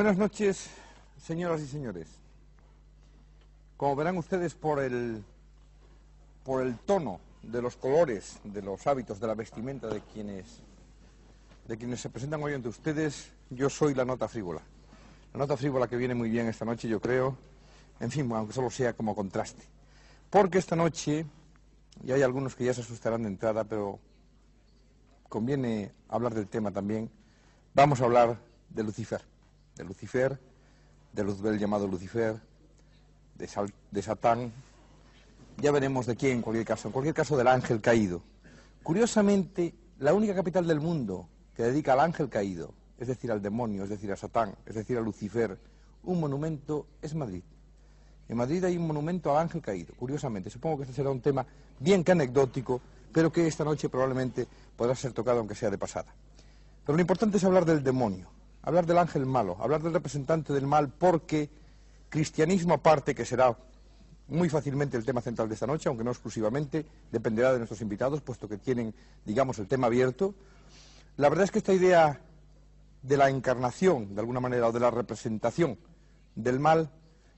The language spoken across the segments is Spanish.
Buenas noches, señoras y señores. Como verán ustedes por el, por el tono de los colores, de los hábitos, de la vestimenta de quienes, de quienes se presentan hoy ante ustedes, yo soy la nota frívola. La nota frívola que viene muy bien esta noche, yo creo, en fin, aunque solo sea como contraste. Porque esta noche, y hay algunos que ya se asustarán de entrada, pero conviene hablar del tema también, vamos a hablar de Lucifer, de Lucifer, de Luzbel llamado Lucifer, de, Sal- de Satán, ya veremos de quién en cualquier caso, en cualquier caso del ángel caído. Curiosamente, la única capital del mundo que dedica al ángel caído, es decir, al demonio, es decir, a Satán, es decir, a Lucifer, un monumento es Madrid. En Madrid hay un monumento al ángel caído, curiosamente. Supongo que este será un tema bien que anecdótico, pero que esta noche probablemente podrá ser tocado aunque sea de pasada. Pero lo importante es hablar del demonio, hablar del ángel malo, hablar del representante del mal, porque cristianismo aparte, que será muy fácilmente el tema central de esta noche, aunque no exclusivamente, dependerá de nuestros invitados, puesto que tienen, digamos, el tema abierto. La verdad es que esta idea de la encarnación, de alguna manera, o de la representación del mal,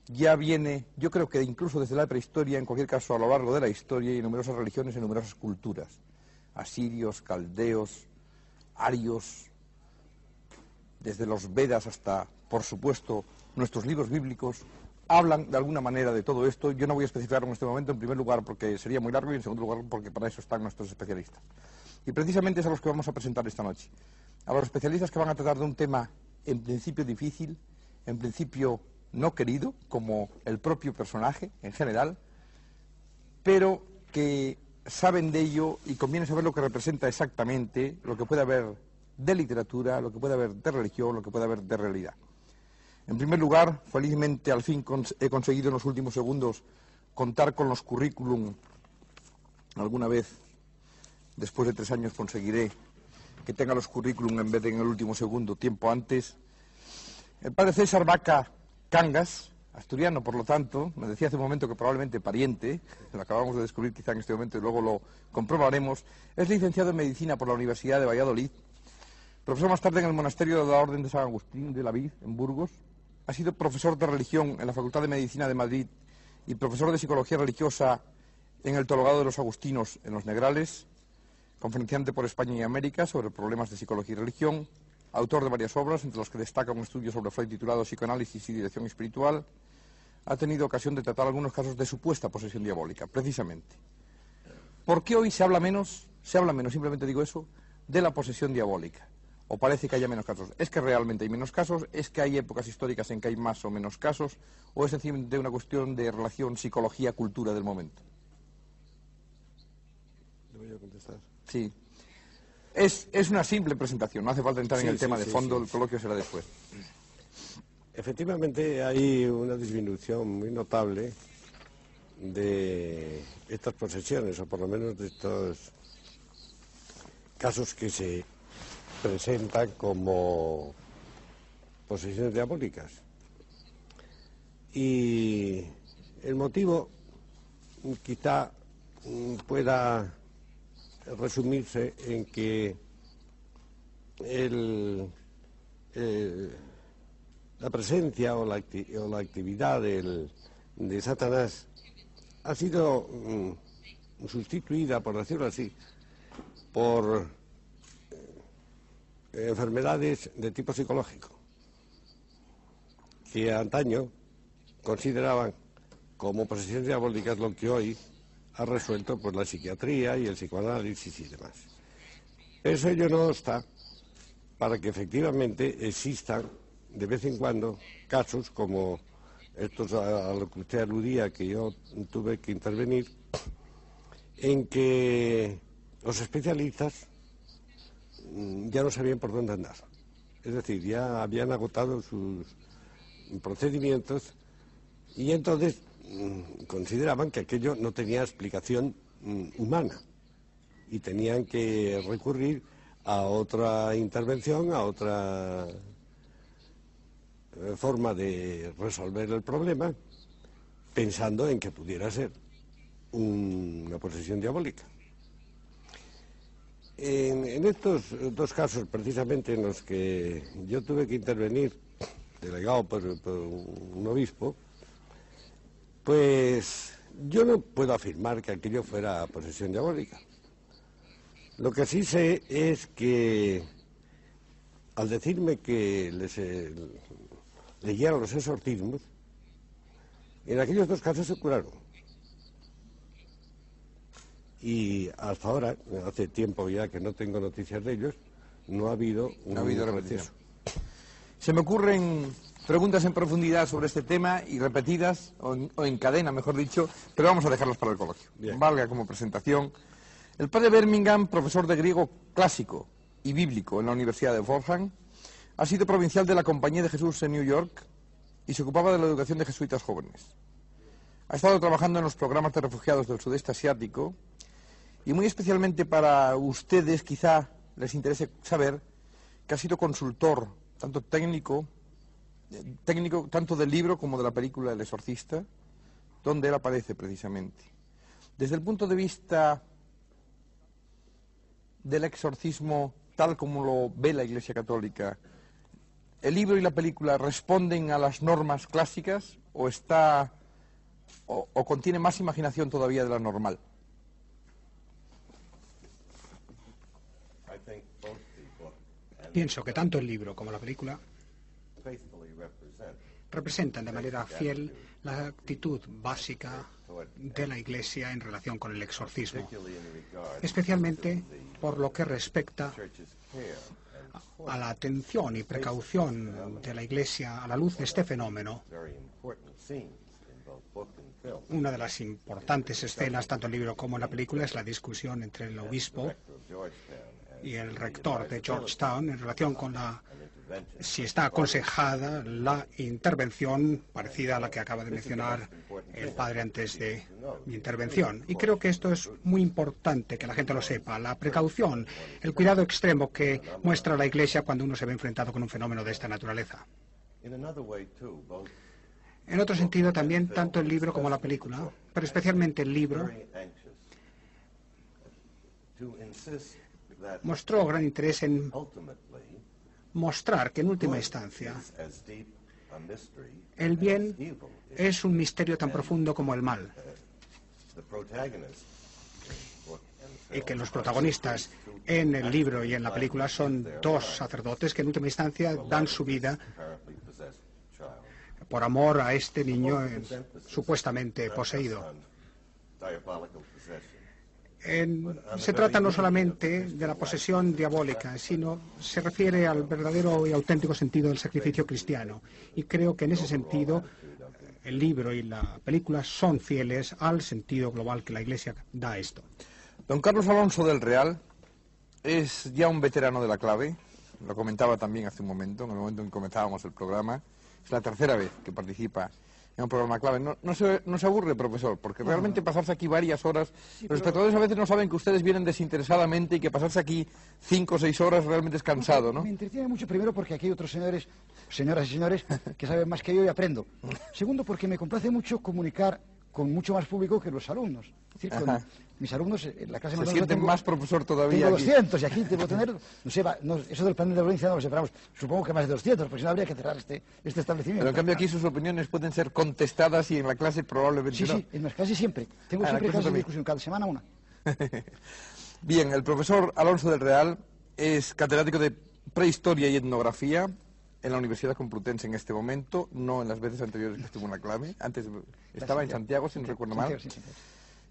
ya viene, yo creo que incluso desde la prehistoria, en cualquier caso a lo largo de la historia, y en numerosas religiones y numerosas culturas. Asirios, caldeos, arios, desde los Vedas hasta, por supuesto, nuestros libros bíblicos, hablan de alguna manera de todo esto. Yo no voy a especificarlo en este momento, en primer lugar, porque sería muy largo y en segundo lugar, porque para eso están nuestros especialistas. Y precisamente es a los que vamos a presentar esta noche. A los especialistas que van a tratar de un tema en principio difícil, en principio no querido, como el propio personaje en general, pero que saben de ello y conviene saber lo que representa exactamente, lo que puede haber de literatura, lo que puede haber de religión, lo que puede haber de realidad. En primer lugar, felizmente al fin he conseguido en los últimos segundos contar con los currículum. Alguna vez, después de tres años, conseguiré que tenga los currículum en vez de en el último segundo, tiempo antes. El padre César Vaca Cangas, asturiano por lo tanto, me decía hace un momento que probablemente pariente, lo acabamos de descubrir quizá en este momento y luego lo comprobaremos, es licenciado en Medicina por la Universidad de Valladolid, profesor más tarde en el monasterio de la Orden de San Agustín de la Vid, en Burgos, ha sido profesor de religión en la Facultad de Medicina de Madrid y profesor de psicología religiosa en el Teologado de los Agustinos en Los Negrales, conferenciante por España y América sobre problemas de psicología y religión, autor de varias obras, entre las que destaca un estudio sobre Freud titulado Psicoanálisis y Dirección Espiritual, ha tenido ocasión de tratar algunos casos de supuesta posesión diabólica, precisamente. ¿Por qué hoy se habla menos, se habla menos, simplemente digo eso, de la posesión diabólica? ¿O parece que haya menos casos? ¿Es que realmente hay menos casos? ¿Es que hay épocas históricas en que hay más o menos casos? ¿O es sencillamente una cuestión de relación psicología-cultura del momento? ¿Debo yo contestar? Sí. Es, es una simple presentación, no hace falta entrar en Sí, el tema de sí, fondo, el coloquio será después. Efectivamente hay una disminución muy notable de estas posesiones, o por lo menos de estos casos que se presentan como posesiones diabólicas. Y el motivo quizá pueda resumirse en que el, eh, la presencia o la, o la actividad del- de Satanás ha sido mm, sustituida, por decirlo así, por enfermedades de tipo psicológico, que antaño consideraban como posesiones diabólicas lo que hoy ha resuelto pues, la psiquiatría y el psicoanálisis y demás. Eso ello no está para que efectivamente existan de vez en cuando casos como estos a, a lo que usted aludía, que yo tuve que intervenir, en que los especialistas ya no sabían por dónde andar. Es decir, ya habían agotado sus procedimientos y entonces mm, consideraban que aquello no tenía explicación mm, humana y tenían que recurrir a otra intervención, a otra eh, forma de resolver el problema, pensando en que pudiera ser un- una posesión diabólica. En, estos dos casos, precisamente en los que yo tuve que intervenir delegado por, un obispo, pues yo no puedo afirmar que aquello fuera posesión diabólica. Lo que sí sé es que al decirme que les eh, leyeron los exorcismos, en aquellos dos casos se curaron. Y hasta ahora, hace tiempo ya que no tengo noticias de ellos, no ha habido un no ha habido. Se me ocurren preguntas en profundidad sobre este tema y repetidas, o en, cadena, mejor dicho, pero vamos a dejarlas para el colegio. Valga como presentación. El padre Birmingham, profesor de griego clásico y bíblico en la Universidad de Fordham, ha sido provincial de la Compañía de Jesús en New York y se ocupaba de la educación de jesuitas jóvenes. Ha estado trabajando en los programas de refugiados del sudeste asiático y muy especialmente para ustedes quizá les interese saber que ha sido consultor tanto técnico, técnico tanto del libro como de la película El exorcista, donde él aparece precisamente. Desde el punto de vista del exorcismo tal como lo ve la Iglesia Católica, ¿el libro y la película responden a las normas clásicas o está o, o contiene más imaginación todavía de la normal? Pienso que tanto el libro como la película representan de manera fiel la actitud básica de la Iglesia en relación con el exorcismo, especialmente por lo que respecta a la atención y precaución de la Iglesia a la luz de este fenómeno. Una de las importantes escenas, tanto en el libro como en la película, es la discusión entre el obispo y el rector de Georgetown en relación con la si está aconsejada la intervención parecida a la que acaba de mencionar el padre antes de mi intervención. Y creo que esto es muy importante que la gente lo sepa. La precaución, el cuidado extremo que muestra la Iglesia cuando uno se ve enfrentado con un fenómeno de esta naturaleza. En otro sentido, también tanto el libro como la película, pero especialmente el libro, mostró gran interés en mostrar que en última instancia el bien es un misterio tan profundo como el mal. Y que los protagonistas en el libro y en la película son dos sacerdotes que en última instancia dan su vida por amor a este niño supuestamente poseído se trata no solamente de la posesión diabólica, sino se refiere al verdadero y auténtico sentido del sacrificio cristiano. Y creo que en ese sentido el libro y la película son fieles al sentido global que la Iglesia da a esto. Don Carlos Alonso del Real es ya un veterano de la clave, lo comentaba también hace un momento, en el momento en que comenzábamos el programa. Es la tercera vez que participa en un programa clave. No, no, se, no se aburre, profesor, porque realmente pasarse aquí varias horas, los espectadores a veces no saben que ustedes vienen desinteresadamente y que pasarse aquí cinco o seis horas realmente es cansado, ¿no? Me entretiene mucho primero porque aquí hay otros señores, señoras y señores, que saben más que yo y aprendo. Segundo, porque me complace mucho comunicar con mucho más público que los alumnos. Es decir, con mis alumnos en la clase Se sienten más profesor todavía. Tengo 200 y aquí debo tener, no sé, eso del plan de provincia no lo separamos, supongo que más de 200, porque si no habría que cerrar este, este establecimiento. Pero en cambio aquí sus opiniones pueden ser contestadas y en la clase probablemente sí, no. Sí, en las clases siempre. Tengo ah, siempre clases de discusión, cada semana una. Bien, el profesor Alonso del Real es catedrático de prehistoria y etnografía en la Universidad Complutense en este momento, no en las veces anteriores que estuvo en la clave. Antes estaba en Santiago, si no recuerdo mal.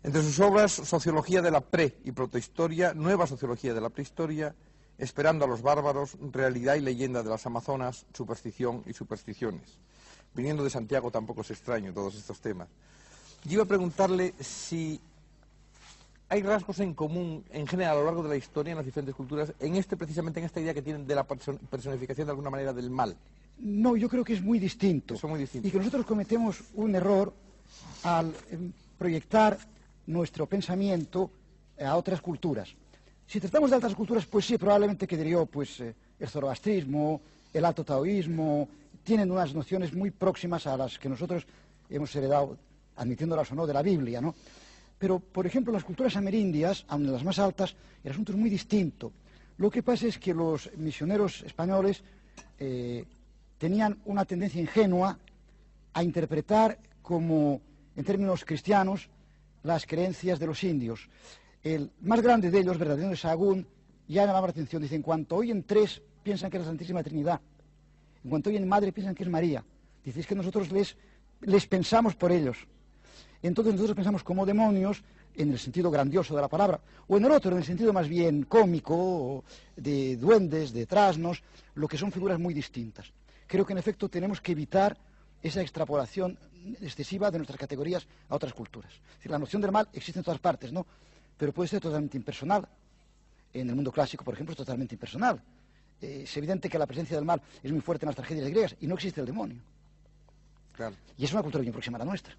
Entre sus obras, Sociología de la pre- y protohistoria, Nueva Sociología de la prehistoria, Esperando a los bárbaros, Realidad y leyenda de las Amazonas, Superstición y supersticiones. Viniendo de Santiago tampoco es extraño todos estos temas. Yo iba a preguntarle si hay rasgos en común en general a lo largo de la historia en las diferentes culturas, en este precisamente en esta idea que tienen de la personificación de alguna manera del mal. No, yo creo que es muy distinto. muy distinto. Y que nosotros cometemos un error al em, proyectar nuestro pensamiento a otras culturas. Si tratamos de otras culturas, pues sí, probablemente quedaría pues, eh, el zoroastrismo, el alto taoísmo, tienen unas nociones muy próximas a las que nosotros hemos heredado, admitiéndolas o no, de la Biblia, ¿no? Pero, por ejemplo, las culturas amerindias, aun las más altas, el asunto es muy distinto. Lo que pasa es que los misioneros españoles eh, tenían una tendencia ingenua a interpretar como, en términos cristianos, las creencias de los indios. El más grande de ellos, verdadero de Sagún, ya llamaba la atención. Dice, en cuanto oyen tres, piensan que es la Santísima Trinidad. En cuanto oyen madre, piensan que es María. Dice, es que nosotros les pensamos por ellos. Entonces nosotros pensamos como demonios en el sentido grandioso de la palabra, o en el otro, en el sentido más bien cómico, de duendes, de trasnos, lo que son figuras muy distintas. Creo que en efecto tenemos que evitar esa extrapolación excesiva de nuestras categorías a otras culturas. Es decir, la noción del mal existe en todas partes, ¿no? Pero puede ser totalmente impersonal. En el mundo clásico, por ejemplo, es totalmente impersonal. Eh, es evidente que la presencia del mal es muy fuerte en las tragedias griegas y no existe el demonio. Claro. Y es una cultura muy próxima a la nuestra.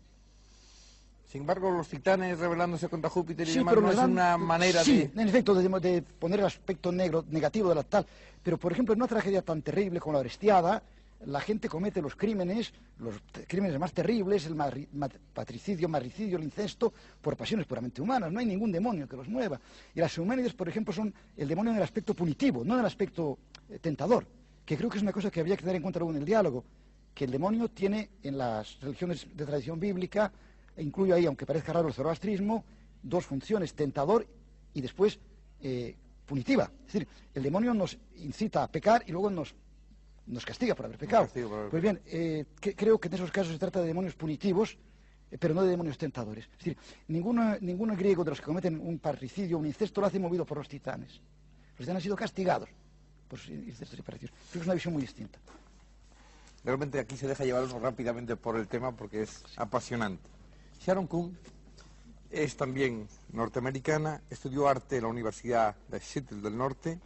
Sin embargo, los titanes rebelándose contra Júpiter y Sí, demás pero no es una manera sí, de... en efecto, de, de poner el aspecto negro, negativo de la tal. Pero, por ejemplo, en una tragedia tan terrible como la Orestiada, la gente comete los crímenes, los crímenes más terribles, el marri- mat- patricidio, marricidio, el incesto, por pasiones puramente humanas. No hay ningún demonio que los mueva. Y las Eumenides, por ejemplo, son el demonio en el aspecto punitivo, no en el aspecto eh, tentador, que creo que es una cosa que habría que tener en cuenta luego en el diálogo, que el demonio tiene en las religiones de tradición bíblica, incluyo ahí, aunque parezca raro el zoroastrismo, dos funciones, tentador y después eh, punitiva. Es decir, el demonio nos incita a pecar y luego nos, nos castiga por haber pecado. castiga por haber Pues bien, eh, que- creo que en esos casos se trata de demonios punitivos, eh, pero no de demonios tentadores. Es decir, ninguno, ninguno griego de los que cometen un parricidio, un incesto, lo hace movido por los titanes. Los titanes han sido castigados por sus incestos y parricidios. Creo que es una visión muy distinta. Realmente aquí se deja llevar uno rápidamente por el tema porque es apasionante. Sharon Kuhn es también norteamericana, estudió arte en la Universidad de Seattle del Norte.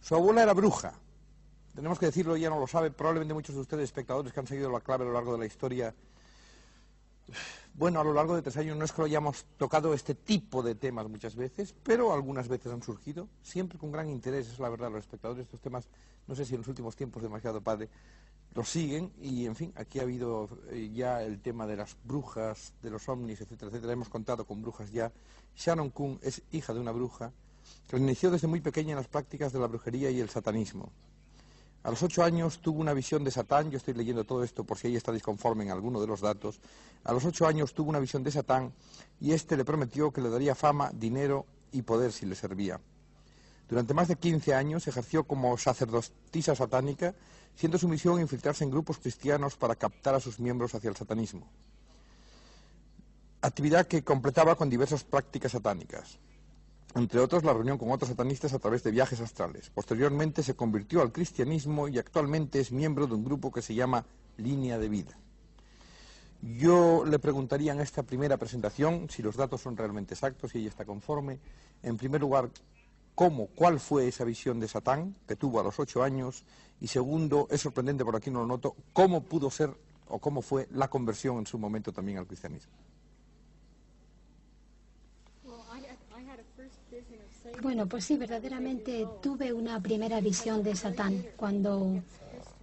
Su abuela era bruja. Tenemos que decirlo, ella no lo sabe. Probablemente muchos de ustedes, espectadores que han seguido la clave a lo largo de la historia, bueno, a lo largo de tres años no es que lo hayamos tocado este tipo de temas muchas veces, pero algunas veces han surgido, siempre con gran interés, es la verdad, los espectadores estos temas, no sé si en los últimos tiempos demasiado padre, los siguen y, en fin, aquí ha habido eh, ya el tema de las brujas, de los ovnis, etcétera, etcétera. Hemos contado con brujas ya. Sharon Kuhn es hija de una bruja que inició desde muy pequeña en las prácticas de la brujería y el satanismo. A los ocho años tuvo una visión de Satán, yo estoy leyendo todo esto por si ella está disconforme en alguno de los datos. A los ocho años tuvo una visión de Satán y éste le prometió que le daría fama, dinero y poder si le servía. Durante más de 15 años ejerció como sacerdotisa satánica, siendo su misión infiltrarse en grupos cristianos para captar a sus miembros hacia el satanismo. Actividad que completaba con diversas prácticas satánicas entre otros la reunión con otros satanistas a través de viajes astrales. Posteriormente se convirtió al cristianismo y actualmente es miembro de un grupo que se llama Línea de Vida. Yo le preguntaría en esta primera presentación, si los datos son realmente exactos, si ella está conforme, en primer lugar, cómo, cuál fue esa visión de Satán que tuvo a los ocho años, y segundo, es sorprendente, por aquí no lo noto, cómo pudo ser o cómo fue la conversión en su momento también al cristianismo. Bueno, pues sí, verdaderamente tuve una primera visión de Satán cuando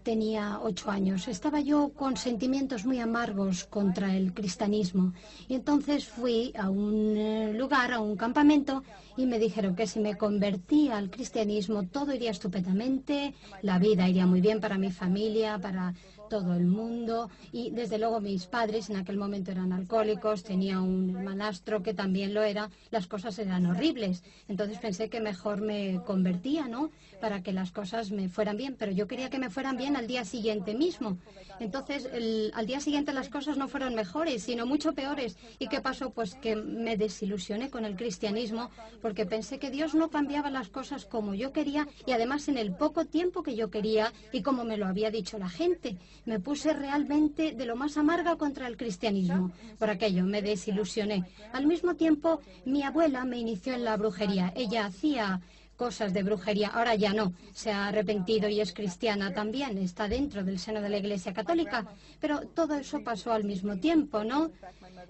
tenía ocho años. Estaba yo con sentimientos muy amargos contra el cristianismo. Y entonces fui a un eh, lugar, a un campamento, y me dijeron que si me convertía al cristianismo todo iría estupendamente, la vida iría muy bien para mi familia, para todo el mundo y desde luego mis padres en aquel momento eran alcohólicos, tenía un hermanastro que también lo era, las cosas eran horribles. Entonces pensé que mejor me convertía, ¿no? Para que las cosas me fueran bien, pero yo quería que me fueran bien al día siguiente mismo. Entonces al día siguiente las cosas no fueron mejores, sino mucho peores. ¿Y qué pasó? Pues que me desilusioné con el cristianismo porque pensé que Dios no cambiaba las cosas como yo quería y además en el poco tiempo que yo quería y como me lo había dicho la gente. Me puse realmente de lo más amarga contra el cristianismo. Por aquello me desilusioné. Al mismo tiempo, mi abuela me inició en la brujería. Ella hacía cosas de brujería, ahora ya no, se ha arrepentido y es cristiana también, está dentro del seno de la Iglesia Católica, pero todo eso pasó al mismo tiempo, ¿no?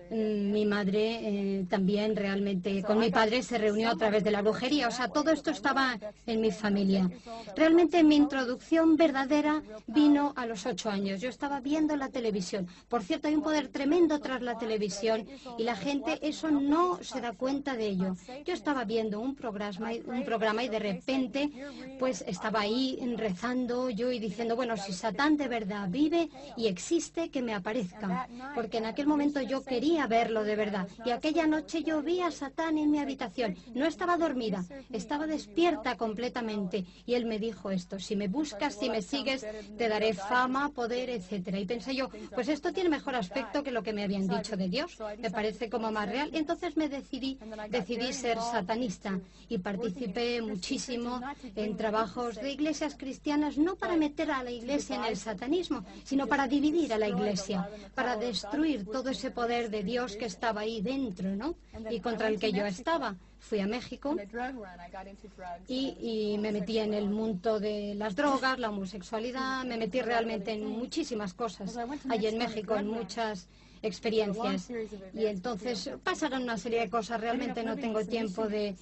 Mm, Mi madre eh, también realmente con mi padre se reunió a través de la brujería, o sea, todo esto estaba en mi familia. Realmente mi introducción verdadera vino a los ocho años. Yo estaba viendo la televisión. Por cierto, hay un poder tremendo tras la televisión y la gente eso no se da cuenta de ello. Yo estaba viendo un programa, un programa y de repente pues estaba ahí rezando yo y diciendo, bueno, si Satán de verdad vive y existe, que me aparezca. Porque en aquel momento yo quería verlo de verdad. Y aquella noche yo vi a Satán en mi habitación. No estaba dormida, estaba despierta completamente. Y él me dijo esto, si me buscas, si me sigues, te daré fama, poder, etcétera. Y pensé yo, pues esto tiene mejor aspecto que lo que me habían dicho de Dios. Me parece como más real. Entonces me decidí, decidí ser satanista y participé muchísimo en trabajos de iglesias cristianas, no para meter a la iglesia en el satanismo, sino para dividir a la iglesia, para destruir todo ese poder de Dios que estaba ahí dentro, ¿no? Y contra el que yo estaba. Fui a México y, y, me metí en el mundo de las drogas, la homosexualidad, me metí realmente en muchísimas cosas allí en México, en muchas experiencias. Y entonces pasaron una serie de cosas, realmente no tengo tiempo de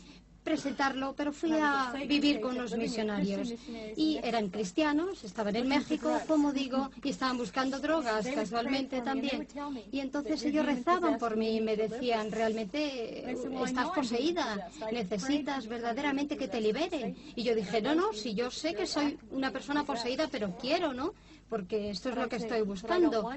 presentarlo, pero fui a vivir con los misionarios. Y eran cristianos, estaban en México, como digo, y estaban buscando drogas casualmente también. Y entonces ellos rezaban por mí y me decían, realmente estás poseída, necesitas verdaderamente que te liberen. Y yo dije, no, no, si yo sé que soy una persona poseída, pero quiero, ¿no? Porque esto es lo que estoy buscando.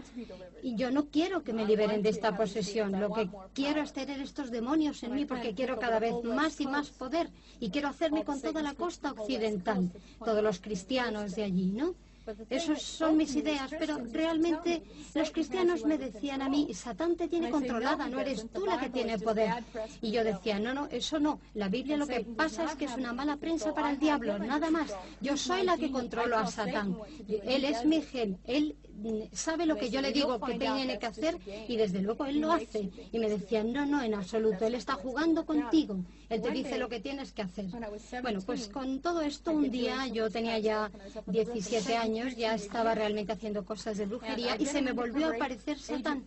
Y yo no quiero que me liberen de esta posesión. Lo que quiero es tener estos demonios en mí porque quiero cada vez más y más poder y quiero hacerme con toda la costa occidental, todos los cristianos de allí, ¿no? Esas son mis ideas, pero realmente los cristianos me decían a mí, Satán te tiene controlada, no eres tú la que tiene poder. Y yo decía, no, no, eso no. La Biblia lo que pasa es que es una mala prensa para el diablo, nada más. Yo soy la que controlo a Satán. Él es mi gen, él sabe lo que yo le digo que tiene que hacer y desde luego él lo hace. Y me decía, no, no, en absoluto, él está jugando contigo, él te dice lo que tienes que hacer. Bueno, pues con todo esto un día yo tenía ya 17 años, ya estaba realmente haciendo cosas de brujería y se me volvió a aparecer Satán.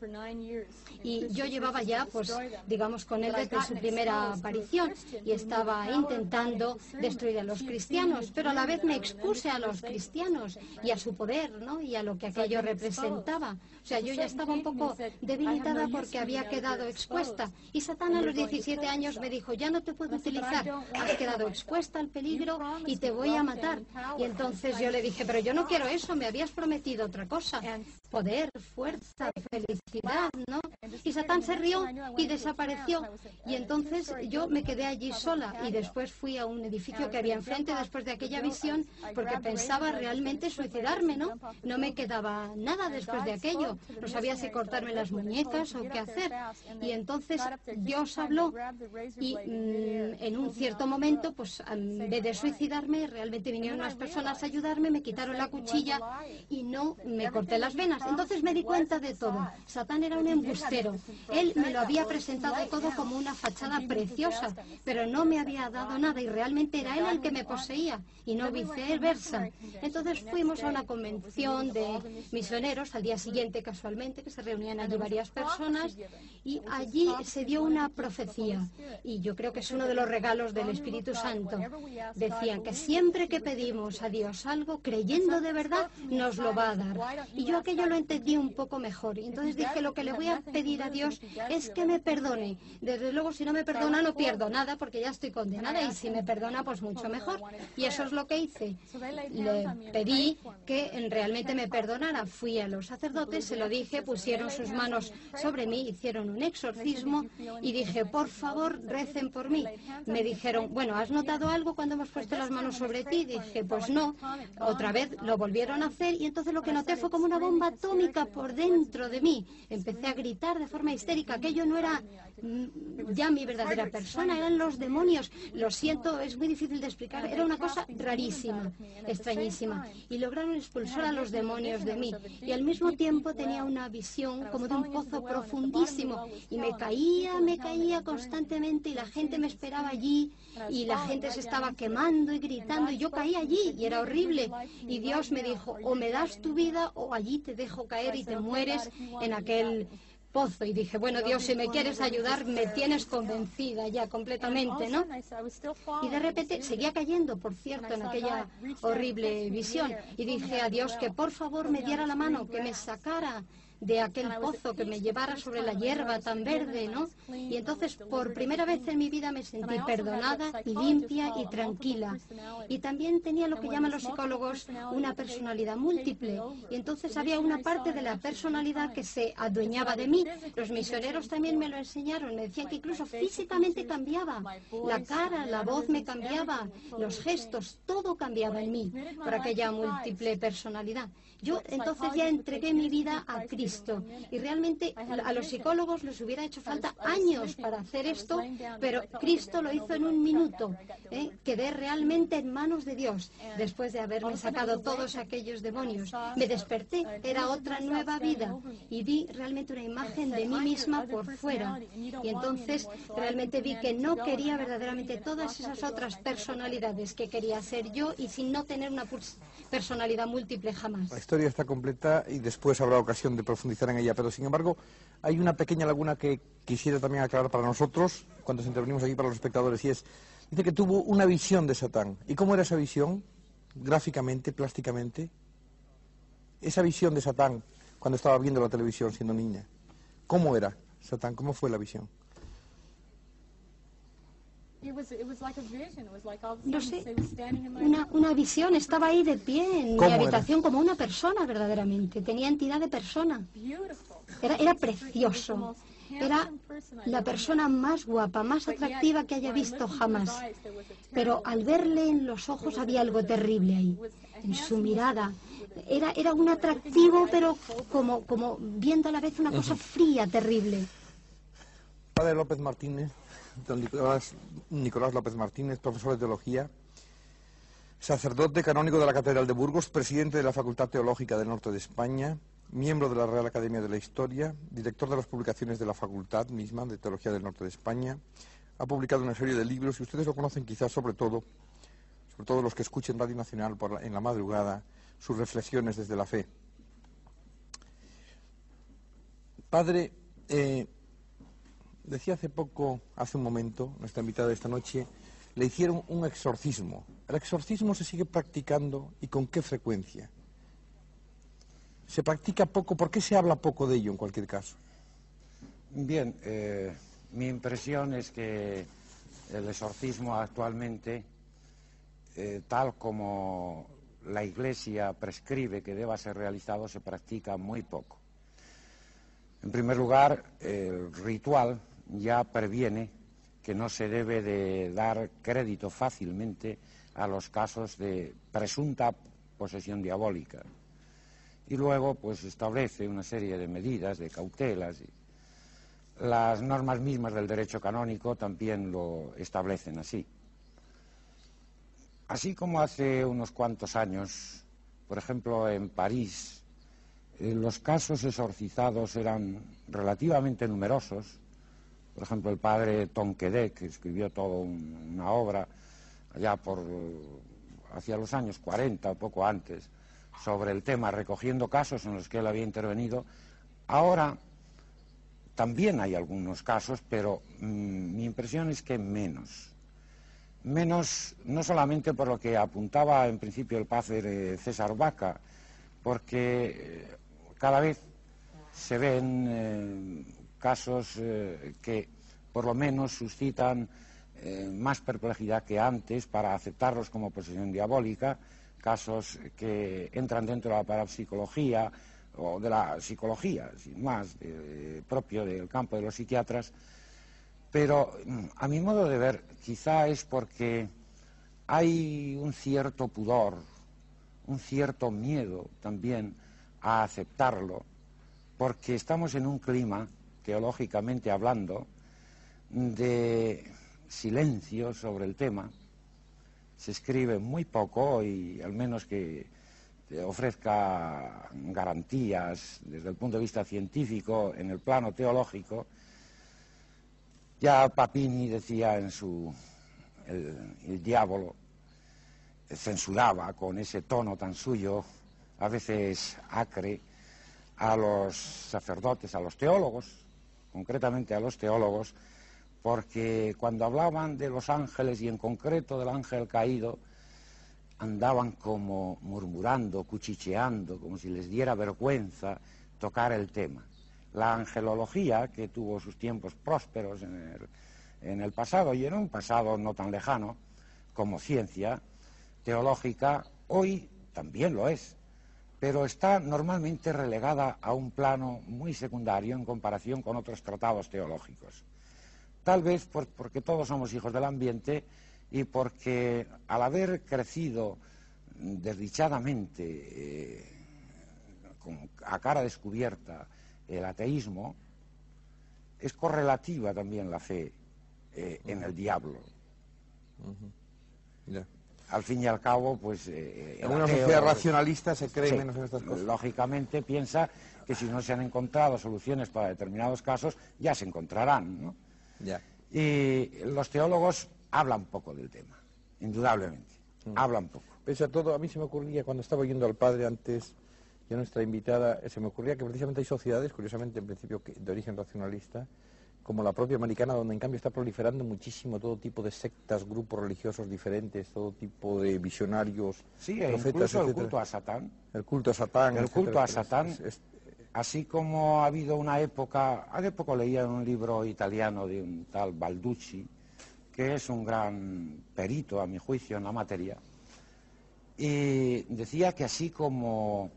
Y yo llevaba ya, pues, digamos, con él desde su primera aparición y estaba intentando destruir a los cristianos, pero a la vez me expuse a los cristianos y a su poder, ¿no? Y a lo que aquello representaba. O sea, yo ya estaba un poco debilitada porque había quedado expuesta. Y Satán a los 17 años me dijo, ya no te puedo utilizar, has quedado expuesta al peligro y te voy a matar. Y entonces yo le dije, pero yo no quiero eso, me habías prometido otra cosa. Poder, fuerza, felicidad, ¿no? Y Satán se rió y desapareció. Y entonces yo me quedé allí sola y después fui a un edificio que había enfrente después de aquella visión porque pensaba realmente suicidarme, ¿no? No me quedaba nada después de aquello. No sabía si cortarme las muñecas o qué hacer. Y entonces Dios habló y mm, en un cierto momento, pues en vez de suicidarme, realmente vinieron unas personas a ayudarme, me quitaron la cuchilla y no me corté las venas. Entonces me di cuenta de todo. Satán era un embustero. Él me lo había presentado todo como una fachada preciosa, pero no me había dado nada y realmente era él el que me poseía y no viceversa. Entonces fuimos a una convención de misioneros al día siguiente casualmente, que se reunían allí varias personas y allí se dio una profecía y yo creo que es uno de los regalos del Espíritu Santo. Decían que siempre que pedimos a Dios algo, creyendo de verdad, nos lo va a dar. Y yo aquello lo entendí un poco mejor. Y entonces dije, lo que le voy a pedir a Dios es que me perdone. Desde luego, si no me perdona, no pierdo nada porque ya estoy condenada y si me perdona, pues mucho mejor. Y eso es lo que hice. Le pedí que realmente me perdonara. Fui a los sacerdotes, se lo dije, pusieron sus manos sobre mí, hicieron un exorcismo y dije, por favor, recen por mí. Me dijeron, bueno, ¿has notado algo cuando hemos puesto las manos sobre ti? Dije, pues no. Otra vez lo volvieron a hacer y entonces lo que noté fue como una bomba atómica por dentro de mí. Empecé a gritar de forma histérica. Aquello no era mm, ya mi verdadera persona, eran los demonios. Lo siento, es muy difícil de explicar. Era una cosa rarísima, extrañísima. Y lograron expulsar a los demonios de mí. Y al mismo tiempo tenía una visión como de un pozo profundísimo. Y me caía, me caía constantemente y la gente me esperaba allí y la gente se estaba quemando y gritando y yo caí allí y era horrible. Y Dios me dijo, o me das tu vida o allí te dejo caer y te mueres en aquel pozo y dije, bueno Dios, si me quieres ayudar, me tienes convencida ya completamente, ¿no? Y de repente seguía cayendo, por cierto, en aquella horrible visión y dije a Dios que por favor me diera la mano, que me sacara de aquel pozo que me llevara sobre la hierba tan verde, ¿no? Y entonces por primera vez en mi vida me sentí perdonada y limpia y tranquila. Y también tenía lo que llaman los psicólogos una personalidad múltiple. Y entonces había una parte de la personalidad que se adueñaba de mí. Los misioneros también me lo enseñaron, me decían que incluso físicamente cambiaba. La cara, la voz me cambiaba, los gestos, todo cambiaba en mí por aquella múltiple personalidad. Yo entonces ya entregué mi vida a Cristo y realmente a los psicólogos les hubiera hecho falta años para hacer esto, pero Cristo lo hizo en un minuto. ¿eh? Quedé realmente en manos de Dios después de haberme sacado todos aquellos demonios. Me desperté, era otra nueva vida y vi realmente una imagen de mí misma por fuera. Y entonces realmente vi que no quería verdaderamente todas esas otras personalidades que quería ser yo y sin no tener una personalidad múltiple jamás historia está completa y después habrá ocasión de profundizar en ella, pero sin embargo hay una pequeña laguna que quisiera también aclarar para nosotros, cuando intervenimos aquí para los espectadores, y es, dice que tuvo una visión de Satán. ¿Y cómo era esa visión? Gráficamente, plásticamente. Esa visión de Satán cuando estaba viendo la televisión siendo niña. ¿Cómo era Satán? ¿Cómo fue la visión? No sé, una, una visión, estaba ahí de pie en mi habitación como una persona verdaderamente, tenía entidad de persona. Era, era precioso, era la persona más guapa, más atractiva que haya visto jamás. Pero al verle en los ojos había algo terrible ahí, en su mirada. Era, era un atractivo, pero como, como viendo a la vez una cosa fría, terrible. Padre López Martínez, don Nicolás, López Martínez, profesor de teología, sacerdote canónico de la Catedral de Burgos, presidente de la Facultad Teológica del Norte de España, miembro de la Real Academia de la Historia, director de las publicaciones de la Facultad misma de Teología del Norte de España. Ha publicado una serie de libros y ustedes lo conocen quizás sobre todo, sobre todo los que escuchen Radio Nacional en la madrugada, sus reflexiones desde la fe. Padre, eh, Decía hace poco, hace un momento, nuestra invitada de esta noche, le hicieron un exorcismo. ¿El exorcismo se sigue practicando y con qué frecuencia? ¿Se practica poco? ¿Por qué se habla poco de ello en cualquier caso? Bien, eh, mi impresión es que el exorcismo actualmente, eh, tal como la Iglesia prescribe que deba ser realizado, se practica muy poco. En primer lugar, el ritual ya previene que no se debe de dar crédito fácilmente a los casos de presunta posesión diabólica. Y luego, pues establece una serie de medidas, de cautelas. Las normas mismas del derecho canónico también lo establecen así. Así como hace unos cuantos años, por ejemplo, en París, eh, los casos exorcizados eran relativamente numerosos, por ejemplo, el padre Tonquedec, que escribió toda una obra allá por hacia los años 40 o poco antes sobre el tema, recogiendo casos en los que él había intervenido. Ahora también hay algunos casos, pero mm, mi impresión es que menos. Menos no solamente por lo que apuntaba en principio el padre César Vaca, porque eh, cada vez se ven eh, casos eh, que por lo menos suscitan eh, más perplejidad que antes para aceptarlos como posesión diabólica, casos que entran dentro de la parapsicología o de la psicología, sin más, propio del campo de los psiquiatras, pero mm, a mi modo de ver quizá es porque hay un cierto pudor, un cierto miedo también a aceptarlo, porque estamos en un clima teológicamente hablando, de silencio sobre el tema. Se escribe muy poco y al menos que ofrezca garantías desde el punto de vista científico en el plano teológico. Ya Papini decía en su el, el diablo censuraba con ese tono tan suyo, a veces acre, a los sacerdotes, a los teólogos, concretamente a los teólogos, porque cuando hablaban de los ángeles y en concreto del ángel caído, andaban como murmurando, cuchicheando, como si les diera vergüenza tocar el tema. La angelología, que tuvo sus tiempos prósperos en el, pasado y en un pasado no tan lejano como ciencia teológica, hoy también lo es, pero está normalmente relegada a un plano muy secundario en comparación con otros tratados teológicos. Tal vez porque todos somos hijos del ambiente y porque al haber crecido desdichadamente eh, a cara descubierta el ateísmo, es correlativa también la fe eh, en el diablo. Al fin y al cabo, pues... Eh, en una sociedad racionalista se cree menos en estas cosas. Lógicamente piensa que si no se han encontrado soluciones para determinados casos, ya se encontrarán, ¿no? Y los teólogos hablan poco del tema, indudablemente. Mm. Hablan poco. Pese a todo, a mí se me ocurría, cuando estaba oyendo al padre antes, y a nuestra invitada, se me ocurría que precisamente hay sociedades, curiosamente en principio de origen racionalista, como la propia americana, donde en cambio está proliferando muchísimo todo tipo de sectas, grupos religiosos diferentes, todo tipo de visionarios, sí, incluso el culto a Satán. El culto a Satán. El culto a Satán. Así como ha habido una época, hace poco leía en un libro italiano de un tal Balducci, que es un gran perito, a mi juicio, en la materia, y decía que así como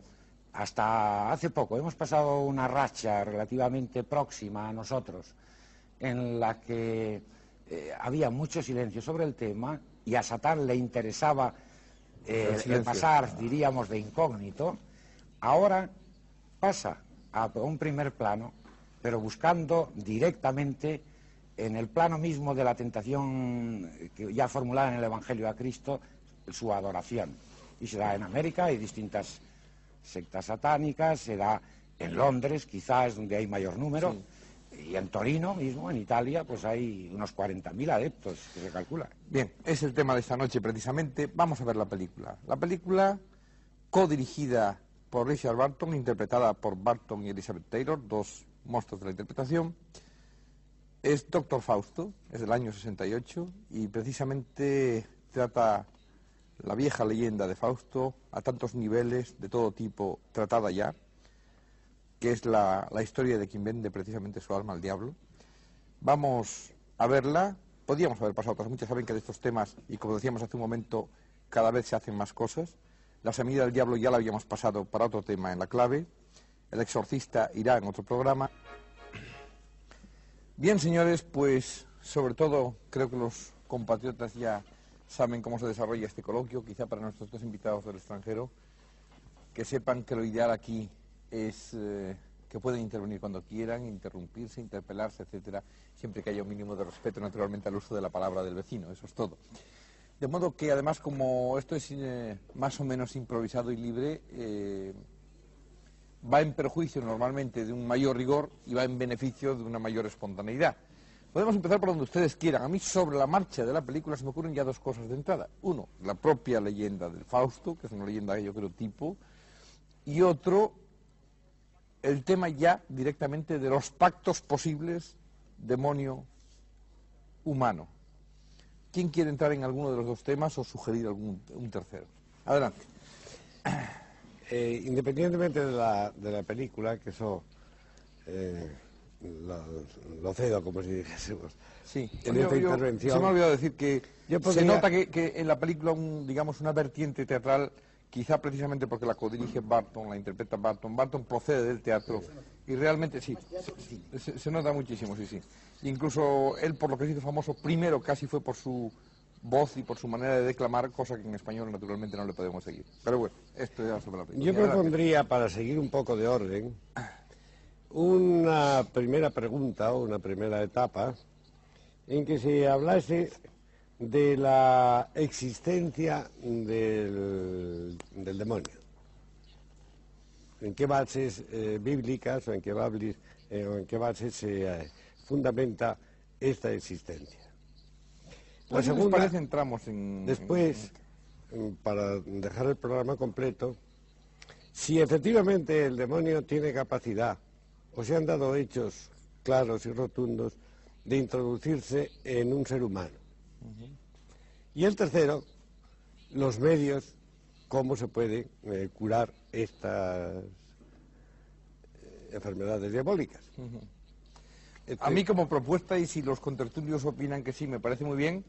hasta hace poco hemos pasado una racha relativamente próxima a nosotros, en la que eh, había mucho silencio sobre el tema y a Satán le interesaba eh, pasar, diríamos, de incógnito, ahora pasa a un primer plano, pero buscando directamente en el plano mismo de la tentación que ya formulada en el Evangelio a Cristo, su adoración. Y se da en América, hay distintas sectas satánicas, se da en Londres, quizás es donde hay mayor número, y en Torino mismo, en Italia, pues hay unos 40.000 adeptos que se calcula. Bien, es el tema de esta noche precisamente. Vamos a ver la película. La película codirigida por Richard Barton, interpretada por Barton y Elizabeth Taylor, dos monstruos de la interpretación. Es Doctor Fausto, es del año 68 y precisamente trata la vieja leyenda de Fausto a tantos niveles, de todo tipo, tratada ya, que es la, historia de quien vende precisamente su alma al diablo. Vamos a verla. Podríamos haber pasado otras muchas, saben que de estos temas, y como decíamos hace un momento, cada vez se hacen más cosas. La semilla del diablo ya la habíamos pasado para otro tema en la clave. El exorcista irá en otro programa. Bien, señores, pues sobre todo creo que los compatriotas ya saben cómo se desarrolla este coloquio, quizá para nuestros dos invitados del extranjero, que sepan que lo ideal aquí es eh, que pueden intervenir cuando quieran, interrumpirse, interpelarse, etcétera, siempre que haya un mínimo de respeto, naturalmente, al uso de la palabra del vecino, eso es todo. De modo que además como esto es eh, más o menos improvisado y libre, eh, va en perjuicio normalmente de un mayor rigor y va en beneficio de una mayor espontaneidad. Podemos empezar por donde ustedes quieran. A mí sobre la marcha de la película se me ocurren ya dos cosas de entrada. Uno, la propia leyenda del Fausto, que es una leyenda que yo creo tipo, y otro, el tema ya directamente de los pactos posibles demonio-humano. ¿Quién quiere entrar en alguno de los dos temas o sugerir algún un tercero? Adelante. Eh, independientemente de la, de la, película, que eso eh, lo, cedo, como si dijésemos. Sí, en esta intervención. Se me ha olvidado decir que se nota que, en la película, un, digamos, una vertiente teatral, quizá precisamente porque la codirige Barton, la interpreta Barton. Barton procede del teatro y realmente sí, se, se nota muchísimo, sí, sí. Incluso él, por lo que se hizo famoso, primero casi fue por su voz y por su manera de declamar, cosa que en español naturalmente no le podemos seguir. Pero bueno, esto ya sobre la película. Yo propondría, para seguir un poco de orden, una primera pregunta o una primera etapa en que se hablase de la existencia del, demonio. ¿En qué bases eh, bíblicas o en qué, bases, eh, o en qué bases se... Eh, fundamenta esta existencia. La segunda, parece entramos en... Después, para dejar el programa completo, si efectivamente el demonio tiene capacidad, o se han dado hechos claros y rotundos, de introducirse en un ser humano. Y el tercero, los medios, cómo se puede eh, curar estas enfermedades diabólicas. A mí como propuesta, y si los contertulios opinan que sí, me parece muy bien,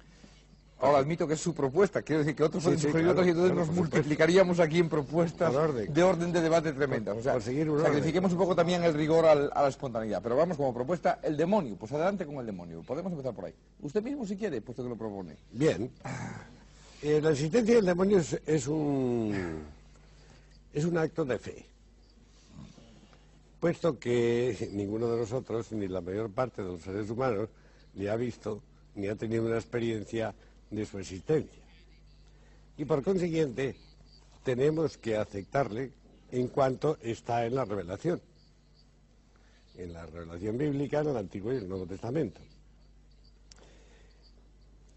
ahora admito que es su propuesta, quiero decir que otros Sí, pueden sí, sugerir claro, otras y entonces claro, nos multiplicaríamos aquí en propuestas orden. de orden de debate tremendas. O sea, un orden. sacrifiquemos un poco también el rigor al- a la espontaneidad. Pero vamos como propuesta, el demonio. Pues adelante con el demonio. Podemos empezar por ahí. Usted mismo si quiere, puesto que lo propone. Bien. Eh, la existencia del demonio es, es un es un acto de fe. Puesto que ninguno de nosotros, ni la mayor parte de los seres humanos, ni ha visto ni ha tenido una experiencia de su existencia. Y por consiguiente, tenemos que aceptarle en cuanto está en la revelación. En la revelación bíblica, en el Antiguo y el Nuevo Testamento.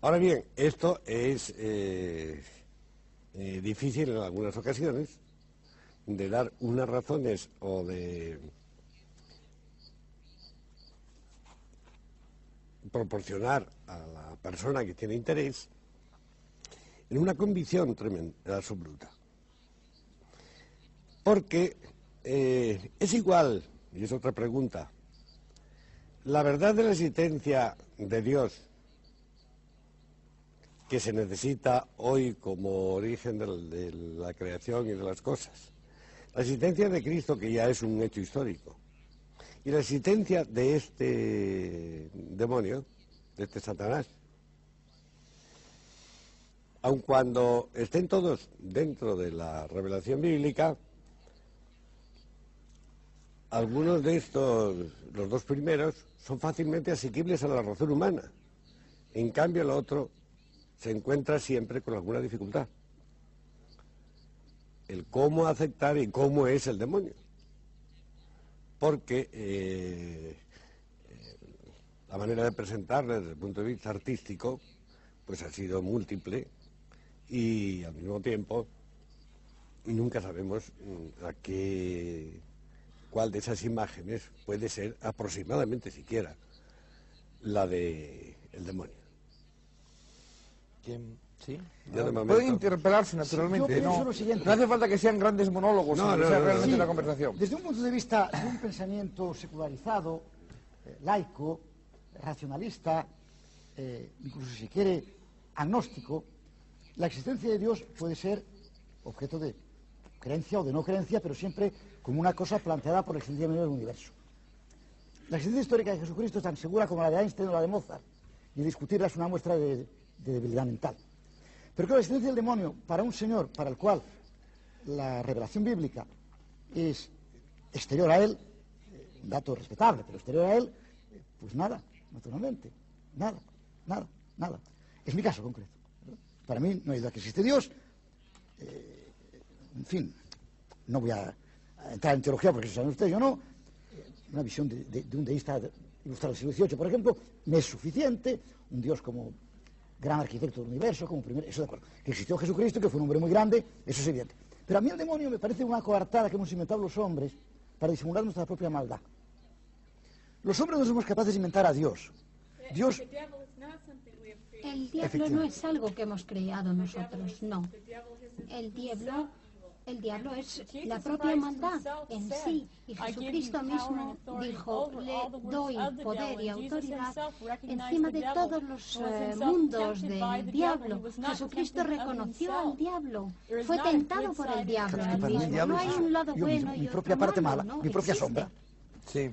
Ahora bien, esto es eh, eh, difícil en algunas ocasiones de dar unas razones o de proporcionar a persona que tiene interés en una convicción tremenda, absoluta. Porque eh, es igual, y es otra pregunta, la verdad de la existencia de Dios que se necesita hoy como origen de, la creación y de las cosas. La existencia de Cristo, que ya es un hecho histórico. Y la existencia de este demonio, de este Satanás. Aun cuando estén todos dentro de la revelación bíblica, algunos de estos, los dos primeros, son fácilmente asequibles a la razón humana. En cambio, el otro se encuentra siempre con alguna dificultad. El cómo aceptar y cómo es el demonio. Porque eh, eh, la manera de presentarle desde el punto de vista artístico, pues ha sido múltiple y al mismo tiempo nunca sabemos mm, a qué cuál de esas imágenes puede ser aproximadamente siquiera la de el demonio. ¿Quién? ¿Sí? Yo de momento- Pueden interpelarse naturalmente. yo pienso no, lo siguiente. no hace falta que sean grandes monólogos, No, sino que no, sea realmente Sí, la conversación. Desde un punto de vista de un pensamiento secularizado, eh, laico, racionalista, eh, incluso si quiere agnóstico, la existencia de Dios puede ser objeto de creencia o de no creencia, pero siempre como una cosa planteada por la existencia del universo. La existencia histórica de Jesucristo es tan segura como la de Einstein o la de Mozart, y discutirla es una muestra de, de debilidad mental. Pero claro, la existencia del demonio, para un señor para el cual la revelación bíblica es exterior a él, un dato respetable, pero exterior a él, pues nada, naturalmente, nada, nada, nada. Es mi caso concreto. Para mí no hay duda que existe Dios. eh, en fin, no voy a, a entrar en teología porque eso saben ustedes, yo no. Eh, Una visión de, de- de un deísta de- ilustrado del siglo XVIII, por ejemplo, me es suficiente. Un Dios como gran arquitecto del universo, como primer, eso de acuerdo. Que existió Jesucristo, que fue un hombre muy grande, eso es evidente. Pero a mí el demonio me parece una coartada que hemos inventado los hombres para disimular nuestra propia maldad. Los hombres no somos capaces de inventar a Dios. Dios, El diablo no es algo que hemos creado nosotros, no. El diablo, el diablo es la propia maldad en sí. Y Jesucristo mismo dijo, le doy poder y autoridad encima de todos los eh, mundos del diablo. Jesucristo reconoció al diablo, fue tentado por el diablo. que él para mí el mismo. diablo No hay un lado yo bueno mismo, y mi otro propia parte malo, mala, no mi propia existe. sombra. Sí,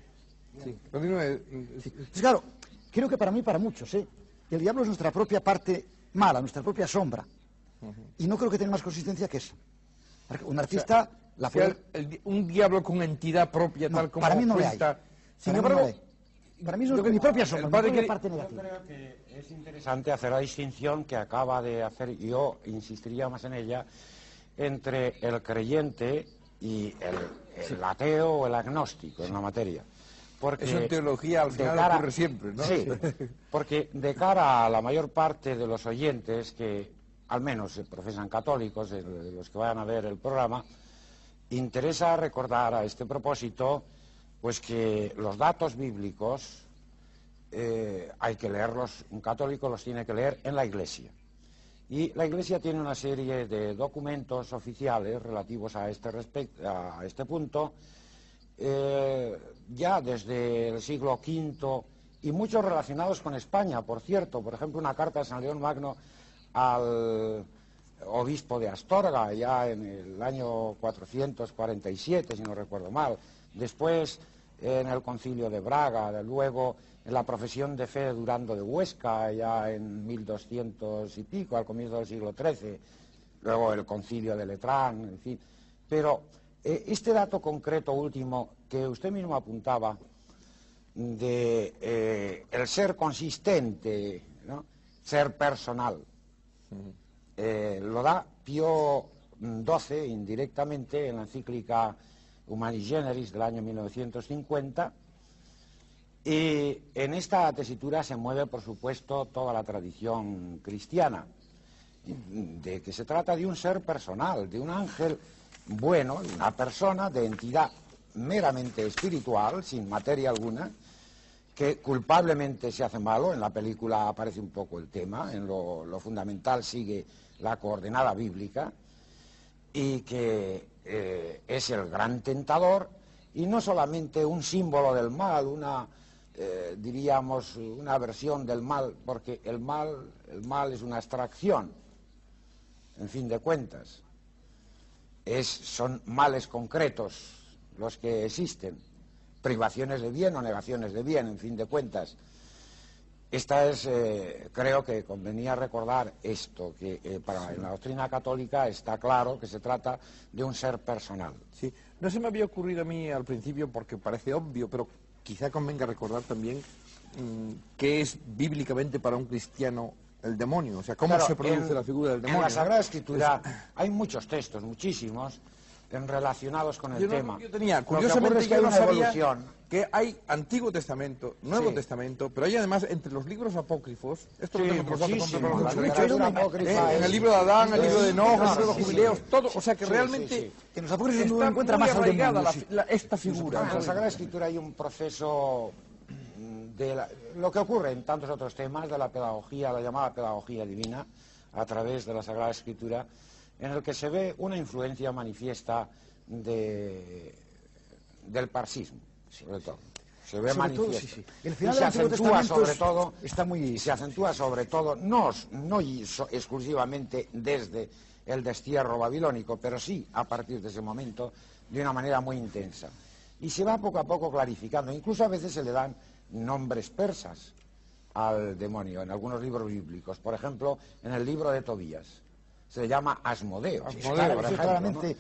sí. Continúe. Pues claro, creo que para mí, para muchos, ¿eh? El diablo es nuestra propia parte mala, nuestra propia sombra. Y no creo que tenga más consistencia que esa. Porque Un artista la O sea, puede... el un diablo con entidad propia, No, tal como para mí no le hay. Sin Para mí embargo, no. Para mí es yo- mi propia sombra, mi propia que- parte negativa. Creo que es interesante hacer la distinción que acaba de hacer, yo insistiría más en ella, entre el creyente y el, el ateo o el agnóstico en la materia. Porque Eso en teología al final ocurre siempre, ¿no? Sí, porque de cara a la mayor parte de los oyentes que al menos se profesan católicos, de los que vayan a ver el programa, interesa recordar a este propósito pues que los datos bíblicos eh, hay que leerlos, un católico los tiene que leer en la Iglesia. Y la Iglesia tiene una serie de documentos oficiales relativos a este, respect- a este punto eh, ya desde el siglo V y muchos relacionados con España, por cierto. Por ejemplo, una carta de San León Magno al obispo de Astorga, ya en el año 447, si no recuerdo mal. Después, en el concilio de Braga, luego en la profesión de fe de Durando de Huesca, ya en 1200 y pico, al comienzo del siglo XIII, luego el concilio de Letrán, en fin. Pero eh, este dato concreto último que usted mismo apuntaba, de eh, el ser consistente, ser personal, eh, lo da Pío XII indirectamente en la encíclica Humani Generis del año 1950 y en esta tesitura se mueve, por supuesto, toda la tradición cristiana, de que se trata de un ser personal, de un ángel bueno, de una persona de entidad meramente espiritual, sin materia alguna, que culpablemente se hace malo, en la película aparece un poco el tema, en lo, fundamental sigue la coordenada bíblica, y que eh, es el gran tentador, y no solamente un símbolo del mal, una eh, diríamos, una versión del mal, porque el mal, el mal es una abstracción, en fin de cuentas. Es, son males concretos los que existen, privaciones de bien o negaciones de bien, en fin de cuentas. Esta es, eh, creo que convenía recordar esto, que eh, para la doctrina católica está claro que se trata de un ser personal. Sí, no se me había ocurrido a mí al principio porque parece obvio, pero quizá convenga recordar también mm, qué es bíblicamente para un cristiano el demonio, o sea, cómo se produce la figura del demonio. En la Sagrada Escritura hay muchos textos, muchísimos, relacionados con el tema. yo tenía, curiosamente, yo no sabía que hay Antiguo Testamento, Nuevo Testamento, pero hay además entre los libros apócrifos, esto sí, lo tengo eh, en el libro de Adán, en el libro de Noé, en el libro de los jubileos, todo, o sea que realmente que nos apócrifos no encuentra más arraigada la, la, esta figura. En la Sagrada Escritura hay un proceso de lo que ocurre en tantos otros temas de la pedagogía, la llamada pedagogía divina, a través de la Sagrada Escritura, en el que se ve una influencia manifiesta de, del parsismo, sobre todo. Se ve manifiesto. El final y se acentúa sobre todo, está muy... se acentúa sobre todo, no, no exclusivamente desde el destierro babilónico, pero sí a partir de ese momento de una manera muy intensa. Y se va poco a poco clarificando, incluso a veces se le dan nombres persas al demonio en algunos libros bíblicos. Por ejemplo, en el libro de Tobías se le llama Asmodeo. Asmodeo claramente,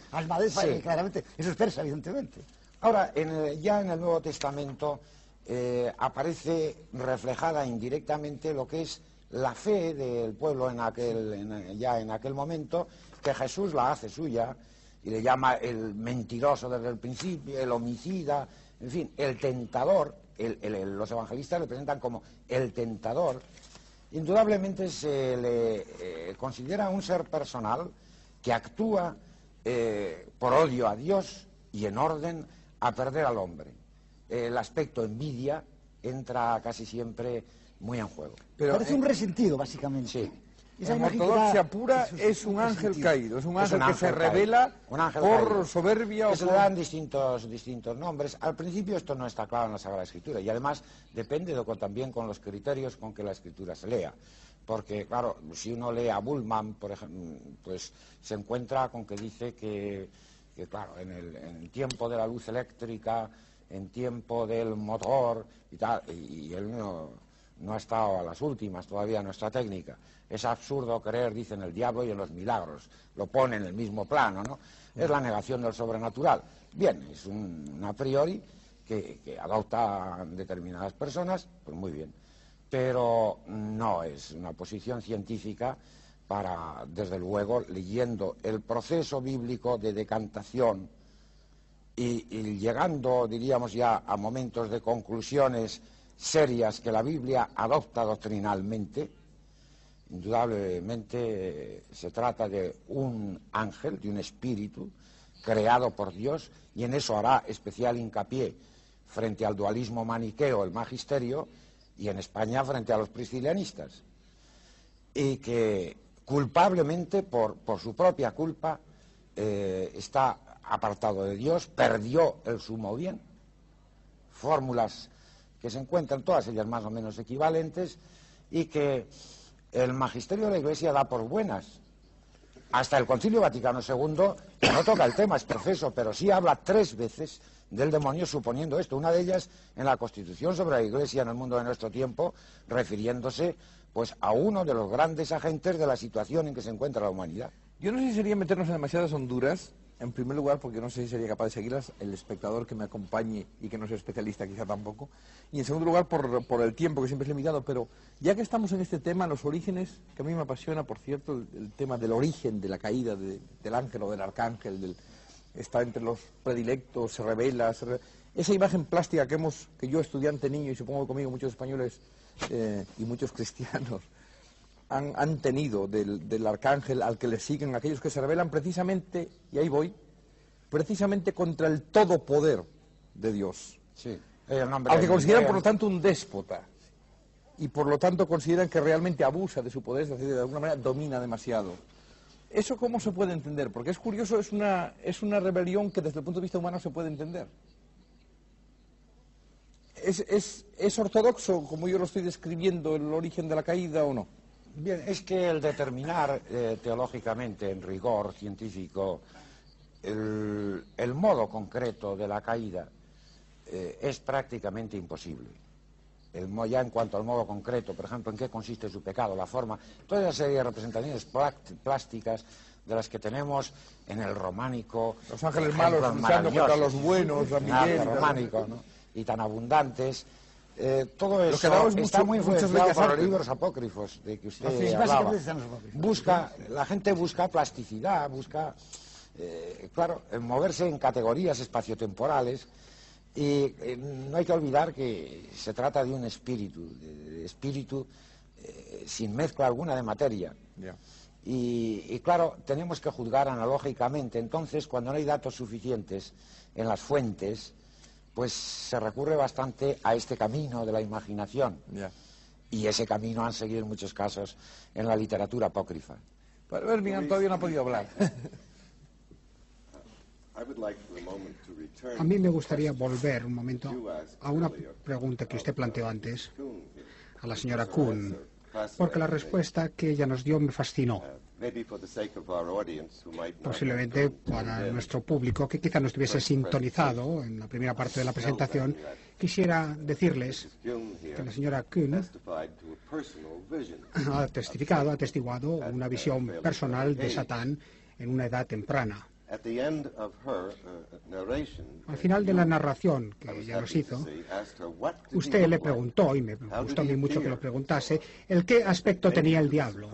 claramente, eso es persa, evidentemente. Ahora, ya en el Nuevo Testamento eh, aparece reflejada indirectamente lo que es la fe del pueblo en aquel, ya en aquel momento, que Jesús la hace suya y le llama el mentiroso desde el principio, el homicida, en fin, el tentador. los evangelistas le presentan como el tentador indudablemente se le eh, considera un ser personal que actúa eh, por odio a Dios y en orden a perder al hombre. El aspecto envidia entra casi siempre muy en juego. Pero, Parece un resentido, básicamente. Sí. Esa ortodoxia pura es, un ángel caído, es un ángel, que se revela por soberbia. Que se le dan distintos, distintos nombres. Al principio esto no está claro en la Sagrada Escritura y además depende también con los criterios con que la Escritura se lea. Porque, claro, si uno lee a Bullman, por ejemplo, pues se encuentra con que dice que, claro, en el, tiempo de la luz eléctrica, en tiempo del motor y tal, y, él no, no ha estado a las últimas todavía nuestra técnica es absurdo creer, dicen el diablo, y en los milagros. Lo pone en el mismo plano, ¿no? Es la negación del sobrenatural. Bien, es un, a priori que, que adoptan determinadas personas, pues muy bien. Pero no es una posición científica para, desde luego, leyendo el proceso bíblico de decantación y, llegando, diríamos ya, a momentos de conclusiones serias que la Biblia adopta doctrinalmente, Indudablemente eh, se trata de un ángel, de un espíritu creado por Dios y en eso hará especial hincapié frente al dualismo maniqueo, el magisterio, y en España frente a los priscilianistas. Y que culpablemente, por, su propia culpa, eh, está apartado de Dios, perdió el sumo bien. Fórmulas que se encuentran todas ellas más o menos equivalentes y que el magisterio de la Iglesia da por buenas. Hasta el Concilio Vaticano II, que no toca el tema, es profeso, pero sí habla tres veces del demonio suponiendo esto. Una de ellas en la Constitución sobre la Iglesia en el mundo de nuestro tiempo, refiriéndose pues a uno de los grandes agentes de la situación en que se encuentra la humanidad. Yo no sé si sería meternos en demasiadas honduras, en primer lugar, porque no sé si sería capaz de seguirlas, el espectador que me acompañe y que no sea especialista quizá tampoco. Y en segundo lugar, por, por el tiempo, que siempre es limitado. Pero ya que estamos en este tema, los orígenes, que a mí me apasiona, por cierto, el, tema del origen de la caída de- del ángel o del arcángel, del, está entre los predilectos, se revela, se re- esa imagen plástica que hemos, que yo estudiante niño y supongo conmigo muchos españoles eh, y muchos cristianos han, han tenido del, del arcángel al que le siguen aquellos que se rebelan precisamente, y ahí voy, precisamente contra el todopoder de Dios, Sí. El nombre al que consideran por lo tanto un déspota y por lo tanto consideran que realmente abusa de su poder, es decir, de alguna manera domina demasiado. ¿Eso cómo se puede entender? Porque es curioso, es una, es una rebelión que desde el punto de vista humano se puede entender. ¿Es, es, es ortodoxo, como yo lo estoy describiendo, el origen de la caída o no? Bien, es que el determinar eh, teológicamente, en rigor científico, el, el modo concreto de la caída eh, es prácticamente imposible. El ya en cuanto al modo concreto, por ejemplo, en qué consiste su pecado, la forma, toda esa serie de representaciones plásticas de las que tenemos en el románico. Los ángeles malos luchando contra los buenos, a en Miguel, arte y tal. románico, ¿no? y tan abundantes. Eh, todo Lo eso que damos está mucho- muy influenciado por los libros apócrifos de que usted Así hablaba. Busca, la gente busca plasticidad, busca, eh, claro, eh, moverse en categorías espaciotemporales y eh, no hay que olvidar que se trata de un espíritu, de, de espíritu eh, sin mezcla alguna de materia. Ya. Y, y, claro, tenemos que juzgar analógicamente. Entonces, cuando no hay datos suficientes en las fuentes, pues se recurre bastante a este camino de la imaginación. Y ese camino han seguido en muchos casos en la literatura apócrifa. Pero Birmingham todavía no ha podido hablar. A mí me gustaría volver un momento a una pregunta que usted planteó antes a la señora Kuhn, porque la respuesta que ella nos dio me fascinó. Posiblemente para nuestro público que quizá no estuviese sintonizado en la primera parte de la presentación, quisiera decirles que la señora Kuhn ha testificado, ha atestiguado una visión personal de Satán en una edad temprana. Al final de la narración que ella nos hizo, usted le preguntó, y me gustó a mí mucho que lo preguntase, el qué aspecto tenía el diablo.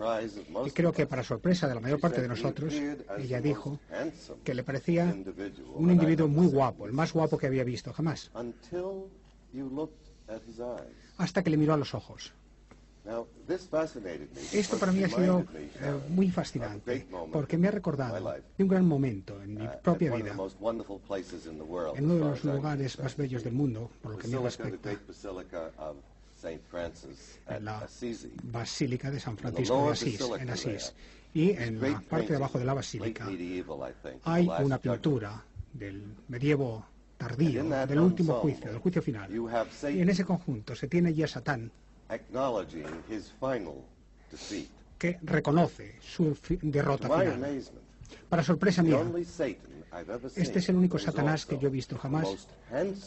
Y creo que para sorpresa de la mayor parte de nosotros, ella dijo que le parecía un individuo muy guapo, el más guapo que había visto jamás, hasta que le miró a los ojos. Esto para mí ha sido eh, muy fascinante, porque me ha recordado de un gran momento en mi propia vida, en uno de los lugares más bellos del mundo, por lo que me respecta, en la Basílica de San Francisco de Asís, en Asís. Y en la parte de abajo de la basílica hay una pintura del medievo tardío, del último juicio, del juicio final. Y en ese conjunto se tiene ya Satán, que reconoce su derrota final. Para sorpresa mía, este es el único Satanás que yo he visto jamás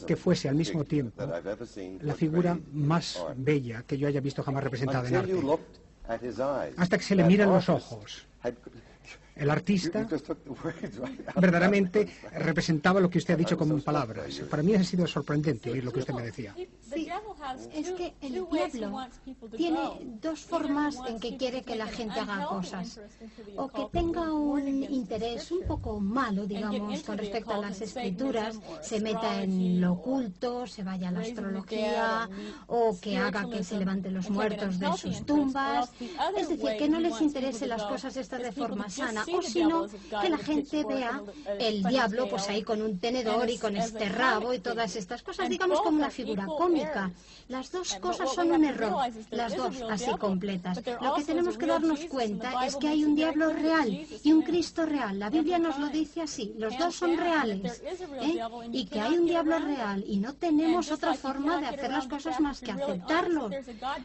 que fuese al mismo tiempo la figura más bella que yo haya visto jamás representada en arte. Hasta que se le miran los ojos. El artista verdaderamente representaba lo que usted ha dicho como palabras. Para mí ha sido sorprendente oír lo que usted me decía. Sí, es que el diablo tiene dos formas en que quiere que la gente haga cosas. O que tenga un interés un poco malo, digamos, con respecto a las escrituras, se meta en lo oculto, se vaya a la astrología, o que haga que se levanten los muertos de sus tumbas. Es decir, que no les interese las cosas estas de forma sana, o si no, que la gente vea el diablo pues ahí con un tenedor y con este rabo y todas estas cosas, digamos como una figura cómica. Las dos cosas son un error, las dos así completas. Lo que tenemos que darnos cuenta es que hay un diablo real y un Cristo real. La Biblia nos lo dice así, los dos son reales. ¿eh? Y que hay un diablo real y no tenemos otra forma de hacer las cosas más que aceptarlo.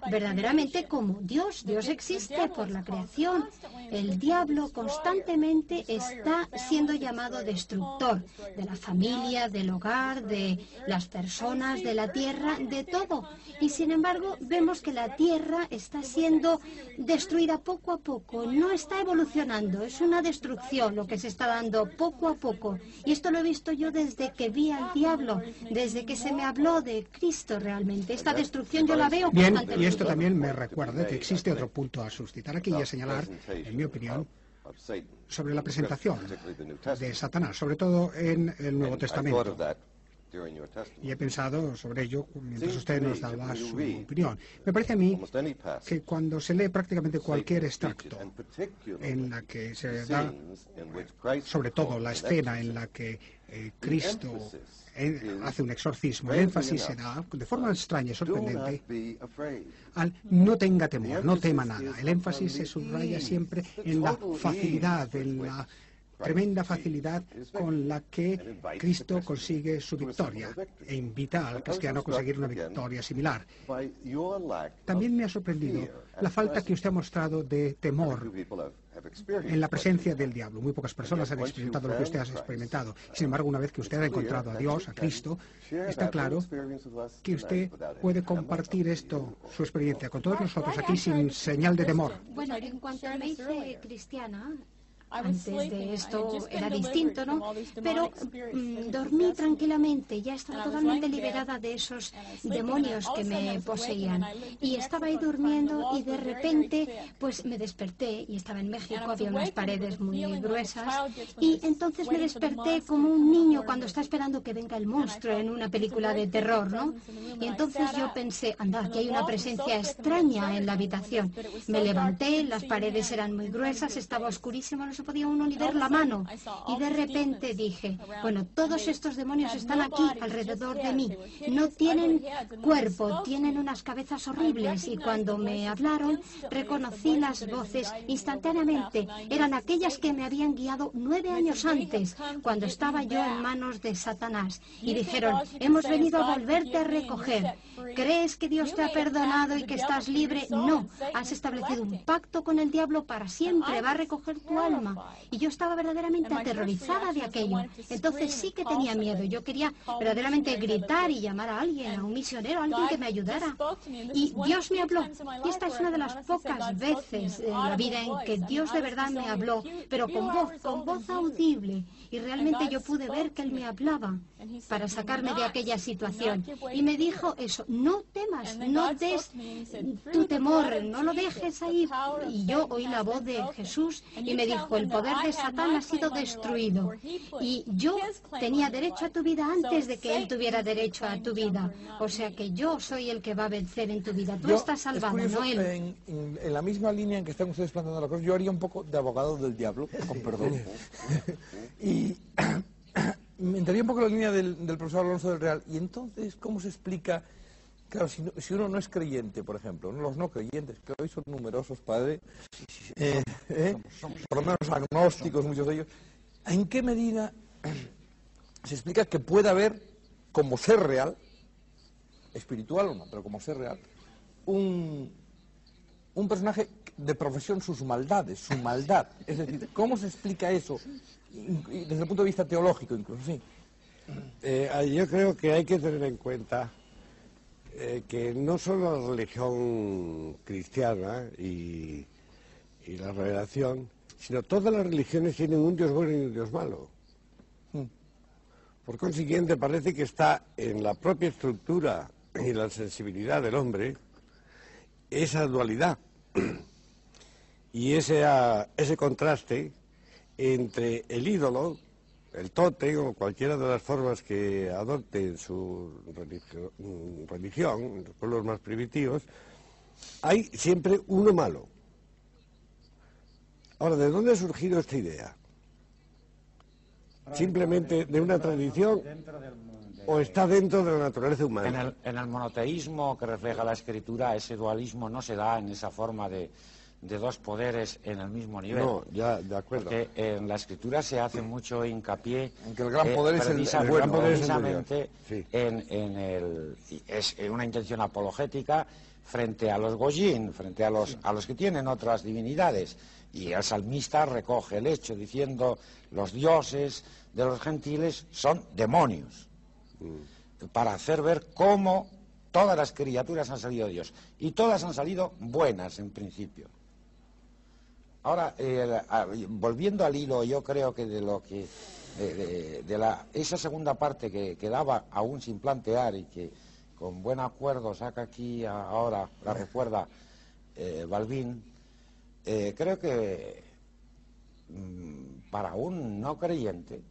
Verdaderamente como Dios, Dios existe por la creación. El diablo constantemente está siendo llamado destructor de la familia, del hogar, de las personas, de la tierra, de todo. Y sin embargo, vemos que la tierra está siendo destruida poco a poco, no está evolucionando, es una destrucción lo que se está dando poco a poco. Y esto lo he visto yo desde que vi al diablo, desde que se me habló de Cristo realmente. Esta destrucción yo la veo Bien, y esto también me recuerda que existe otro punto a suscitar aquí y a señalar, en mi opinión, sobre la presentación de Satanás, sobre todo en el Nuevo Testamento. Y he pensado sobre ello mientras usted nos daba su opinión. Me parece a mí que cuando se lee prácticamente cualquier extracto en la que se da, sobre todo la escena en la que eh, Cristo hace un exorcismo, el énfasis se da de forma extraña y sorprendente al no tenga temor, no tema nada. El énfasis se subraya siempre en la facilidad, en la tremenda facilidad con la que Cristo consigue su victoria e invita al cristiano a conseguir una victoria similar. También me ha sorprendido la falta que usted ha mostrado de temor en la presencia del diablo. Muy pocas personas han experimentado lo que usted ha experimentado. Sin embargo, una vez que usted ha encontrado a Dios, a Cristo, está claro que usted puede compartir esto, su experiencia, con todos nosotros aquí sin señal de temor. Bueno, en cuanto me hice cristiana, antes de esto era distinto, ¿no? Pero mm, dormí tranquilamente, ya estaba totalmente liberada de esos demonios que me poseían. Y estaba ahí durmiendo y de repente, pues me desperté y estaba en México, había unas paredes muy gruesas. y entonces me desperté como un niño cuando está esperando que venga el monstruo en una película de terror, ¿no? Y entonces yo pensé, anda, que hay una presencia extraña en la habitación. Me levanté, las paredes eran muy gruesas, estaba oscurísimo, no podía uno ni ver la mano. Y de repente dije, bueno, todos estos demonios están aquí alrededor de mí. No tienen cuerpo, tienen unas cabezas horribles. Y cuando me hablaron, reconocí las voces instantáneamente. Eran aquellas que me habían guiado nueve años antes, cuando estaba yo en manos de Satanás. Y dijeron, hemos venido a volverte a recoger. ¿Crees que Dios te ha perdonado y que estás libre? No. Has establecido un pacto con el diablo para siempre. Va a recoger tu alma. Y yo estaba verdaderamente aterrorizada de aquello. Entonces sí que tenía miedo. Yo quería verdaderamente gritar y llamar a alguien, a un misionero, a alguien que me ayudara. Y Dios me habló. Y esta es una de las pocas veces en la vida en que Dios de verdad me habló, pero con voz, con voz audible. Y realmente yo pude ver que Él me hablaba para sacarme de aquella situación. Y me dijo eso, no temas, no des tu temor, no lo dejes ahí. Y yo oí la voz de Jesús y me dijo, el poder de Satán ha sido destruido. Y yo tenía derecho a tu vida antes de que él tuviera derecho a tu vida. O sea que yo soy el que va a vencer en tu vida. Tú estás salvado, no él. En, la misma línea en que están ustedes planteando la cosa, yo haría un poco de abogado del diablo, con perdón. y me entraría un poco la línea del, profesor Alonso del Real. Y entonces, ¿cómo se explica Claro, si, uno no es creyente, por ejemplo, los no creyentes, que hoy son numerosos, padre, eh, eh, por lo menos agnósticos, muchos de ellos, ¿en qué medida se explica que puede haber, como ser real, espiritual o no, pero como ser real, un, un personaje de profesión sus maldades, su maldad? Es decir, ¿cómo se explica eso? Desde el punto de vista teológico, incluso, sí. Eh, yo creo que hay que tener en cuenta eh, que no solo la religión cristiana y, la revelación, sino todas las religiones tienen un Dios bueno y un Dios malo. Hmm. Por consiguiente, parece que está en la propia estructura y la sensibilidad del hombre esa dualidad y ese, ese contraste entre el ídolo, el tote o cualquiera de las formas que adopte su religión, los pueblos más primitivos, hay siempre uno malo. Ahora, ¿de dónde ha surgido esta idea? ¿Simplemente de una tradición o está dentro de la naturaleza En humana? el, en el monoteísmo que refleja la escritura, ese dualismo no se da en esa forma de, de dos poderes en el mismo nivel. No, ya, de acuerdo. Porque en la escritura se hace mucho hincapié En que el gran poder es el- el gran poder es el sí. en, en el es una intención apologética frente a los goyín, frente a los a los que tienen otras divinidades. Y el salmista recoge el hecho diciendo los dioses de los gentiles son demonios para hacer ver cómo todas las criaturas han salido de Dios. Y todas han salido buenas en principio. Ahora, volviendo al hilo, yo creo que de lo que de, esa segunda parte que quedaba aún sin plantear y que con buen acuerdo saca aquí ahora, la recuerda eh, Balbín, eh, creo que mm, para un no creyente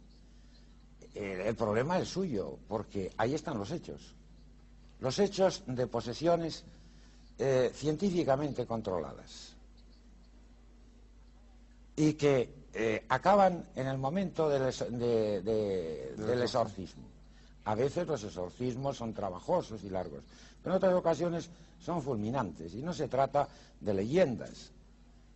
el problema es suyo, porque ahí están los hechos. Los hechos de posesiones eh, científicamente controladas y que eh, acaban en el momento del, es- de- de- del exorcismo. A veces los exorcismos son trabajosos y largos, pero en otras ocasiones son fulminantes y no se trata de leyendas,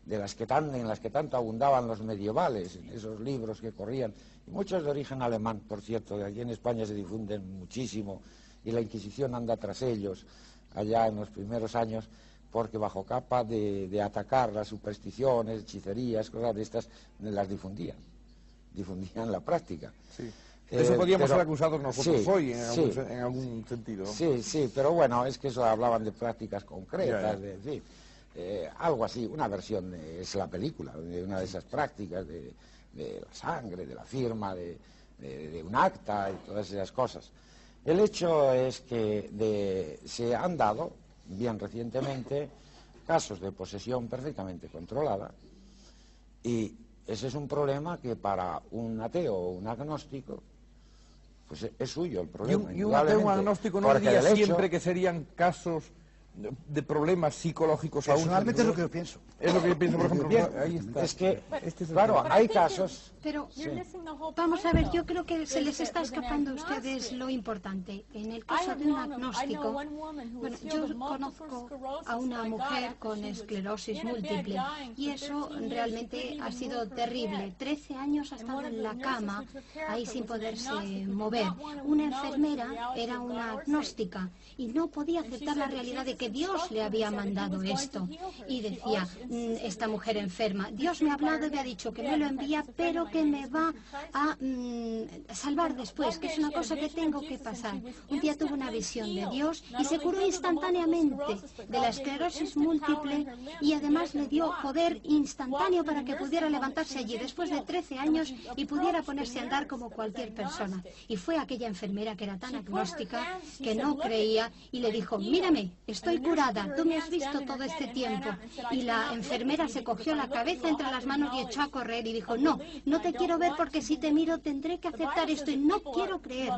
de las que tan, en las que tanto abundaban los medievales, en esos libros que corrían, y muchos de origen alemán, por cierto, de aquí en España se difunden muchísimo, y la Inquisición anda tras ellos allá en los primeros años, porque bajo capa de, de atacar las supersticiones, hechicerías, cosas de estas, las difundían, difundían la práctica. De eso Eh, podríamos pero- ser acusados nosotros sí, hoy, en algún, sí. en algún sentido. Sí, sí, pero bueno, es que eso hablaban de prácticas concretas, Ya, ya. de, eh, algo así, una versión, de- es la película, de una de esas prácticas de, de la sangre, de la firma, de, un acta y todas esas cosas. El hecho es que se han dado, bien recientemente, casos de posesión perfectamente controlada y ese es un problema que para un ateo o un agnóstico pues es suyo el problema. un, y un ateo, un indudablemente, agnóstico no diría hecho- siempre que serían casos de, problemas psicológicos aún. Personalmente es lo que yo pienso. Es lo que yo pienso, por ejemplo. Bien, ahí está. es que, Este es el claro, hay casos... Pero Sí. vamos a ver, yo creo que se les está escapando a ustedes lo importante. En el caso de un agnóstico, bueno, yo conozco a una mujer con esclerosis múltiple y eso realmente ha sido terrible. Trece años ha estado en la cama, ahí sin poderse mover. Una enfermera era una agnóstica y no podía aceptar la realidad de que Dios le había mandado esto. Y decía, "Mm, esta mujer enferma, Dios me ha hablado y me ha dicho que me lo envía, pero que me va a mm, salvar después, que es una cosa que tengo que pasar. Un día tuvo una visión de Dios y se curó instantáneamente de la esclerosis múltiple y además le dio poder instantáneo para que pudiera levantarse allí después de 13 años y pudiera ponerse a andar como cualquier persona. Y fue aquella enfermera que era tan agnóstica que no creía y le dijo, mírame, estoy curada, tú me has visto todo este tiempo. Y la enfermera se cogió la cabeza entre las manos y echó a correr y dijo, no, no te quiero ver porque si te miro tendré que aceptar esto y no quiero creer.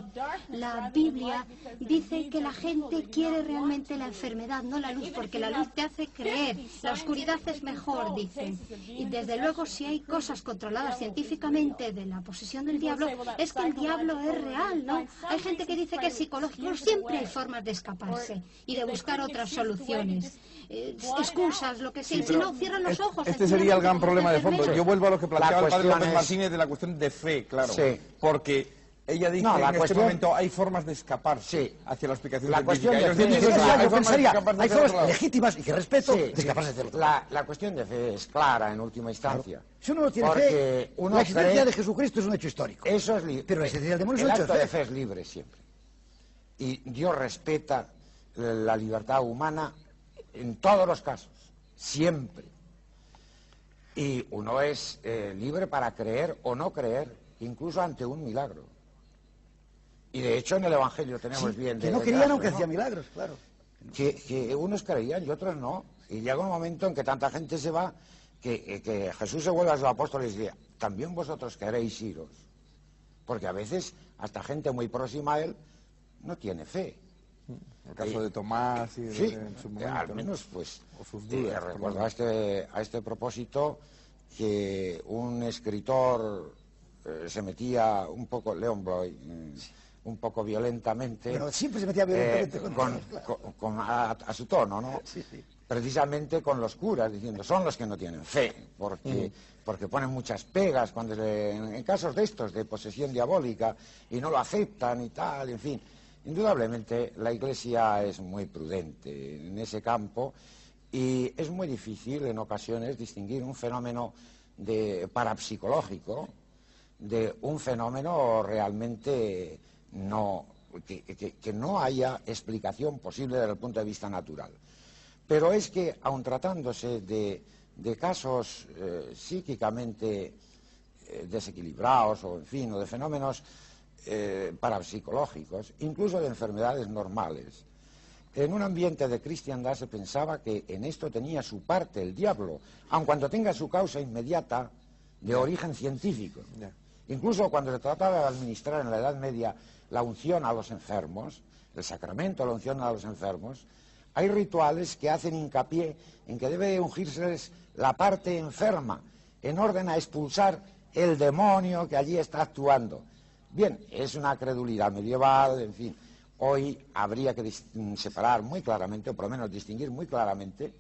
La Biblia dice que la gente quiere realmente la enfermedad, no la luz, porque la luz te hace creer. La oscuridad es mejor, dicen. Y desde luego si hay cosas controladas científicamente de la posesión del diablo, es que el diablo es real, ¿no? Hay gente que dice que es psicológico, siempre hay formas de escaparse y de buscar otras soluciones. Eh, excusas, lo que sea. Si no, cierran los ojos. Este sería el gran problema de fondo. Yo vuelvo a lo que planteaba el padre López es- Martínez de la cuestión de fe, claro. Sí. Porque ella dice No, la en este momento hay formas de escaparse Sí. hacia la explicación La científica. cuestión de fe es- que yo hay formas formas legítimas y que respeto Sí, de escaparse de otro. la, la cuestión de fe es clara en última instancia. Si uno no tiene Porque fe, uno la existencia cree- de Jesucristo es un hecho histórico. Eso es libre. Pero la existencia del demonio es un hecho acto de de fe. fe es libre siempre. Y Dios respeta la libertad humana en todos los casos, siempre. Y uno es eh, libre para creer o no creer, incluso ante un milagro. Y de hecho en el Evangelio tenemos bien Que de- no querían aunque hacía milagros, claro. que, que unos creían y otros no. Y llega un momento en que tanta gente se va que, eh, que Jesús se vuelve a sus apóstoles y dice, también vosotros queréis iros. Porque a veces hasta gente muy próxima a él no tiene fe. El caso de Tomás y de- Sí, en su eh, momento, al ¿no? menos pues sus eh, dudas, recuerdo a este, a este propósito que un escritor eh, se metía un poco, Leon Bloy, mm, un poco violentamente. Pero siempre se metía violentamente eh, con con- a, a su tono, ¿no? Precisamente con los curas, diciendo, son los que no tienen fe, porque, porque ponen muchas pegas cuando en casos de estos, de posesión diabólica, y no lo aceptan y tal, en fin. Indudablemente la Iglesia es muy prudente en ese campo y es muy difícil en ocasiones distinguir un fenómeno de parapsicológico de un fenómeno realmente no, que, no haya explicación posible desde el punto de vista natural. Pero es que, aun tratándose de, de casos eh, psíquicamente eh, desequilibrados o, en fin, o de fenómenos eh, parapsicológicos, incluso de enfermedades normales, en un ambiente de cristiandad se pensaba que en esto tenía su parte el diablo, aun cuando tenga su causa inmediata de origen científico. Incluso cuando se trataba de administrar en la Edad Media la unción a los enfermos, el sacramento de la unción a los enfermos, hay rituales que hacen hincapié en que debe ungírseles la parte enferma, en orden a expulsar el demonio que allí está actuando. Bien, es una credulidad medieval, en fin. Hoy habría que dis- separar muy claramente, o por lo menos distinguir muy claramente,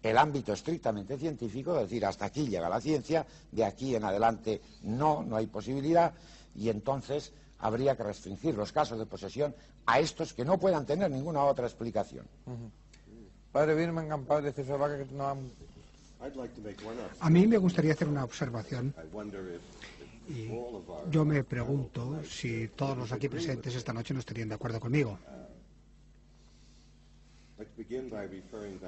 el ámbito estrictamente científico, es decir, hasta aquí llega la ciencia, de aquí en adelante no, no hay posibilidad, y entonces habría que restringir los casos de posesión a estos que no puedan tener ninguna otra explicación. Padre Birmingham, padre César Vaca, que no han... A mí me gustaría hacer una observación. Y yo me pregunto si todos los aquí presentes esta noche no estarían de acuerdo conmigo.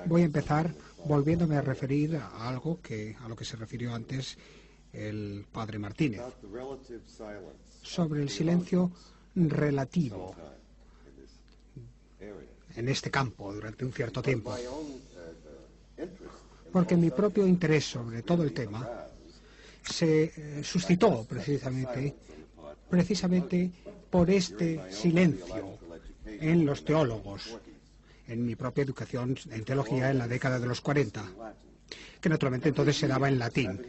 Voy a empezar volviéndome a referir a algo que a lo que se refirió antes el padre Martínez sobre el silencio relativo en este campo durante un cierto tiempo. Porque mi propio interés sobre todo el tema se eh, suscitó precisamente, precisamente por este silencio en los teólogos, en mi propia educación en teología en la década de los 40, que naturalmente entonces se daba en latín.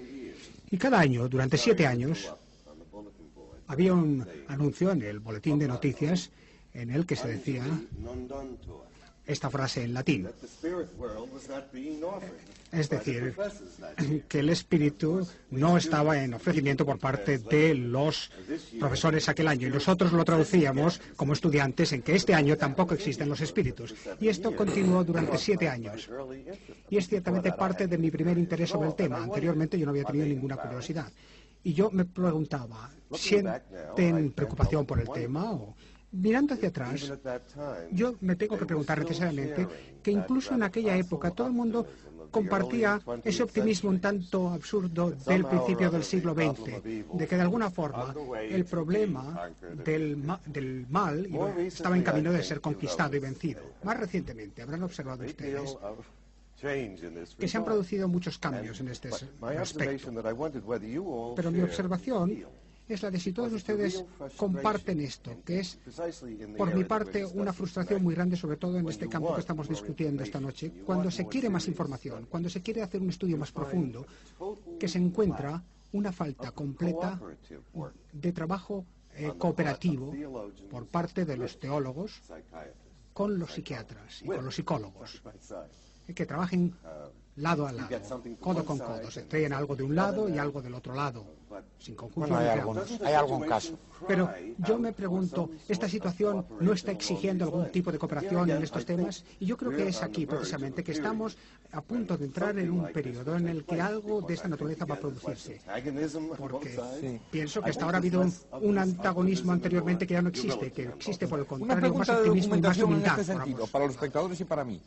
Y cada año, durante siete años, había un anuncio en el boletín de noticias en el que se decía esta frase en latín. Es decir, que el espíritu no estaba en ofrecimiento por parte de los profesores aquel año. Y nosotros lo traducíamos como estudiantes en que este año tampoco existen los espíritus. Y esto continuó durante siete años. Y es ciertamente parte de mi primer interés sobre el tema. Anteriormente yo no había tenido ninguna curiosidad. Y yo me preguntaba, ¿sienten preocupación por el tema? O, mirando hacia atrás, yo me tengo que preguntar necesariamente que incluso en aquella época todo el mundo compartía ese optimismo un tanto absurdo del principio del siglo XX, de que de alguna forma el problema del, del mal estaba en camino de ser conquistado y vencido. Más recientemente, habrán observado ustedes que se han producido muchos cambios en este aspecto. Pero mi observación es la de si todos ustedes comparten esto, que es, por mi parte, una frustración muy grande, sobre todo en este campo que estamos discutiendo esta noche, cuando se quiere más información, cuando se quiere hacer un estudio más profundo, que se encuentra una falta completa de trabajo eh, cooperativo por parte de los teólogos con los psiquiatras y con los psicólogos que trabajen lado a lado, codo con codo, se traen algo de un lado y algo del otro lado, sin conjunción. Bueno, hay, algún, ambos. hay algún caso. Pero yo me pregunto, ¿esta situación no está exigiendo algún tipo de cooperación en estos temas? Y yo creo que es aquí precisamente que estamos a punto de entrar en un periodo en el que algo de esta naturaleza va a producirse. Porque pienso que hasta ahora ha habido un, un antagonismo anteriormente que ya no existe, que existe por el contrario más optimismo y más documentación en humildad. este sentido, para los espectadores y para mí.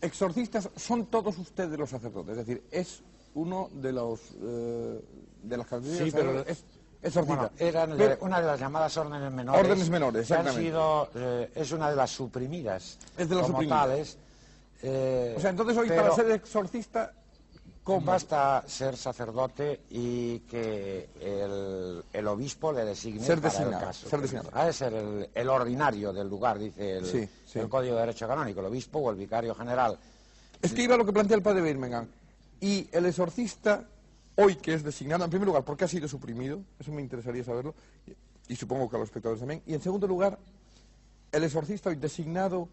Exorcistas son todos ustedes los sacerdotes, es decir, es uno de los eh, de las categorías Sí, pero- es exorcista. Bueno, eran Pero- una de las llamadas órdenes menores. Órdenes menores, que han exactamente. sido, eh, es una de las suprimidas. Es de las como suprimidas. tales. eh, o sea, entonces hoy pero para ser exorcista, ¿cómo? Basta ser sacerdote y que el, el obispo le designe Ser para el caso. ser designado. Ha de ser el, el ordinario del lugar, dice el, Sí, sí. el Código de Derecho Canónico, el obispo o el vicario general. Es que iba a lo que plantea el padre Birmingham. Y el exorcista hoy que es designado, en primer lugar, ¿por qué ha sido suprimido? Eso me interesaría saberlo, y, y supongo que a los espectadores también. Y en segundo lugar, el exorcista hoy designado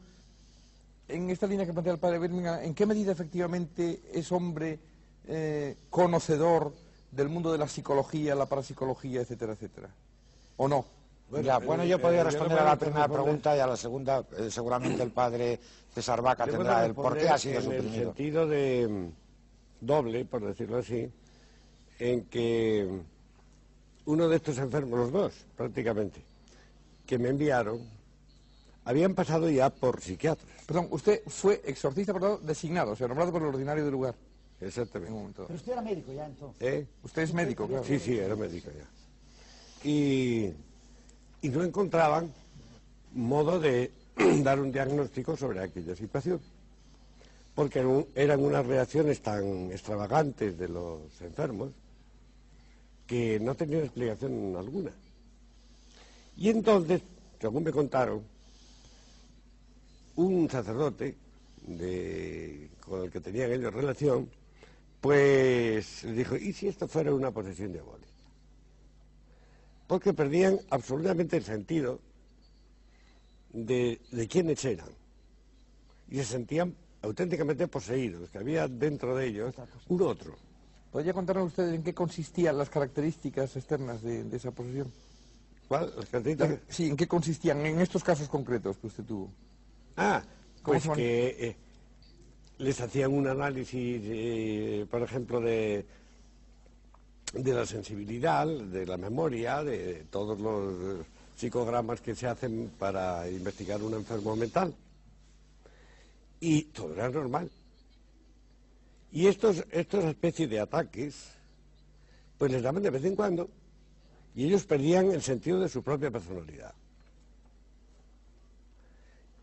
en esta línea que plantea el padre Birmingham, ¿en qué medida efectivamente es hombre eh, conocedor del mundo de la psicología, la parapsicología, etcétera, etcétera? ¿O no? Bueno, ya, bueno, yo eh, podría eh, responder yo a la primera pregunta y a la segunda eh, seguramente el padre César Vaca tendrá el por qué ha sido responder En el sentido de mm, doble, por decirlo así, en que uno de estos enfermos, los dos prácticamente, que me enviaron, habían pasado ya por psiquiatras. Perdón, usted fue exorcista, por lo tanto, designado, o sea, nombrado por el ordinario del lugar. Un Exactamente. Pero usted era médico ya entonces. ¿Eh? Usted es médico, claro. Sí, sí, era médico ya. Y, y no encontraban modo de dar un diagnóstico sobre aquella situación. Porque eran- eran unas reacciones tan extravagantes de los enfermos que no tenían explicación alguna. Y entonces, según me contaron, un sacerdote de- con el que tenían ellos relación, pues dijo, ¿y si esto fuera una posesión diabólica? Porque perdían absolutamente el sentido de, de quiénes eran. Y se sentían auténticamente poseídos, que había dentro de ellos un otro. ¿Podría contarnos usted en qué consistían las características externas de, de esa posesión? ¿Cuál? Las características- Sí, ¿en qué consistían en estos casos concretos que usted tuvo? Ah, ¿Cómo pues que eh, les hacían un análisis, eh, por ejemplo, de, de la sensibilidad, de la memoria, de todos los psicogramas que se hacen para investigar un enfermo mental. Y todo era normal. Y estos, estos especies de ataques, pues les daban de vez en cuando, y ellos perdían el sentido de su propia personalidad.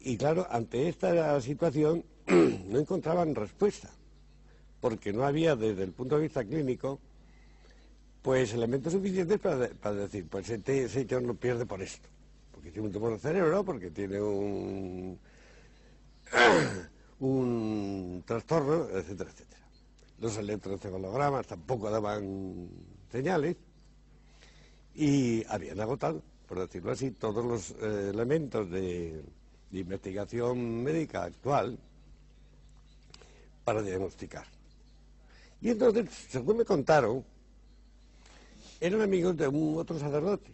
Y claro, ante esta situación no encontraban respuesta, porque no había desde el punto de vista clínico pues elementos suficientes para, para decir, pues este señor lo pierde por esto, porque tiene un tumor de cerebro, porque tiene un, un trastorno, etcétera, etcétera. Los electroencefalogramas tampoco daban señales y habían agotado, por decirlo así, todos los eh, elementos de investigación médica actual para diagnosticar. Y entonces, según me contaron, eran amigos de un otro sacerdote.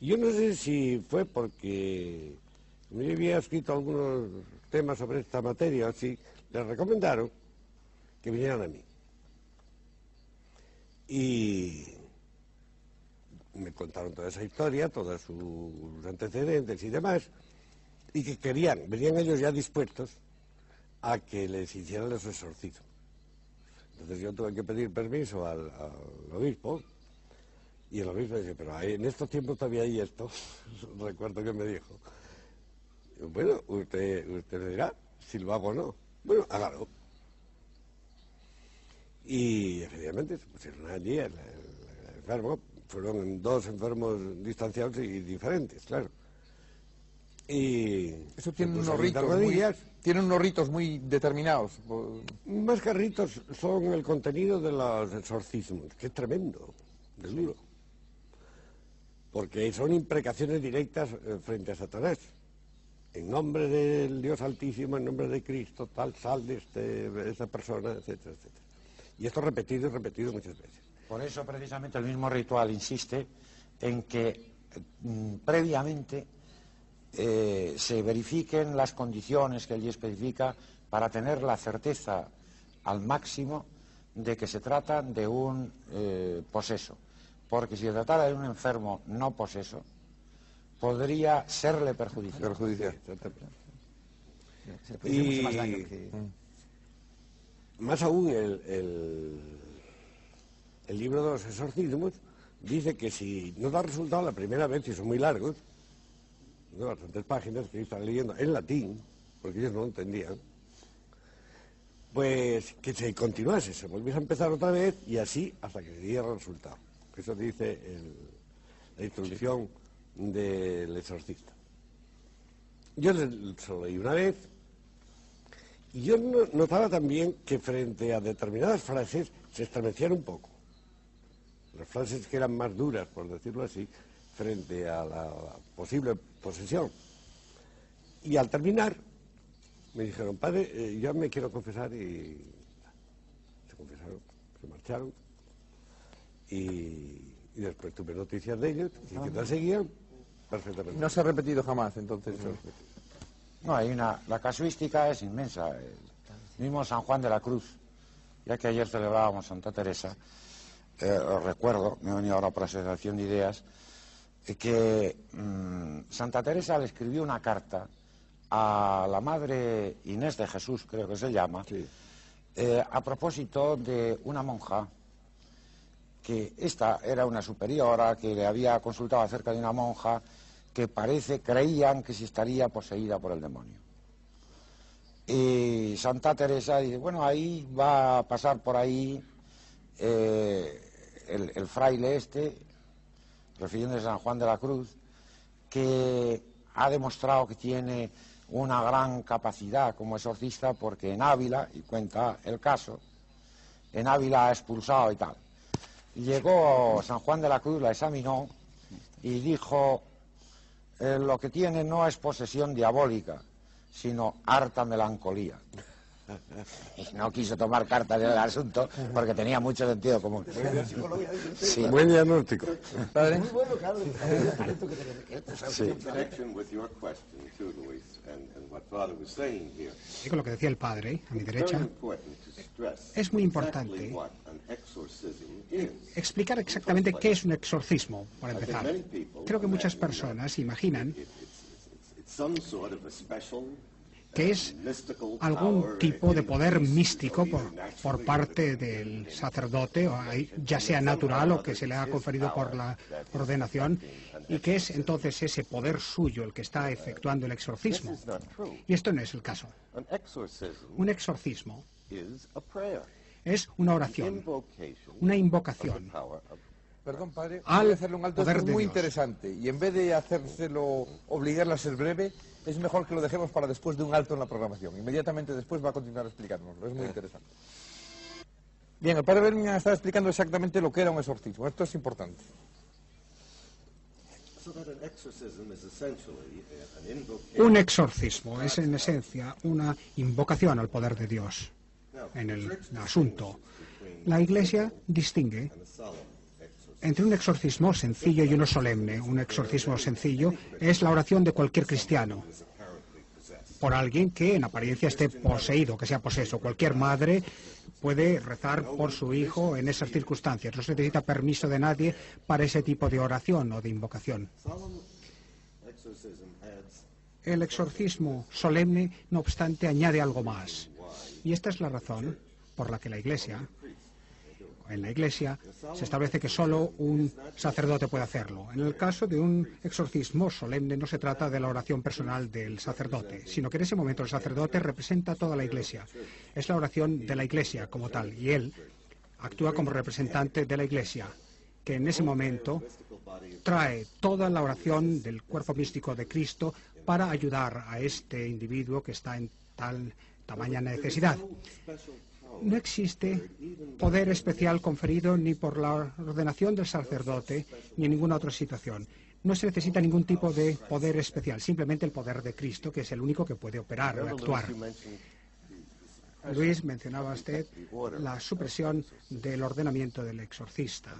Y yo no sé si fue porque yo había escrito algunos temas sobre esta materia, así, les recomendaron que vinieran a mí. Y me contaron toda esa historia, todos sus antecedentes y demás, y que querían, venían ellos ya dispuestos a que les hicieran los exorcismos. Entonces yo tuve que pedir permiso al, obispo, y el obispo dice, pero en estos tiempos todavía hay esto, recuerdo que me dijo. Bueno, usted, usted dirá si lo hago o no. Bueno, hágalo. Y efectivamente se pusieron allí el enfermo, fueron dos enfermos distanciados y diferentes, claro. Y Eso se tiene unos de ritos muy, rodillas. tienen unos ritos muy determinados. Más que ritos son el contenido de los exorcismos, que es tremendo, de duro. Porque son imprecaciones directas eh, frente a Satanás. En nombre del Dios Altísimo, en nombre de Cristo, tal, sal de este, esta persona, etcétera, etcétera. Y esto repetido y repetido muchas veces. Por eso precisamente el mismo ritual insiste en que mm, previamente eh, se verifiquen las condiciones que allí especifica para tener la certeza al máximo de que se trata de un eh, poseso. Porque si se tratara de un enfermo no poseso, podría serle perjudicial. perjudicial. Se puede hacer mucho más daño que... Más aún, el, el- el libro de los exorcismos dice que si no da resultado la primera vez, y son muy largos, bastantes páginas que estaba leyendo en latín, porque ellos no lo entendían, pues que se continuase, se volviese a empezar otra vez y así hasta que diera resultado. Eso dice la instrucción del exorcista. Yo se lo leí una vez Y yo notaba también que frente a determinadas frases se estremecían un poco. Las frases que eran más duras, por decirlo así, frente a la posible posesión. Y al terminar, me dijeron, padre, eh, yo me quiero confesar y se confesaron, se marcharon. Y, después tuve noticias de ellos y que tal seguían perfectamente. No se ha repetido jamás, entonces. No, hay una, la casuística es inmensa. El mismo San Juan de la Cruz, ya que ayer celebrábamos Santa Teresa, eh, os recuerdo, me he venido ahora por asociación de ideas, que mm, Santa Teresa le escribió una carta a la madre Inés de Jesús, creo que se llama, eh, a propósito de una monja que esta era una superiora que le había consultado acerca de una monja que parece, creían que se estaría poseída por el demonio. Y Santa Teresa dice, bueno, ahí va a pasar por ahí eh, el, el, fraile este, refiriéndose a San Juan de la Cruz, que ha demostrado que tiene una gran capacidad como exorcista porque en Ávila, y cuenta el caso, en Ávila ha expulsado y tal. Llegó San Juan de la Cruz, la examinó y dijo, eh, lo que tiene no es posesión diabólica, sino harta melancolía. Y no quiso tomar carta del asunto porque tenía mucho sentido común. Sí. Buen diagnóstico. Muy bueno, claro. Sí. Y con lo que decía el padre, a mi derecha, es muy importante explicar exactamente qué es un exorcismo, para empezar. Creo que muchas personas imaginan que es algún tipo de poder místico por, por, parte del sacerdote, ya sea natural o que se le ha conferido por la ordenación, y que es entonces ese poder suyo el que está efectuando el exorcismo. Y esto no es el caso. Un exorcismo es una oración, una invocación. Perdón, padre, al hacerle un alto, muy interesante. Y en vez de hacérselo, obligarle a ser breve, es mejor que lo dejemos para después de un alto en la programación. Inmediatamente después va a continuar explicándonoslo. Es muy interesante. Bien, el padre Bermin estaba explicando exactamente lo que era un exorcismo. Esto es importante. Un exorcismo es en esencia una invocación al poder de Dios en el asunto. La Iglesia distingue entre un exorcismo sencillo y uno solemne. Un exorcismo sencillo es la oración de cualquier cristiano por alguien que en apariencia esté poseído, que sea poseso. Cualquier madre puede rezar por su hijo en esas circunstancias. No se necesita permiso de nadie para ese tipo de oración o de invocación. El exorcismo solemne, no obstante, añade algo más. Y esta es la razón por la que la Iglesia en la Iglesia se establece que solo un sacerdote puede hacerlo. En el caso de un exorcismo solemne no se trata de la oración personal del sacerdote, sino que en ese momento el sacerdote representa toda la Iglesia. Es la oración de la Iglesia como tal y él actúa como representante de la Iglesia, que en ese momento trae toda la oración del cuerpo místico de Cristo para ayudar a este individuo que está en tal tamaña necesidad no existe poder especial conferido ni por la ordenación del sacerdote ni en ninguna otra situación. No se necesita ningún tipo de poder especial, simplemente el poder de Cristo, que es el único que puede operar y actuar. Luis, mencionaba usted la supresión del ordenamiento del exorcista.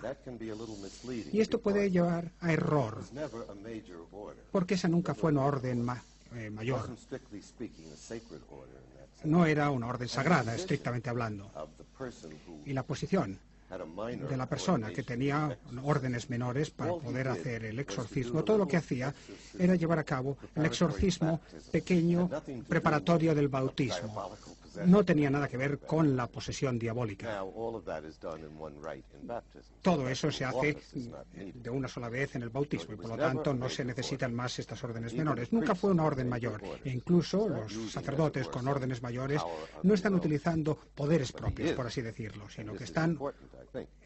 Y esto puede llevar a error, porque esa nunca fue una orden eh, mayor no era una orden sagrada, estrictamente hablando. Y la posición de la persona que tenía órdenes menores para poder hacer el exorcismo, todo lo que hacía era llevar a cabo el exorcismo pequeño preparatorio del bautismo no tenía nada que ver con la posesión diabólica. Todo eso se hace de una sola vez en el bautismo y por lo tanto no se necesitan más estas órdenes menores. Nunca fue una orden mayor. e incluso los sacerdotes con órdenes mayores no están utilizando poderes propios, por así decirlo, sino que están,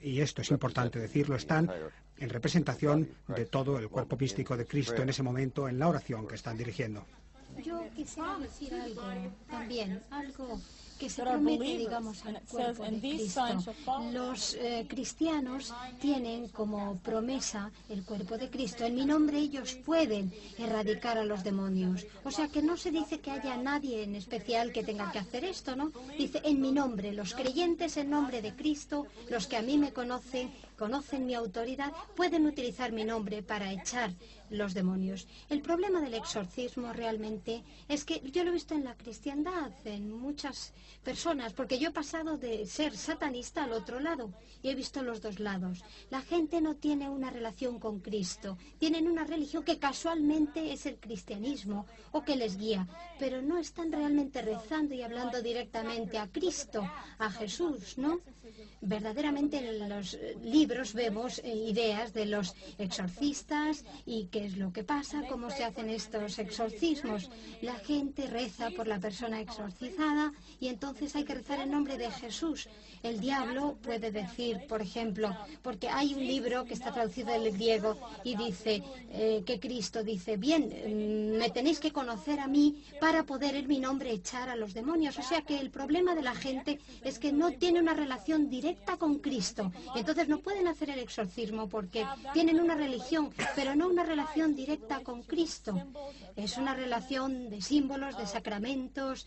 y esto es importante decirlo, están en representación de todo el cuerpo místico de Cristo en ese momento en la oración que están dirigiendo. Yo quisiera decir algo también, algo que se promete, digamos, al cuerpo de Cristo. Los eh, cristianos tienen como promesa el cuerpo de Cristo. En mi nombre ellos pueden erradicar a los demonios. O sea que no se dice que haya nadie en especial que tenga que hacer esto, ¿no? Dice en mi nombre, los creyentes en nombre de Cristo, los que a mí me conocen, conocen mi autoridad, pueden utilizar mi nombre para echar los demonios. El problema del exorcismo realmente es que yo lo he visto en la cristiandad, en muchas personas, porque yo he pasado de ser satanista al otro lado y he visto los dos lados. La gente no tiene una relación con Cristo, tienen una religión que casualmente es el cristianismo o que les guía, pero no están realmente rezando y hablando directamente a Cristo, a Jesús, ¿no? Verdaderamente en los libros vemos eh, ideas de los exorcistas y qué es lo que pasa, cómo se hacen estos exorcismos. La gente reza por la persona exorcizada y entonces hay que rezar en nombre de Jesús. El diablo puede decir, por ejemplo, porque hay un libro que está traducido del griego y dice eh, que Cristo dice, bien, mm, me tenéis que conocer a mí para poder en mi nombre echar a los demonios. O sea que el problema de la gente es que no tiene una relación directa con Cristo. Entonces no pueden hacer el exorcismo porque tienen una religión, pero no una relación directa con Cristo. Es una relación de símbolos, de sacramentos,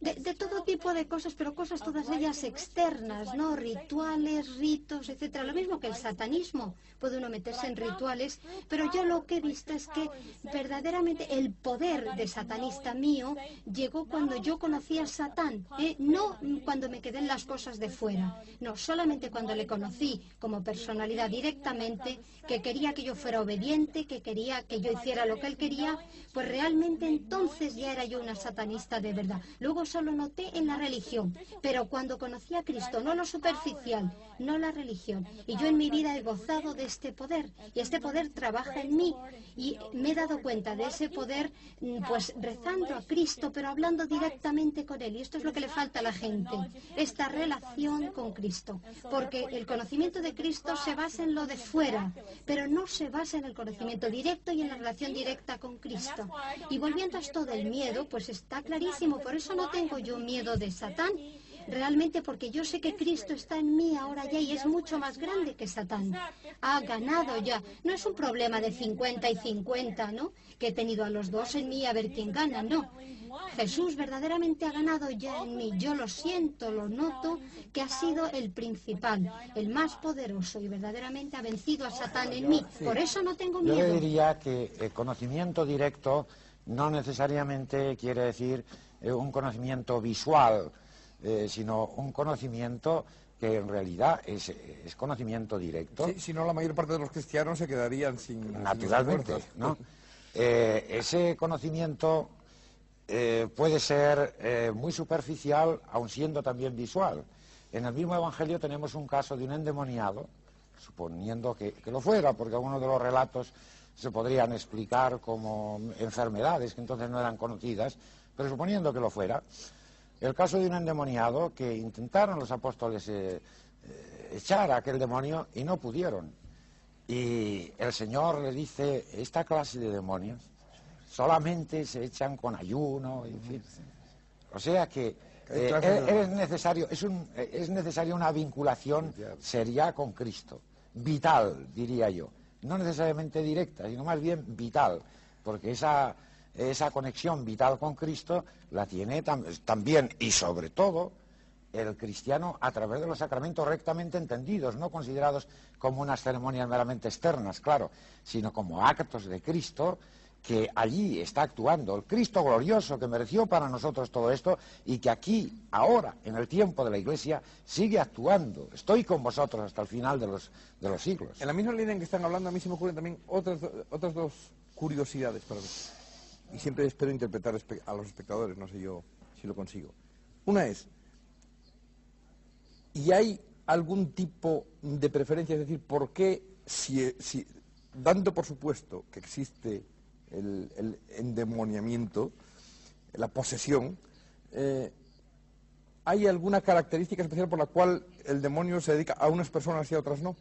de, todo tipo de cosas, pero cosas todas ellas externas, ¿no? Rituales, ritos, etcétera. Lo mismo que el satanismo. Puede uno meterse en rituales, pero yo lo que he visto es que verdaderamente el poder de satanista mío llegó cuando yo conocí a Satán, ¿eh? no cuando me quedé en las cosas de fuera, no, solamente cuando le conocí como personalidad directamente, que quería que yo fuera obediente, que quería que yo hiciera lo que él quería, pues realmente entonces ya era yo una satanista de Luego solo noté en la religión, pero cuando conocí a Cristo, no lo superficial, no la religión. Y yo en mi vida he gozado de este poder y este poder trabaja en mí y me he dado cuenta de ese poder mm, pues rezando a Cristo, pero hablando directamente con Él. Y esto es lo que le falta a la gente, esta relación con Cristo. Porque el conocimiento de Cristo se basa en lo de fuera, pero no se basa en el conocimiento directo y en la relación directa con Cristo. Y volviendo a esto del miedo, pues está clarísimo por eso no tengo yo miedo de Satán. Realmente porque yo sé que Cristo está en mí ahora ya y es mucho más grande que Satán. Ha ganado ya. No es un problema de 50 y 50, ¿no? Que he tenido a los dos en mí a ver quién gana, no. Jesús verdaderamente ha ganado ya en mí. Yo lo siento, lo noto, que ha sido el principal, el más poderoso y verdaderamente ha vencido a Satán en mí. Por eso no tengo miedo. Yo diría que el conocimiento directo no necesariamente quiere decir eh, un conocimiento visual, eh, sino un conocimiento que en realidad es, conocimiento directo. si no, la mayor parte de los cristianos se quedarían sin... Naturalmente, ¿no? Eh, ese conocimiento puede ser muy superficial, aun siendo también visual. En el mismo Evangelio tenemos un caso de un endemoniado, suponiendo que, que lo fuera, porque algunos de los relatos se podrían explicar como enfermedades que entonces no eran conocidas, pero suponiendo que lo fuera, el caso de un endemoniado que intentaron los apóstoles eh, eh, echar a aquel demonio y no pudieron. Y el Señor le dice, esta clase de demonios solamente se echan con ayuno, en fin. O sea que eh, es, necesario, es, un, es necesaria una vinculación seria con Cristo, vital, diría yo. No necesariamente directa, sino más bien vital, porque esa esa conexión vital con Cristo la tiene también y sobre todo el cristiano a través de los sacramentos rectamente entendidos, no considerados como unas ceremonias meramente externas, claro, sino como actos de Cristo que allí está actuando, el Cristo glorioso que mereció para nosotros todo esto y que aquí, ahora, en el tiempo de la Iglesia, sigue actuando. Estoy con vosotros hasta el final de los, de los siglos. En la misma línea en que están hablando, a mí se me ocurren también otras, otras dos curiosidades para y siempre espero interpretar a los espectadores, no sé yo si lo consigo. Una es, ¿y hay algún tipo de preferencia? Es decir, ¿por qué, dando por supuesto que existe el, endemoniamiento, la posesión, eh, ¿hay alguna característica especial por la cual el demonio se dedica a unas personas y a otras no?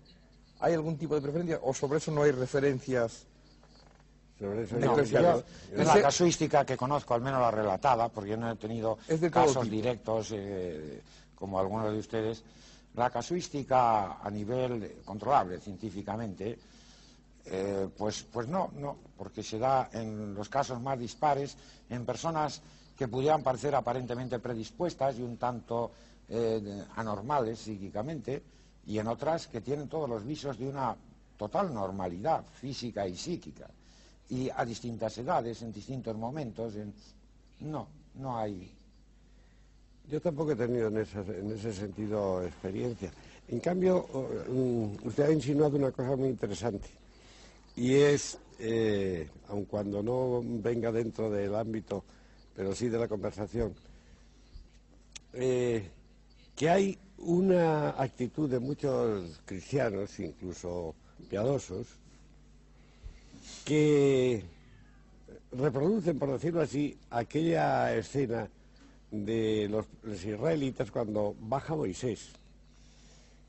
¿Hay algún tipo de preferencia o sobre eso no hay referencias Sobre eso No, yo- yo- es la casuística que conozco, al menos la relatada, porque yo no he tenido Es casos tipo. directos eh, como algunos de ustedes. La casuística a nivel controlable científicamente, eh, pues, pues no, no, porque se da en los casos más dispares en personas que pudieran parecer aparentemente predispuestas y un tanto eh, anormales psíquicamente, y en otras que tienen todos los visos de una total normalidad física y psíquica, y a distintas edades, en distintos momentos, en- no, no hay. Yo tampoco he tenido en ese, en ese sentido experiencia. En cambio, mm, usted ha insinuado una cosa muy interesante. Y es, eh, aun cuando no venga dentro del ámbito, pero sí de la conversación, eh, que hay una actitud de muchos cristianos, incluso piadosos, que reproducen, por decirlo así, aquella escena de los, israelitas cuando baja Moisés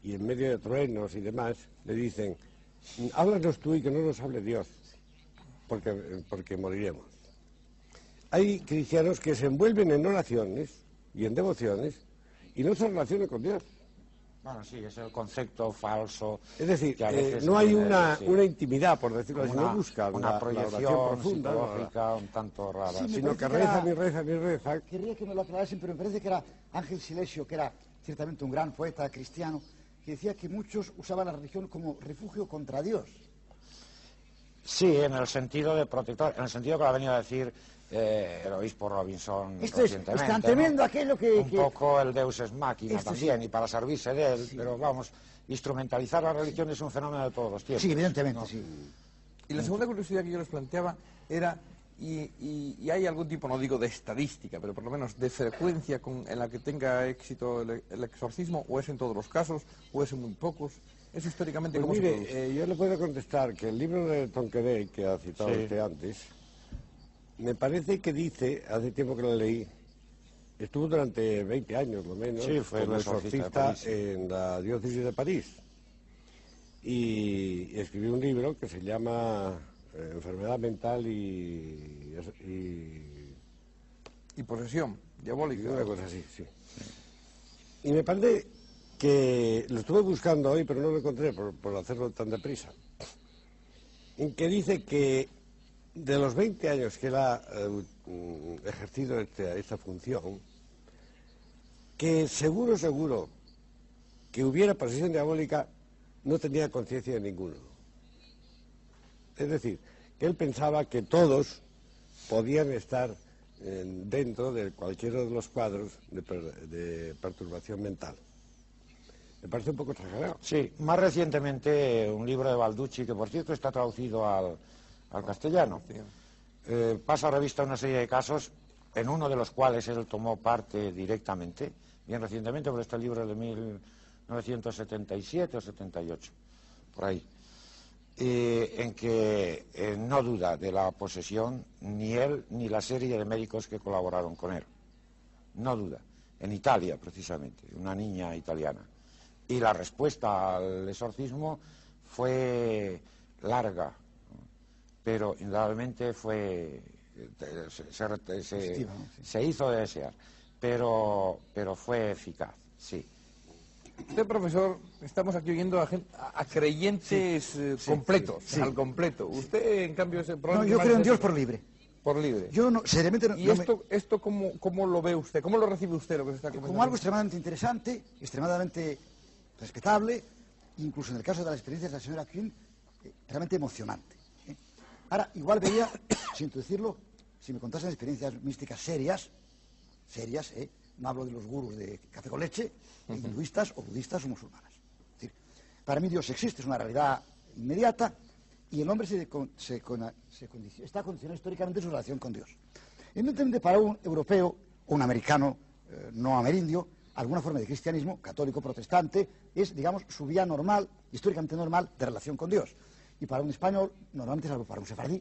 y en medio de truenos y demás le dicen, háblanos tú y que no nos hable Dios, porque, porque moriremos. Hay cristianos que se envuelven en oraciones y en devociones y no se relacionan con Dios. Bueno, sí, es el concepto falso. Es decir, que a eh, no hay una, sí, una intimidad, por decirlo así, una, no buscan una la- proyección profunda, psicológica un tanto rara. Sí, sino que parece que era- rezan y rezan y rezan. Querría que me lo aclarasen, pero me parece que era Ángel Silesio, que era ciertamente un gran poeta cristiano, que decía que muchos usaban la religión como refugio contra Dios. Sí, en el sentido de protector, en el sentido que lo ha venido a decir eh, el obispo Robinson Esto es, es recientemente. tan aquello que... Un que- poco el deus es máquina Esto sí. también, y para servirse de él, pero vamos, instrumentalizar la religión es un fenómeno de todos los tiempos. Sí, evidentemente, ¿no? sí. Y la segunda curiosidad que yo les planteaba era, y, y- y hay algún tipo, no digo de estadística, pero por lo menos de frecuencia con- en la que tenga éxito el, el exorcismo, o es en todos los casos, o es en muy pocos, es históricamente Pues cómo mire, eh, yo le puedo contestar que el libro de Tonquedé, que ha citado Sí. usted antes, me parece que dice, hace tiempo que lo leí, estuvo durante 20 años, lo menos, Sí, fue como exorcista en la diócesis de París. Y, y escribió un libro que se llama eh, Enfermedad Mental y, y Y posesión diabólica. una cosa así, sí. Y me parece que lo estuve buscando hoy, pero no lo encontré por, por hacerlo tan deprisa. En que dice que de los 20 años que él ha eh, mm, ejercido este- esta función, que seguro, seguro, que hubiera posesión diabólica, no tenía conciencia de ninguno. Es decir, que él pensaba que todos podían estar eh, dentro de cualquiera de los cuadros de, per- de perturbación mental. Me parece un poco exagerado. Sí, más recientemente un libro de Balducci, que por cierto está traducido al, al castellano, eh, pasa a revista una serie de casos, en uno de los cuales él tomó parte directamente, bien recientemente, por este libro de 1977 o 78, por ahí, eh, en que eh, no duda de la posesión ni él ni la serie de médicos que colaboraron con él. No duda. En Italia, precisamente, una niña italiana. Y la respuesta al exorcismo fue larga, pero indudablemente fue se, hizo de desear, pero, pero fue eficaz, sí. Usted, profesor, estamos aquí oyendo a, gen- a- creyentes eh, completos, sí. al completo. Usted, en cambio, es el No, yo creo en Dios por libre. Por libre. Yo no, seriamente no, ¿Y no me- esto, esto cómo, cómo lo ve usted? ¿Cómo lo recibe usted lo que se está comentando? como algo extremadamente interesante, extremadamente respetable, incluso en el caso de las experiencias de la señora Kuhn, eh, realmente emocionante. ¿eh? Ahora, igual vería, siento decirlo, si me contasen experiencias místicas serias, serias, ¿eh? no hablo de los gurús de café con leche, hinduistas o budistas o musulmanas. Es decir, para mí Dios existe, es una realidad inmediata, y el hombre se, con- se con- se condici- está condicionado históricamente en su relación con Dios. Evidentemente, para un europeo o un americano eh, no amerindio, alguna forma de cristianismo, católico, protestante, es, digamos, su vía normal, históricamente normal, de relación con Dios. Y para un español, normalmente, salvo para un sefardí,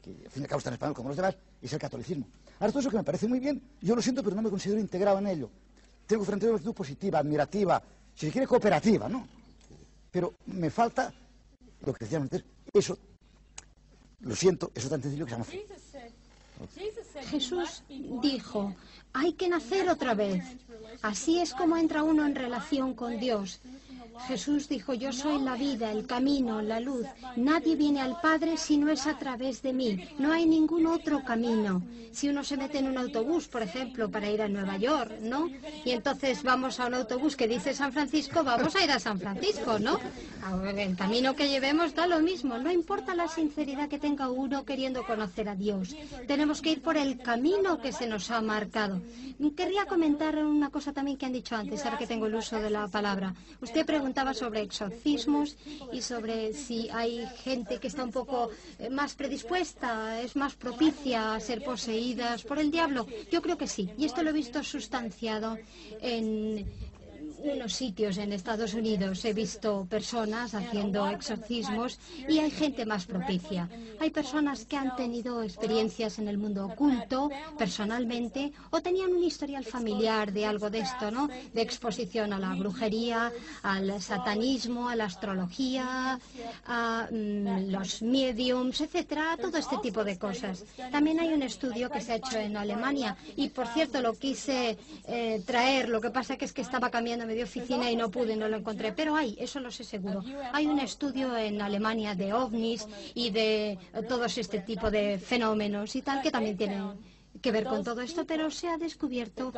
que al fin y al cabo está en español como los demás, es el catolicismo. Ahora, todo eso que me parece muy bien, yo lo siento, pero no me considero integrado en ello. Tengo frente a una actitud positiva, admirativa, si se quiere cooperativa, ¿no? Pero me falta, lo que decían antes, eso, Lo siento, eso tan sencillo que se nace. Jesús dijo, hay que nacer otra vez. Así es como entra uno en relación con Dios. Jesús dijo, yo soy la vida, el camino, la luz. Nadie viene al Padre si no es a través de mí. No hay ningún otro camino. Si uno se mete en un autobús, por ejemplo, para ir a Nueva York, ¿no? Y entonces vamos a un autobús que dice San Francisco, vamos a ir a San Francisco, ¿no? El camino que llevemos da lo mismo. No importa la sinceridad que tenga uno queriendo conocer a Dios. Tenemos que ir por el camino que se nos ha marcado. Querría comentar una cosa también que han dicho antes, ahora que tengo el uso de la palabra. Usted preguntaba sobre exorcismos y sobre si hay gente que está un poco eh, más predispuesta, es más propicia a ser poseídas por el diablo. Yo creo que sí, y esto lo he visto sustanciado en, unos sitios en Estados Unidos he visto personas haciendo exorcismos y hay gente más propicia. Hay personas que han tenido experiencias en el mundo oculto personalmente o tenían un historial familiar de algo de esto, ¿no? De exposición a la brujería, al satanismo, a la astrología, a mm, los mediums, etcétera, todo este tipo de cosas. También hay un estudio que se ha hecho en Alemania y por cierto lo quise eh, traer, lo que pasa es que estaba cambiando de oficina y no pude, no lo encontré. Pero hay, eso lo sé seguro. Hay un estudio en Alemania de ovnis y de todos este tipo de fenómenos y tal que también tienen que ver con todo esto, pero se ha descubierto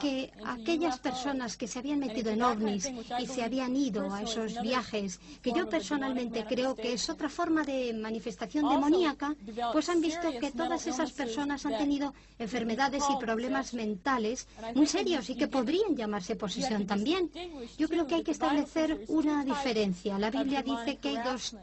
que aquellas personas que se habían metido en ovnis y se habían ido a esos viajes, que yo personalmente creo que es otra forma de manifestación demoníaca, pues han visto que todas esas personas han tenido enfermedades y problemas mentales muy serios y que podrían llamarse posesión también. Yo creo que hay que establecer una diferencia. La Biblia dice que hay dos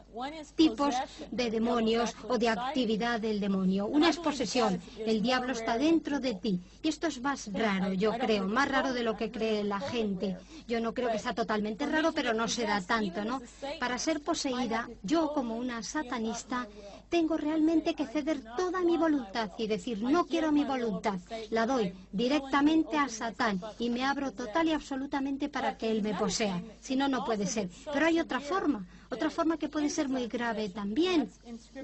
tipos de demonios o de actividad del demonio. Una es posesión. El diablo está dentro de ti. Y esto es más raro, yo creo, más raro de lo que cree la gente. Yo no creo que sea totalmente raro, pero no será tanto, ¿no? Para ser poseída, yo como una satanista, tengo realmente que ceder toda mi voluntad y decir, no quiero mi voluntad, la doy directamente a Satán y me abro total y absolutamente para que él me posea. Si no, no puede ser. Pero hay otra forma. Otra forma que puede ser muy grave también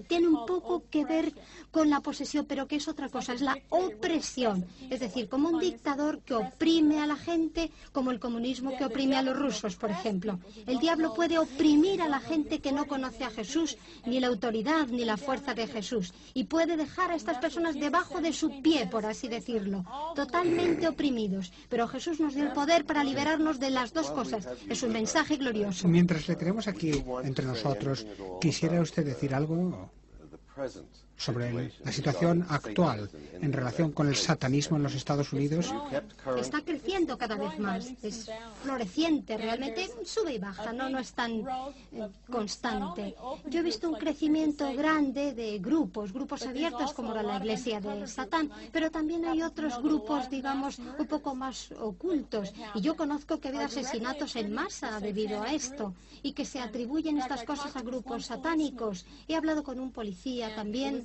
tiene un poco que ver con la posesión, pero que es otra cosa, es la opresión. Es decir, como un dictador que oprime a la gente, como el comunismo que oprime a los rusos, por ejemplo. El diablo puede oprimir a la gente que no conoce a Jesús, ni la autoridad, ni la fuerza de Jesús, y puede dejar a estas personas debajo de su pie, por así decirlo, totalmente oprimidos. Pero Jesús nos dio el poder para liberarnos de las dos cosas. Es un mensaje glorioso. Mientras le tenemos aquí entre nosotros. ¿Quisiera usted decir algo sobre la situación actual en relación con el satanismo en los Estados Unidos? Está creciendo cada vez más, es floreciente, realmente sube y baja, no, no es tan eh, constante. Yo he visto un crecimiento grande de grupos, grupos abiertos como la Iglesia de Satán, pero también hay otros grupos, digamos, un poco más ocultos. Y yo conozco que ha habido asesinatos en masa debido a esto y que se atribuyen estas cosas a grupos satánicos. He hablado con un policía también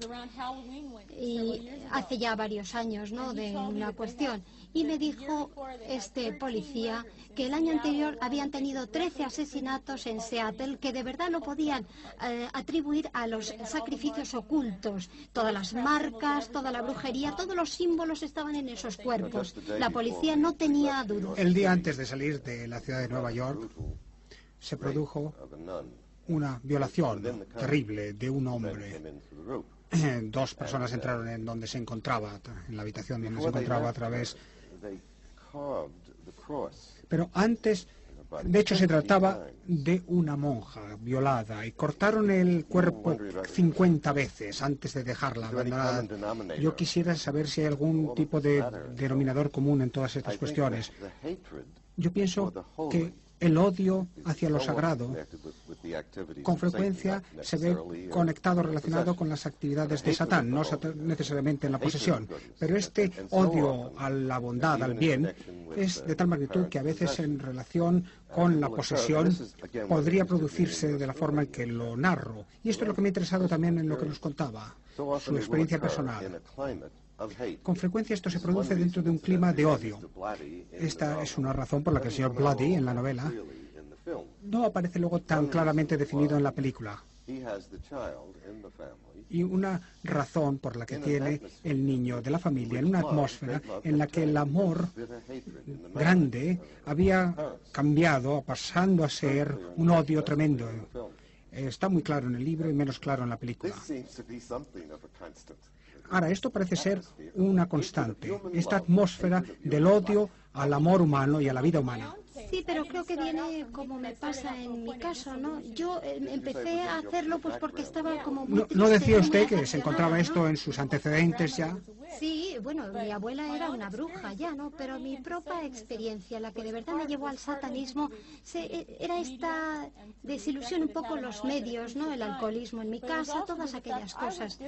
y hace ya varios años, ¿no?, de una cuestión. Y me dijo este policía que el año anterior habían tenido 13 asesinatos en Seattle que de verdad lo podían eh, atribuir a los sacrificios ocultos. Todas las marcas, toda la brujería, todos los símbolos estaban en esos cuerpos. La policía no tenía dudas. El día antes de salir de la ciudad de Nueva York se produjo una violación terrible de un hombre. Dos personas entraron en donde se encontraba, en la habitación donde se encontraba a través. Pero antes, de hecho, se trataba de una monja violada y cortaron el cuerpo 50 veces antes de dejarla abandonada. Yo quisiera saber si hay algún tipo de denominador común en todas estas cuestiones. Yo pienso que el odio hacia lo sagrado con frecuencia se ve conectado, relacionado con las actividades de Satán, no necesariamente en la posesión. Pero este odio a la bondad, al bien, es de tal magnitud que a veces en relación con la posesión podría producirse de la forma en que lo narro. Y esto es lo que me ha interesado también en lo que nos contaba, su experiencia personal. Con frecuencia esto se produce dentro de un clima de odio. Esta es una razón por la que el señor Bloody en la novela no aparece luego tan claramente definido en la película. y una razón por la que tiene el niño de la familia en una atmósfera en la que el amor grande había cambiado, pasando a ser un odio tremendo. Está muy claro en el libro y menos claro en la película. Ahora, esto parece ser una constante, esta atmósfera del odio al amor humano y a la vida humana. Sí, pero creo que viene como me pasa en mi caso, ¿no? Yo eh, empecé a hacerlo pues porque estaba como muy ¿No, ¿no decía usted que se encontraba esto en sus antecedentes ya? Sí, bueno, mi abuela era una bruja ya, ¿no? Pero mi propia experiencia, la que de verdad me llevó al satanismo, se, e, era esta desilusión un poco los medios, ¿no? El alcoholismo en mi casa, todas aquellas cosas.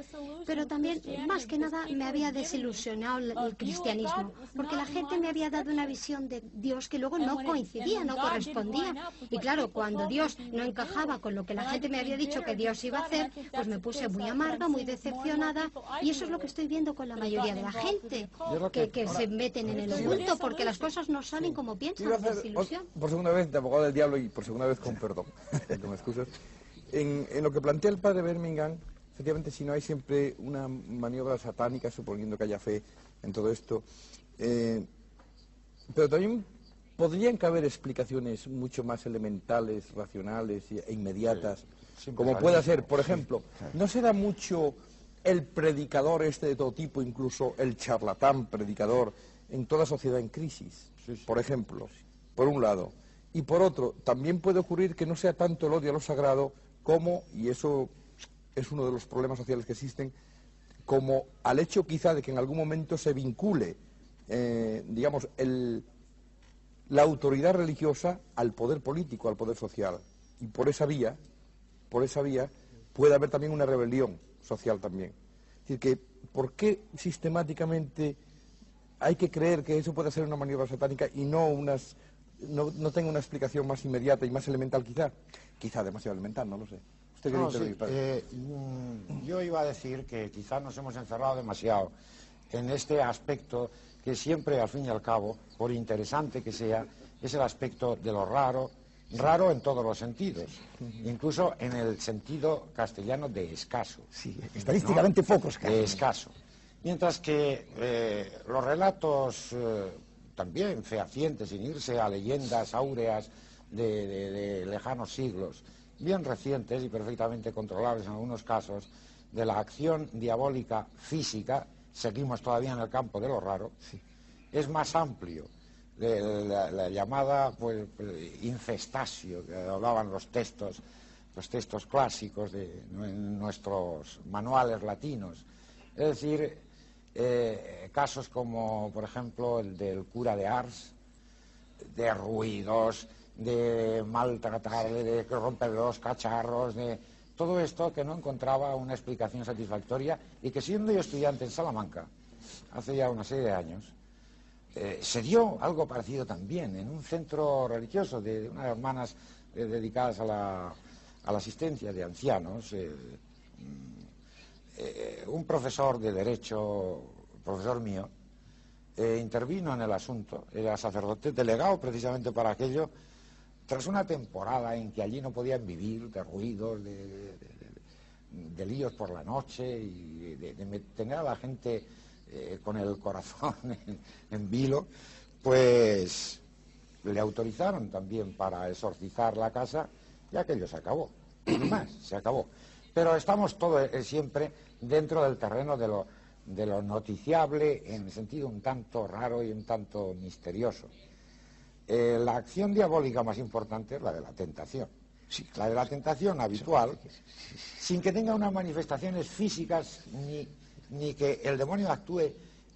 Pero también, más que nada, me había desilusionado el, el cristianismo, porque la gente me había dado una visión de Dios que luego no coincidía, no correspondía. Y claro, cuando Dios no encajaba con lo que la gente me había dicho que Dios iba a hacer, pues me puse muy amarga, muy decepcionada, y eso es lo que estoy viendo con la mayoría de la gente que, que se meten en el oculto porque las cosas no salen como piensan, desilusión. por segunda vez, de abogado del diablo y por segunda vez con perdón, que me excusas. En, en lo que plantea el padre Birmingham, efectivamente, si no hay siempre una maniobra satánica, suponiendo que haya fe en todo esto, eh, pero también podrían caber explicaciones mucho más elementales, racionales e inmediatas, como pueda ser, por ejemplo, no se da mucho el predicador este de todo tipo, incluso el charlatán predicador, en toda sociedad en crisis, por ejemplo, por un lado. Y por otro, también puede ocurrir que no sea tanto el odio a lo sagrado como, y eso es uno de los problemas sociales que existen, como al hecho quizá de que en algún momento se vincule, eh, digamos, el, la autoridad religiosa al poder político, al poder social. Y por esa vía, por esa vía, puede haber también una rebelión social también. Es decir, que ¿por qué sistemáticamente hay que creer que eso puede ser una maniobra satánica y no unas no, no tenga una explicación más inmediata y más elemental quizá? Quizá demasiado elemental, no lo sé. ¿Usted No, sí, eh, mm, yo iba a decir que quizás nos hemos encerrado demasiado en este aspecto que siempre, al fin y al cabo, por interesante que sea, es el aspecto de lo raro, raro en todos los sentidos, incluso en el sentido castellano de escaso. Sí, estadísticamente pocos casos. de escaso. Mientras que eh, los relatos eh, también fehacientes, sin irse a leyendas áureas de, de- de lejanos siglos, bien recientes y perfectamente controlables en algunos casos, de la acción diabólica física, seguimos todavía en el campo de lo raro, es más amplio. La, la llamada pues, que hablaban los textos, los textos clásicos de nuestros manuales latinos. Es decir, eh, casos como, por ejemplo, el del cura de Ars, de ruidos, de maltratar, de romper los cacharros, de todo esto que no encontraba una explicación satisfactoria y que siendo yo estudiante en Salamanca, hace ya una serie de años, eh, se dio algo parecido también en un centro religioso de unas hermanas eh, dedicadas a la, asistencia de ancianos. eh, mm, un profesor de derecho, profesor mío, intervino en el asunto, era sacerdote delegado precisamente para aquello, tras una temporada en que allí no podían vivir de ruidos, de, líos por la noche y de, tener a la gente eh, con el corazón en, vilo, pues le autorizaron también para exorcizar la casa y aquello se acabó. Más, se acabó. Pero estamos todo eh, siempre dentro del terreno de lo, de lo noticiable en sentido un tanto raro y un tanto misterioso. Eh, la acción diabólica más importante es la de la tentación. La de la tentación habitual, sin que tenga unas manifestaciones físicas ni, ni que el demonio actúe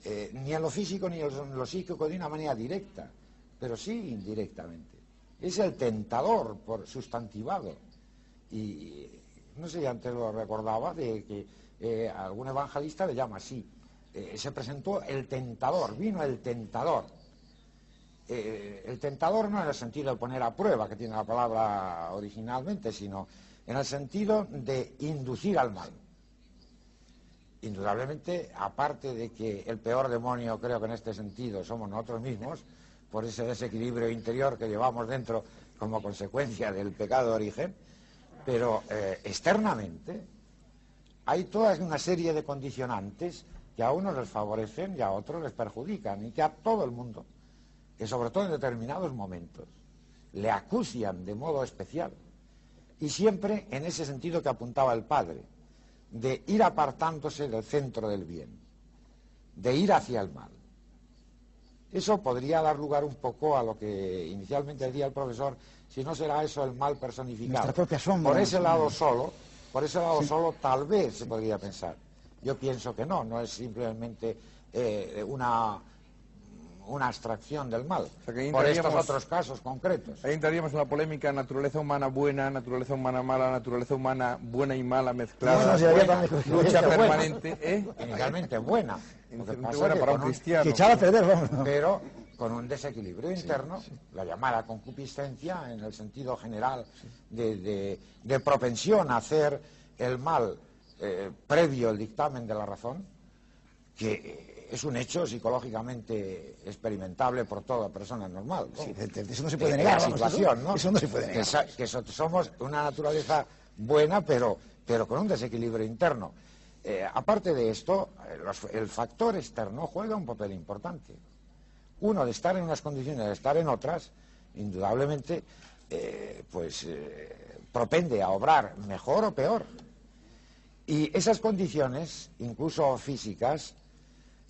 eh, ni en lo físico ni en lo psíquico de una manera directa, pero sí indirectamente. Es el tentador por sustantivado. Y no sé, antes lo recordaba de que eh, algún evangelista le llama así. Eh, se presentó el tentador, vino el tentador. Eh, el tentador no en el sentido de poner a prueba, que tiene la palabra originalmente, sino en el sentido de inducir al mal. Indudablemente, aparte de que el peor demonio, creo que en este sentido, somos nosotros mismos, por ese desequilibrio interior que llevamos dentro como consecuencia del pecado de origen, Pero eh, externamente hay toda una serie de condicionantes que a unos les favorecen y a otros les perjudican y que a todo el mundo, que sobre todo en determinados momentos, le acucian de modo especial. Y siempre en ese sentido que apuntaba el padre, de ir apartándose del centro del bien, de ir hacia el mal. Eso podría dar lugar un poco a lo que inicialmente decía el profesor, si no será eso el mal personificado. Por ese lado solo, por ese lado solo tal vez se podría pensar. Yo pienso que no, no es simplemente eh, una una abstracción del mal, por estos otros casos concretos. Ahí entraríamos en la polémica naturaleza humana buena, naturaleza humana mala, naturaleza humana buena y mala mezclada, lucha permanente, ¿eh? Inicialmente buena, buena para un cristiano. Que echaba a perder, vamos. Pero con un desequilibrio interno, la llamada concupiscencia en el sentido general de, propensión a hacer el mal eh, previo al dictamen de la razón, que es un hecho psicológicamente experimentable por toda persona normal. eso no se puede negar. La situación, ¿no? Eso no se puede negar. Que, somos una naturaleza buena, pero, pero con un desequilibrio interno. Eh, aparte de esto, el factor externo juega un papel importante. Uno, de estar en unas condiciones, de estar en otras, indudablemente, eh, pues eh, propende a obrar mejor o peor. Y esas condiciones, incluso físicas,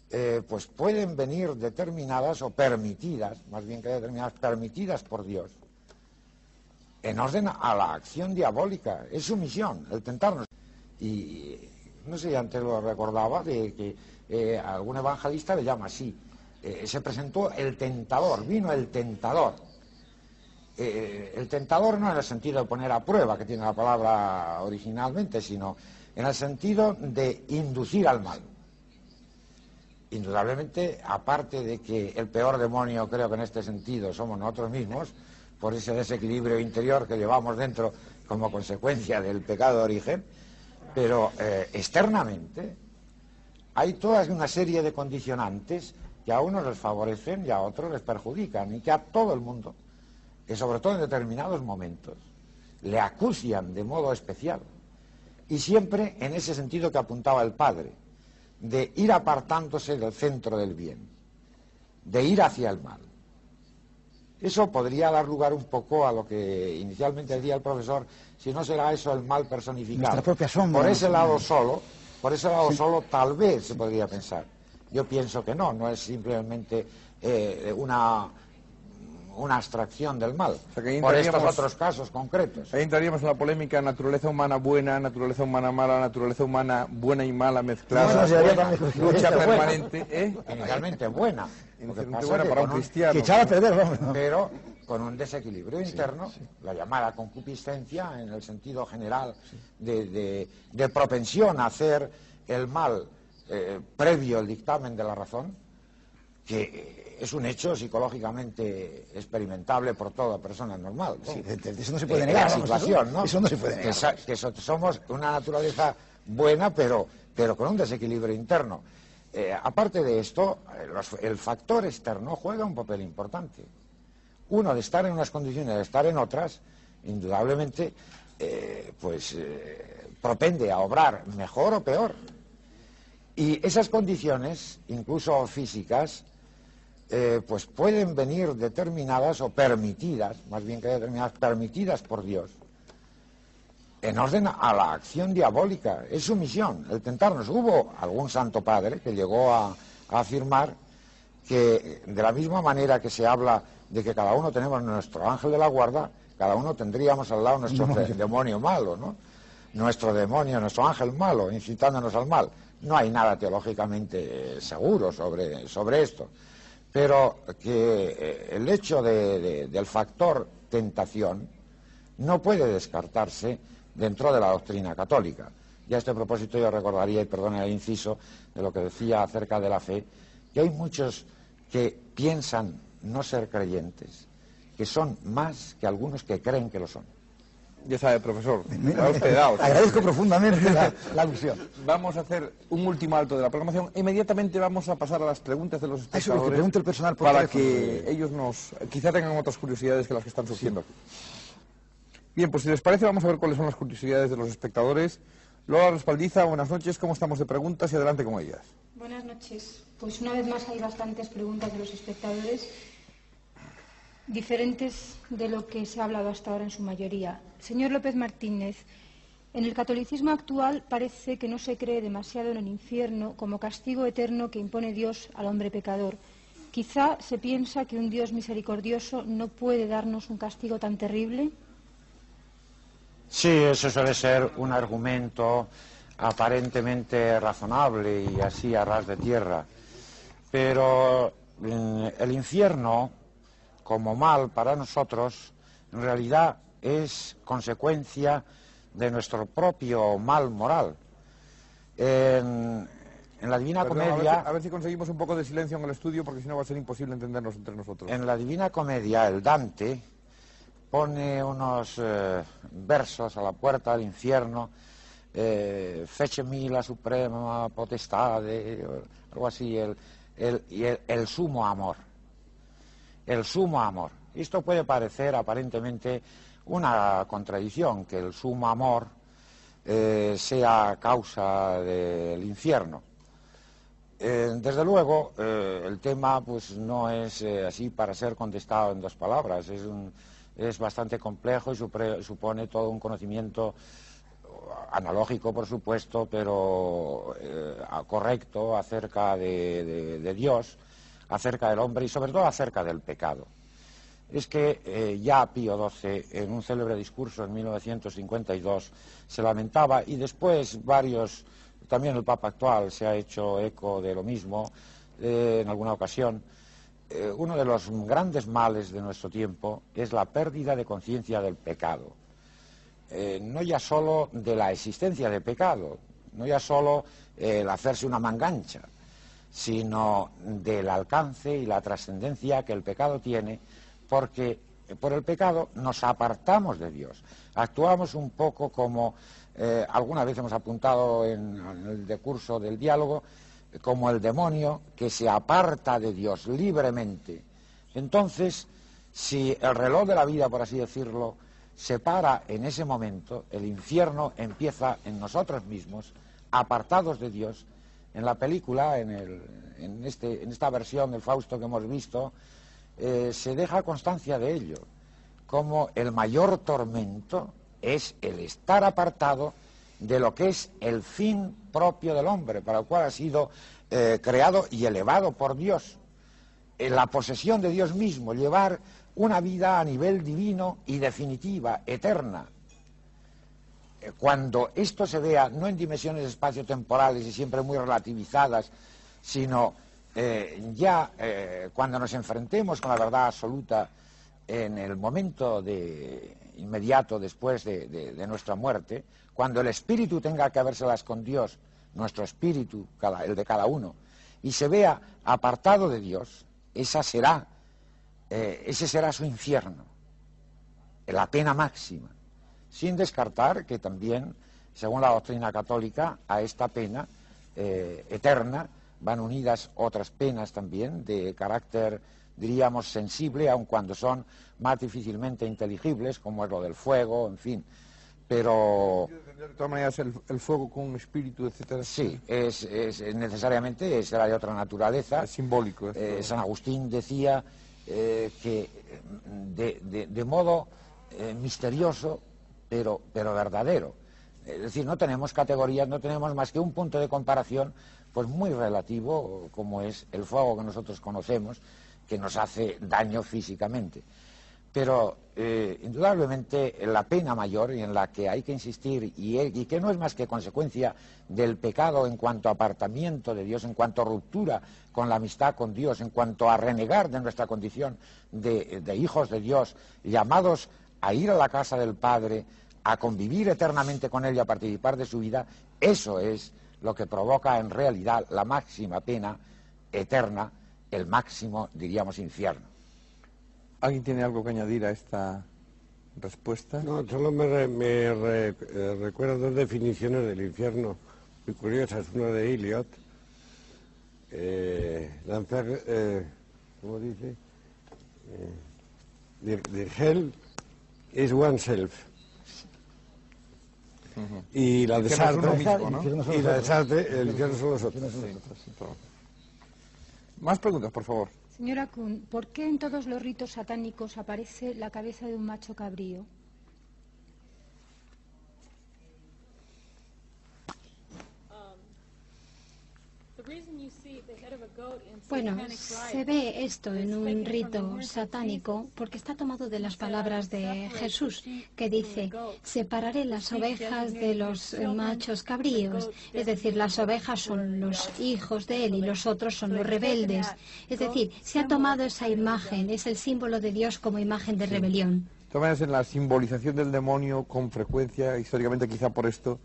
eh, pues pueden venir determinadas o permitidas, más bien que determinadas, permitidas por Dios, en orden a la acción diabólica. Es su misión, el tentarnos. Y no sé, antes lo recordaba, de que eh, algún evangelista le llama así. Eh, se presentó el tentador, vino el tentador. el tentador no en el sentido de poner a prueba, que tiene la palabra originalmente, sino en el sentido de inducir al mal indudablemente, aparte de que el peor demonio creo que en este sentido somos nosotros mismos, por ese desequilibrio interior que llevamos dentro como consecuencia del pecado de origen, pero eh, externamente hay toda una serie de condicionantes que a unos les favorecen y a otros les perjudican y que a todo el mundo, que sobre todo en determinados momentos, le acucian de modo especial. Y siempre en ese sentido que apuntaba el padre, de ir apartándose del centro del bien, de ir hacia el mal. Eso podría dar lugar un poco a lo que inicialmente decía el profesor, si no será eso el mal personificado. Por ese lado solo, por ese lado solo tal vez se podría pensar. Yo pienso que no, no es simplemente eh, una una abstracción del mal, por estos otros casos concretos. Ahí entraríamos en la polémica naturaleza humana buena, naturaleza humana mala, naturaleza humana buena y mala mezclada, lucha permanente, ¿eh? Inicialmente buena, buena para un cristiano. Que echaba a perder, vamos. Pero con un desequilibrio interno, la llamada concupiscencia en el sentido general de, propensión a hacer el mal eh, previo al dictamen de la razón, que es un hecho psicológicamente experimentable por toda persona normal. eso no se puede negar. situación, ¿no? Eso no se puede negar. Que, somos una naturaleza buena, pero, pero con un desequilibrio interno. Eh, aparte de esto, el factor externo juega un papel importante. Uno, de estar en unas condiciones, de estar en otras, indudablemente, eh, pues eh, propende a obrar mejor o peor. Y esas condiciones, incluso físicas, eh, pues pueden venir determinadas o permitidas, más bien que determinadas, permitidas por Dios, en orden a la acción diabólica. Es su misión, el tentarnos. Hubo algún santo padre que llegó a, afirmar que de la misma manera que se habla de que cada uno tenemos nuestro ángel de la guarda, cada uno tendríamos al lado nuestro demonio malo, ¿no? Nuestro demonio, nuestro ángel malo, incitándonos al mal. No hay nada teológicamente seguro sobre, sobre esto pero que eh, el hecho del factor tentación no puede descartarse dentro de la doctrina católica. Y a este propósito yo recordaría, y perdone el inciso, de lo que decía acerca de la fe, que hay muchos que piensan no ser creyentes, que son más que algunos que creen que lo son. Ya sabe, profesor. Agradezco profundamente la, alusión. Vamos a hacer un último alto de la programación. Inmediatamente vamos a pasar a las preguntas de los espectadores. el personal para que ellos nos... Quizá tengan otras curiosidades que las que están surgiendo aquí. Bien, pues si les parece vamos a ver cuáles son las curiosidades de los espectadores. Lola Respaldiza, buenas noches, ¿cómo estamos de preguntas y adelante con ellas? Buenas noches. Pues una vez más hay bastantes preguntas de los espectadores, diferentes de lo que se ha hablado hasta ahora en su mayoría. Señor López Martínez, en el catolicismo actual parece que no se cree demasiado en el infierno como castigo eterno que impone Dios al hombre pecador. Quizá se piensa que un Dios misericordioso no puede darnos un castigo tan terrible. Sí, eso suele ser un argumento aparentemente razonable y así a ras de tierra. Pero mm, el infierno, como mal para nosotros, en realidad es consecuencia de nuestro propio mal moral. En, en la Divina Perdón, a ver Comedia... si- a ver si conseguimos un poco de silencio en el estudio porque si no va a ser imposible entendernos entre nosotros. En la Divina Comedia, el Dante pone unos eh, versos a la puerta del infierno, eh, fecemi la suprema potestade, o algo así, el, el- y el- el sumo amor. El sumo amor. Esto puede parecer aparentemente una contradicción, que el sumo amor eh, sea causa del infierno. Eh, desde luego, eh, el tema pues no es así para ser contestado en dos palabras. Es, es bastante complejo y supone todo un conocimiento analógico, por supuesto, pero correcto acerca de Dios, acerca del hombre y sobre todo acerca del pecado. Es que eh, ya Pío XII, en un célebre discurso en 1952, se lamentaba y después varios, también el Papa actual se ha hecho eco de lo mismo eh, en alguna ocasión. Eh, uno de los grandes males de nuestro tiempo es la pérdida de conciencia del pecado. No ya solo de la existencia de pecado, no ya solo el hacerse una mangancha, sino del alcance y la trascendencia que el pecado tiene, porque por el pecado nos apartamos de Dios. Actuamos un poco como, eh, alguna vez hemos apuntado en, en el decurso del diálogo, como el demonio que se aparta de Dios libremente. Entonces, si el reloj de la vida, por así decirlo, se para en ese momento, el infierno empieza en nosotros mismos, apartados de Dios. En la película, en, este- esta versión del Fausto que hemos visto, eh, se deja constancia de ello, como el mayor tormento es el estar apartado de lo que es el fin propio del hombre, para el cual ha sido eh, creado y elevado por Dios en la posesión de Dios mismo, llevar una vida a nivel divino y definitiva, eterna. Eh, Cuando esto se vea no en dimensiones espaciotemporales y siempre muy relativizadas, sino eh, ya eh, cuando nos enfrentemos con la verdad absoluta en el momento de- inmediato después de, nuestra muerte, cuando el espíritu tenga que habérselas con Dios, nuestro espíritu, el de cada uno, y se vea apartado de Dios, esa será, ese será su infierno, la pena máxima, sin descartar que también, según la doctrina católica, a esta pena eh, eterna van unidas otras penas también de carácter, diríamos, sensible, aun cuando son más difícilmente inteligibles, como es lo del fuego, en fin. Pero De todas maneras, el, el fuego con un espíritu, etcétera. sí, es, es- necesariamente será de otra naturaleza. Es simbólico. Eh, San Agustín decía eh, que de, de- de modo eh, misterioso, pero, verdadero. Es decir, no tenemos categorías, no tenemos más que un punto de comparación, pues muy relativo, como es el fuego que nosotros conocemos, que nos hace daño físicamente. Pero eh, indudablemente la pena mayor y en la que hay que insistir y, que no es más que consecuencia del pecado en cuanto a apartamiento de Dios, en cuanto a ruptura con la amistad con Dios, en cuanto a renegar de nuestra condición de hijos de Dios, llamados a ir a la casa del Padre, a convivir eternamente con Él y a participar de su vida, eso es lo que provoca en realidad la máxima pena eterna, el máximo, diríamos, infierno. ¿Alguien tiene algo que añadir a esta respuesta? No, solo me, re- me re- eh, recuerdo dos definiciones del infierno muy curiosas. Una de Eliot, eh, la enfer- eh, ¿cómo dice? Eh, the, the hell es oneself. Y la de Sartre, ¿no? y, la de Sartre, el infierno los otros. Más preguntas, por favor. Señora Kuhn, ¿por qué en todos los ritos satánicos aparece la cabeza de un macho cabrío? Bueno, se ve esto en un rito satánico porque está tomado de las palabras de Jesús, que dice, separaré las ovejas de los eh, machos cabríos. Es decir, las ovejas son los hijos de él y los otros son los rebeldes. Es decir, se ha tomado esa imagen, es el símbolo de Dios como imagen de rebelión. De todas maneras, en la simbolización del demonio, con frecuencia, históricamente quizá por esto,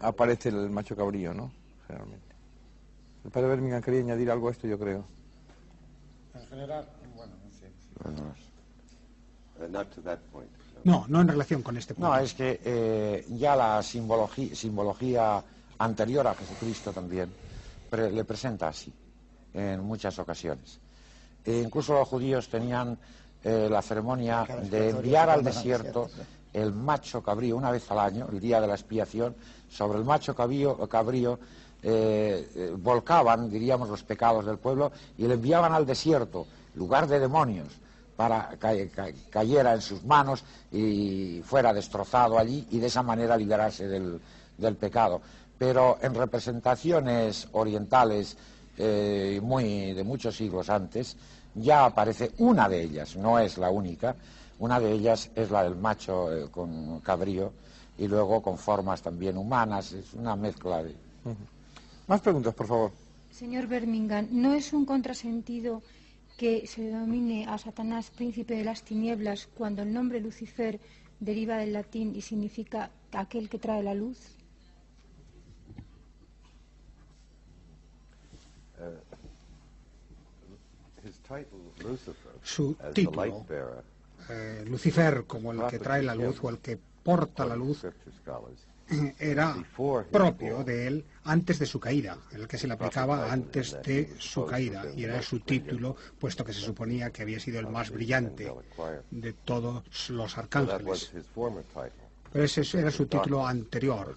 aparece el macho cabrío, ¿no? Generalmente. El padre Birmingham quería añadir algo a esto, yo creo. En general, bueno, no sé. Not to that point. No, no en relación con este punto. No, es que eh, ya la simbología, simbología anterior a Jesucristo también pre- le presenta así en muchas ocasiones. E incluso los judíos tenían eh, la ceremonia de enviar al desierto el macho cabrío una vez al año, el día de la expiación, sobre el macho cabrío, cabrío eh, eh, volcaban, diríamos, los pecados del pueblo y le enviaban al desierto, lugar de demonios, para que ca- cayera en sus manos y fuera destrozado allí y de esa manera liberarse del, pecado. Pero en representaciones orientales eh, muy, de muchos siglos antes ya aparece una de ellas, no es la única, una de ellas es la del macho con cabrío y luego con formas también humanas, es una mezcla de... Más preguntas, por favor. Señor Birmingham, ¿no es un contrasentido que se denomine a Satanás príncipe de las tinieblas cuando el nombre Lucifer deriva del latín y significa aquel que trae la luz? Lucifer, Su título, eh, Lucifer, como el que trae la luz o el que porta la luz, era propio de él antes de su caída, en el que se le aplicaba antes de su caída, y era su título, puesto que se suponía que había sido el más brillante de todos los so that was arcángeles. his former title. Pero ese era su título anterior,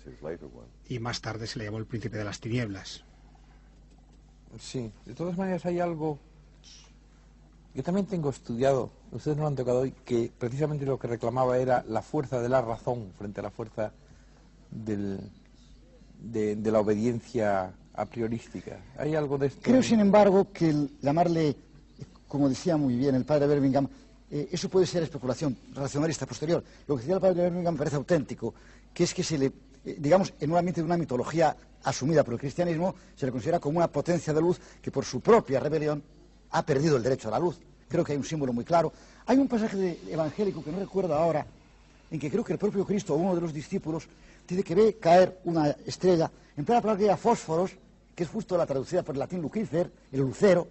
y más tarde se le llamó el príncipe de las tinieblas. Sí, de todas maneras hay algo que también tengo estudiado, ustedes no lo han tocado hoy, que precisamente lo que reclamaba era la fuerza de la razón frente a la fuerza del, de, de la obediencia a priorística. ¿Hay algo de esto? Creo, sin embargo, que el llamarle, como decía muy bien el padre Birmingham, eh, eso puede ser especulación racionalista posterior. Lo que decía el padre Birmingham me parece auténtico, que es que se le, eh, digamos, en un ambiente de una mitología asumida por el cristianismo, se le considera como una potencia de luz que por su propia rebelión ha perdido el derecho a la luz. Creo que hay un símbolo muy claro. Hay un pasaje de- evangélico que no recuerdo ahora, en que creo que el propio Cristo o uno de los discípulos dice que ve caer una estrella, en plena palabra griega fósforos, que es justo la traducida por el latín lucifer, el lucero,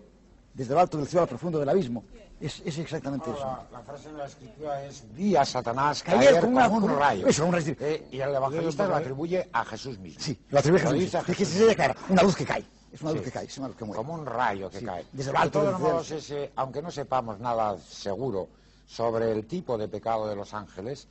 desde lo alto del cielo al profundo del abismo. Es, es exactamente eso. La, la frase de la escritura es vi a Satanás Caer caer, un rayo. eso, un rayo. Eh, y el evangelista lo atribuye a Jesús mismo. Sí, lo atribuye a Jesús. a Es que se ve clara, una luz que cae. Es una luz Sí. que cae, es una luz que muere. como un rayo que Sí, cae. desde lo de alto todos del cielo. modos, ese, aunque no sepamos nada seguro sobre el tipo de pecado de los ángeles,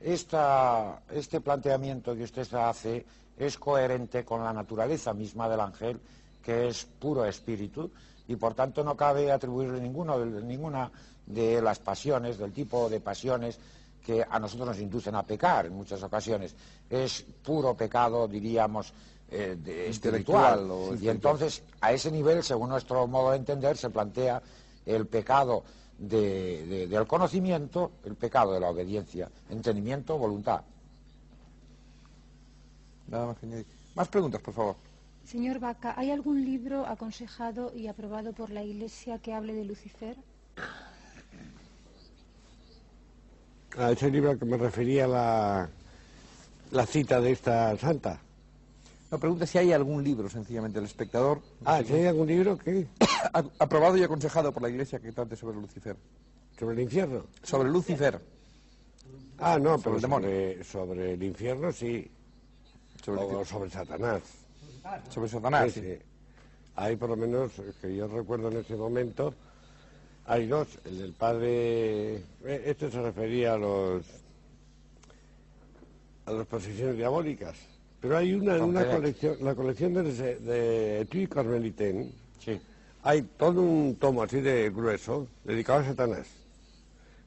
esta- este planteamiento que usted hace es coherente con la naturaleza misma del ángel, que es puro espíritu, y por tanto no cabe atribuirle ninguno ninguna de las pasiones, del tipo de pasiones que a nosotros nos inducen a pecar en muchas ocasiones. Es puro pecado, diríamos, eh, de- espiritual. Y entonces, a ese nivel, según nuestro modo de entender, se plantea el pecado de- de- del conocimiento, el pecado de la obediencia, entendimiento, voluntad. Nada más que añadir. Más preguntas, por favor. Señor Vaca, ¿hay algún libro aconsejado y aprobado por la Iglesia que hable de Lucifer? A ese libro al que me refería la, la cita de esta santa. No, pregunta si hay algún libro, sencillamente, el espectador, Ah, ¿si hay algún libro que a- aprobado y aconsejado por la Iglesia que trate sobre Lucifer. sobre el infierno? Sobre Lucifer, Ah, no, Sobre pero el demonio. sobre, sobre el infierno sí, sobre, o sobre Satanás. sobre Satanás. Sí, sí. sí. Hay por lo menos, que yo recuerdo en ese momento, hay dos. El del padre, eh, este se refería a los a las posesiones diabólicas. Pero hay una, en una colección, la colección de, de Etui Carmeliten, Sí. hay todo un tomo así de grueso dedicado a Satanás,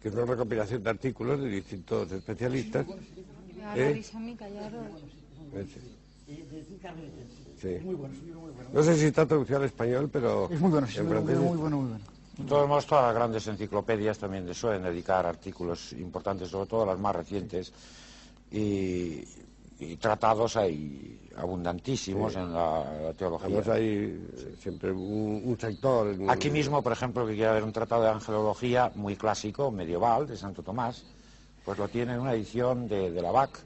que es una recopilación de artículos de distintos especialistas. ¿Eh? Ese. Sí. No sé si está traducido al español, pero Es muy bueno, sí, en muy francés bueno, muy bueno, muy bueno. De todos modos, todas las grandes enciclopedias también suelen dedicar artículos importantes, sobre todo las más recientes, y, y tratados hay abundantísimos en la, la teología. Además hay siempre un, un sector... en- Aquí mismo, por ejemplo, que quiere haber un tratado de angelología muy clásico, medieval, de Santo Tomás, pues lo tiene en una edición de, de la BAC,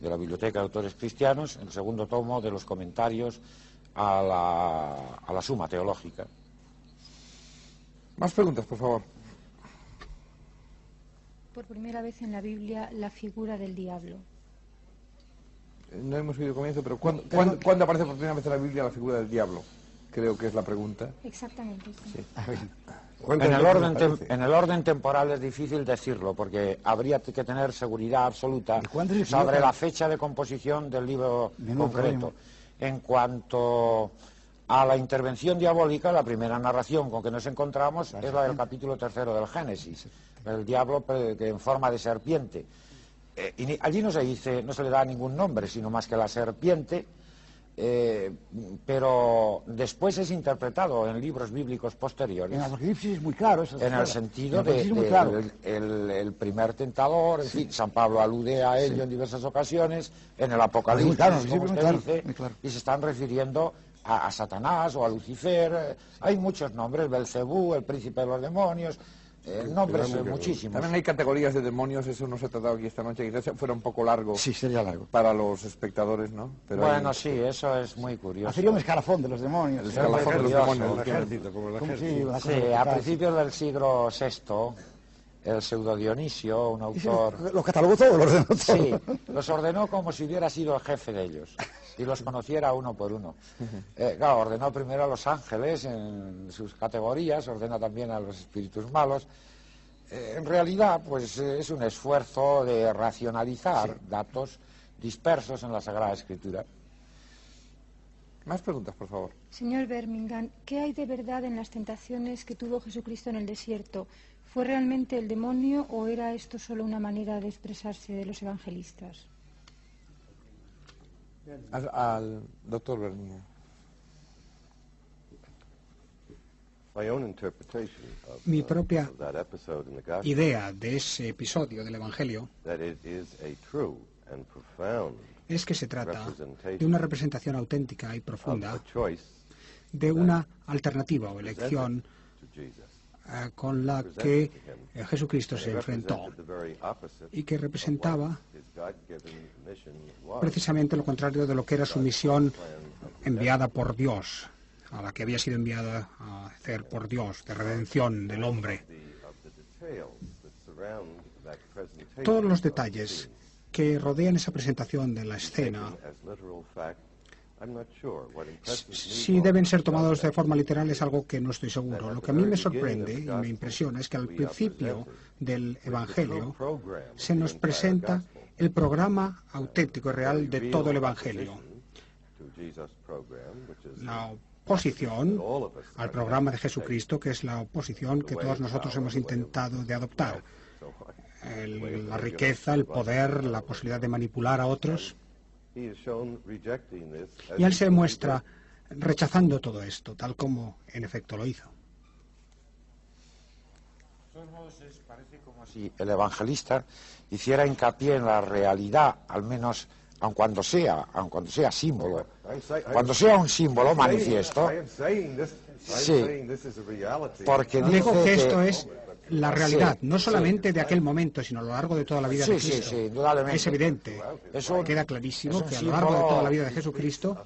de la Biblioteca de Autores Cristianos, el segundo tomo de los comentarios a la, a la Suma Teológica. Más preguntas, por favor. Por primera vez en la Biblia la figura del diablo. No hemos oído comienzo, pero ¿cuándo, cuándo- cuándo aparece por primera vez en la Biblia la figura del diablo? Creo que es la pregunta. Exactamente. sí. ¿Cuántas En el, orden tem- aparece? en el orden temporal es difícil decirlo, porque habría que tener seguridad absoluta ¿Y cuándo se sobre la fecha de composición del libro Menudo concreto. En cuanto a la intervención diabólica, la primera narración con que nos encontramos es la del capítulo tercero del Génesis, el diablo que en forma de serpiente. Eh, y allí no se dice, no se le da ningún nombre, sino más que la serpiente, eh, pero después es interpretado en libros bíblicos posteriores. En Apocalipsis es muy claro eso. en el sentido En de, claro. el, el- el primer tentador, en fin, San Pablo alude a ello en diversas ocasiones, en el Apocalipsis, claro, como usted claro, dice, y se están refiriendo a, a Satanás o a Lucifer, hay muchos nombres, Belcebú, el príncipe de los demonios, eh, nombres eh, muchísimos. También hay categorías de demonios, eso no se ha tratado aquí esta noche, quizás fuera un poco largo Sí, sería largo. para los espectadores, ¿no? Pero Bueno, hay- sí, eso es muy curioso. Hacería un escalafón de los demonios. El escalafón de los demonios. Un ejército, como el ejército. Sí, a principios del siglo VI, el pseudo Dionisio, un autor... Lo catalogó todo, lo ordenó. Sí, los ordenó como si hubiera sido el jefe de ellos y los conociera uno por uno. Eh, claro, ordenó primero a los ángeles en sus categorías, ordena también a los espíritus malos. Eh, en realidad, pues eh, es un esfuerzo de racionalizar datos dispersos en la Sagrada Escritura. Más preguntas, por favor. Señor Birmingham, ¿qué hay de verdad en las tentaciones que tuvo Jesucristo en el desierto? ¿Fue realmente el demonio o era esto solo una manera de expresarse de los evangelistas? Al, al doctor Bernier. Mi uh, propia of that episode in the gospel idea de ese episodio del Evangelio that it is a true and profound es que se trata de una representación auténtica y of profunda de una alternativa o elección eh, con la que Jesucristo se enfrentó y que representaba precisamente lo contrario de lo que era su misión enviada por Dios, a la que había sido enviada a hacer por Dios, de redención del hombre. Todos los detalles que rodean esa presentación de la escena si deben ser tomados de forma literal es algo que no estoy seguro. Lo que a mí me sorprende y me impresiona es que al principio del Evangelio se nos presenta el programa auténtico y real de todo el Evangelio. La oposición al programa de Jesucristo, que es la oposición que todos nosotros hemos intentado de adoptar. El- la riqueza, el poder, la posibilidad de manipular a otros. Y él he se muestra rechazando todo esto, tal como en efecto lo hizo. Parece como si el evangelista hiciera hincapié en la realidad, al menos aun cuando sea, aun cuando sea símbolo, cuando sea un símbolo manifiesto, Sí. porque Digo que esto es la realidad, Sí, no sí. solamente de aquel momento, sino a lo largo de toda la vida Sí, de Cristo. Es evidente, Es un- queda clarísimo que a lo largo de toda la vida de Jesucristo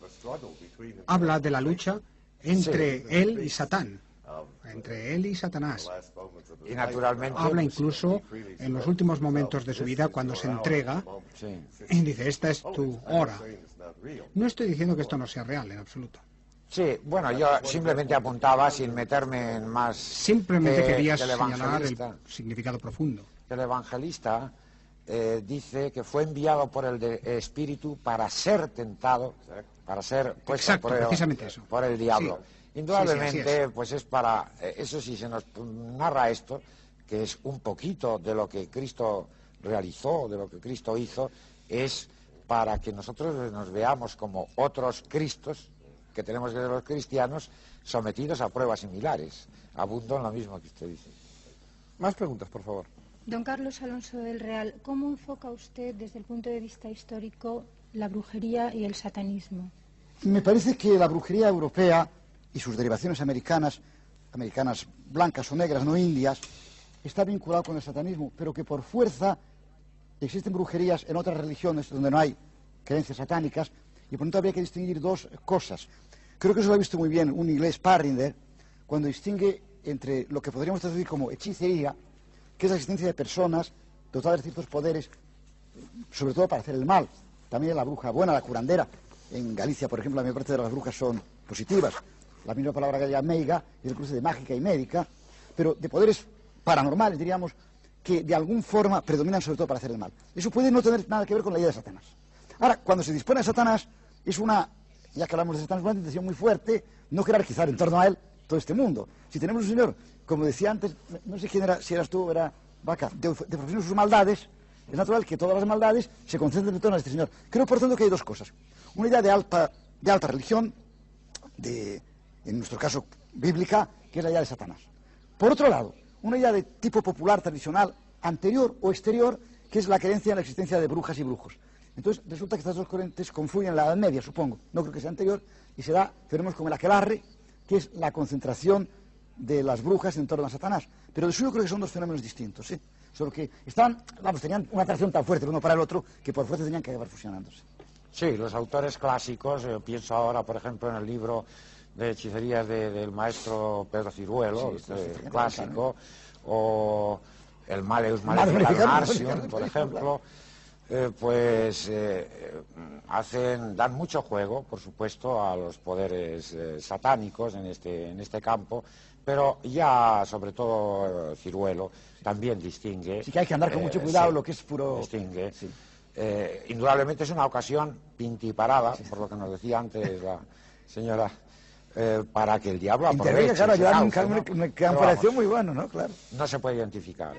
habla de la lucha entre él y Satán, entre él y Satanás. y naturalmente Habla incluso en los últimos momentos de su vida cuando se entrega y dice, esta es tu hora. No estoy diciendo que esto no sea real en absoluto. Sí, bueno, yo simplemente apuntaba sin meterme en más. Simplemente que- quería que el señalar el significado profundo. que el evangelista eh, dice que fue enviado por el de- Espíritu para ser tentado, para ser puesto Exacto, por, el, precisamente eso. por el diablo. Sí. Indudablemente, Sí, sí, así es. pues es para, eh, eso sí se nos narra esto, que es un poquito de lo que Cristo realizó, de lo que Cristo hizo, es para que nosotros nos veamos como otros Cristos, que tenemos que ser los cristianos, sometidos a pruebas similares. Abundo en lo mismo que usted dice. Más preguntas, por favor. Don Carlos Alonso del Real, ¿cómo enfoca usted desde el punto de vista histórico la brujería y el satanismo? Me parece que la brujería europea y sus derivaciones americanas, americanas blancas o negras, no indias, está vinculado con el satanismo, pero que por fuerza existen brujerías en otras religiones donde no hay creencias satánicas y por lo tanto habría que distinguir dos cosas. Creo que eso lo ha visto muy bien un inglés Parrinder cuando distingue entre lo que podríamos traducir como hechicería, que es la existencia de personas dotadas de ciertos poderes sobre todo para hacer el mal. También la bruja buena, la curandera. En Galicia, por ejemplo, la mayor parte de las brujas son positivas. La misma palabra gallega meiga es el cruce de mágica y médica, pero de poderes paranormales, diríamos, que de alguna forma predominan sobre todo para hacer el mal. Eso puede no tener nada que ver con la idea de Satanás. Ahora, cuando se dispone a Satanás, es una, ya que hablamos de Satanás, una intención muy fuerte no jerarquizar en torno a él todo este mundo. Si tenemos un señor, como decía antes, no sé quién era, si eras tú o era Vaca, de, de sus maldades, es natural que todas las maldades se concentren en torno a este señor. Creo, por tanto, que hay dos cosas. Una idea de alta, de alta religión, de, en nuestro caso bíblica, que es la idea de Satanás. Por otro lado, una idea de tipo popular, tradicional, anterior o exterior, que es la creencia en la existencia de brujas y brujos. Entonces, resulta que estas dos corrientes confluyen en la Edad Media, supongo. No creo que sea anterior, y se da fenómenos como el aquelarre, que es la concentración de las brujas en torno a Satanás. Pero de suyo creo que son dos fenómenos distintos, ¿sí? Solo que estaban, vamos, tenían una atracción tan fuerte el uno para el otro que por fuerza tenían que acabar fusionándose. Sí, los autores clásicos, eh, pienso ahora, por ejemplo, en el libro de hechicerías de- del maestro Pedro Ciruelo, Sí, este clásico, o el Maleus Maleficarum por ejemplo, eh, pues eh, eh, hacen, dan mucho juego, por supuesto, a los poderes eh, satánicos en este, en este campo, pero ya, sobre todo, Ciruelo también distingue. Sí que hay que andar con mucho cuidado sí, lo que es puro... distingue. Sí. Indudablemente es una ocasión pintiparada, por lo que nos decía antes la señora, para que el diablo aproveche. Intervenga, claro, muy bueno, ¿no? Claro. No se puede identificar.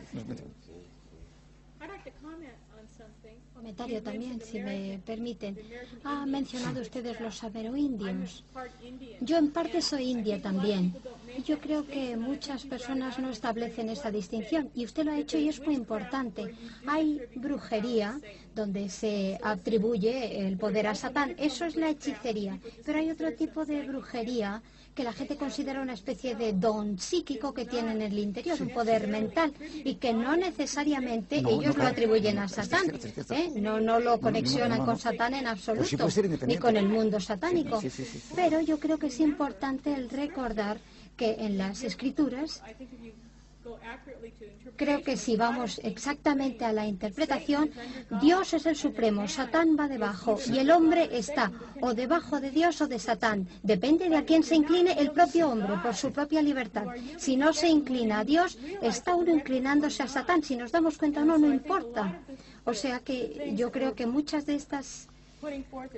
Comentario también, si me permiten. Ha mencionado ustedes los Indian. Yo en parte soy india también. Yo creo que muchas personas no establecen esa distinción y usted lo ha hecho y es muy importante. Hay brujería donde se atribuye el poder a Satán, eso es la hechicería, pero hay otro tipo de brujería que la gente considera una especie de don psíquico que tienen en el interior, un poder mental y que no necesariamente No, ellos no, lo atribuyen a Satán. ¿eh? no, no lo conexionan no, con. Satán en absoluto, sí ni con el mundo satánico. Sí, sí. Pero yo creo que es importante el recordar que en las escrituras, Creo que si vamos exactamente a la interpretación, Dios es el supremo, Satán va debajo y el hombre está o debajo de Dios o de Satán. Depende de a quién se incline el propio hombre por su propia libertad. Si no se inclina a Dios, está uno inclinándose a Satán. Si nos damos cuenta o no, no importa. O sea que yo creo que muchas de estas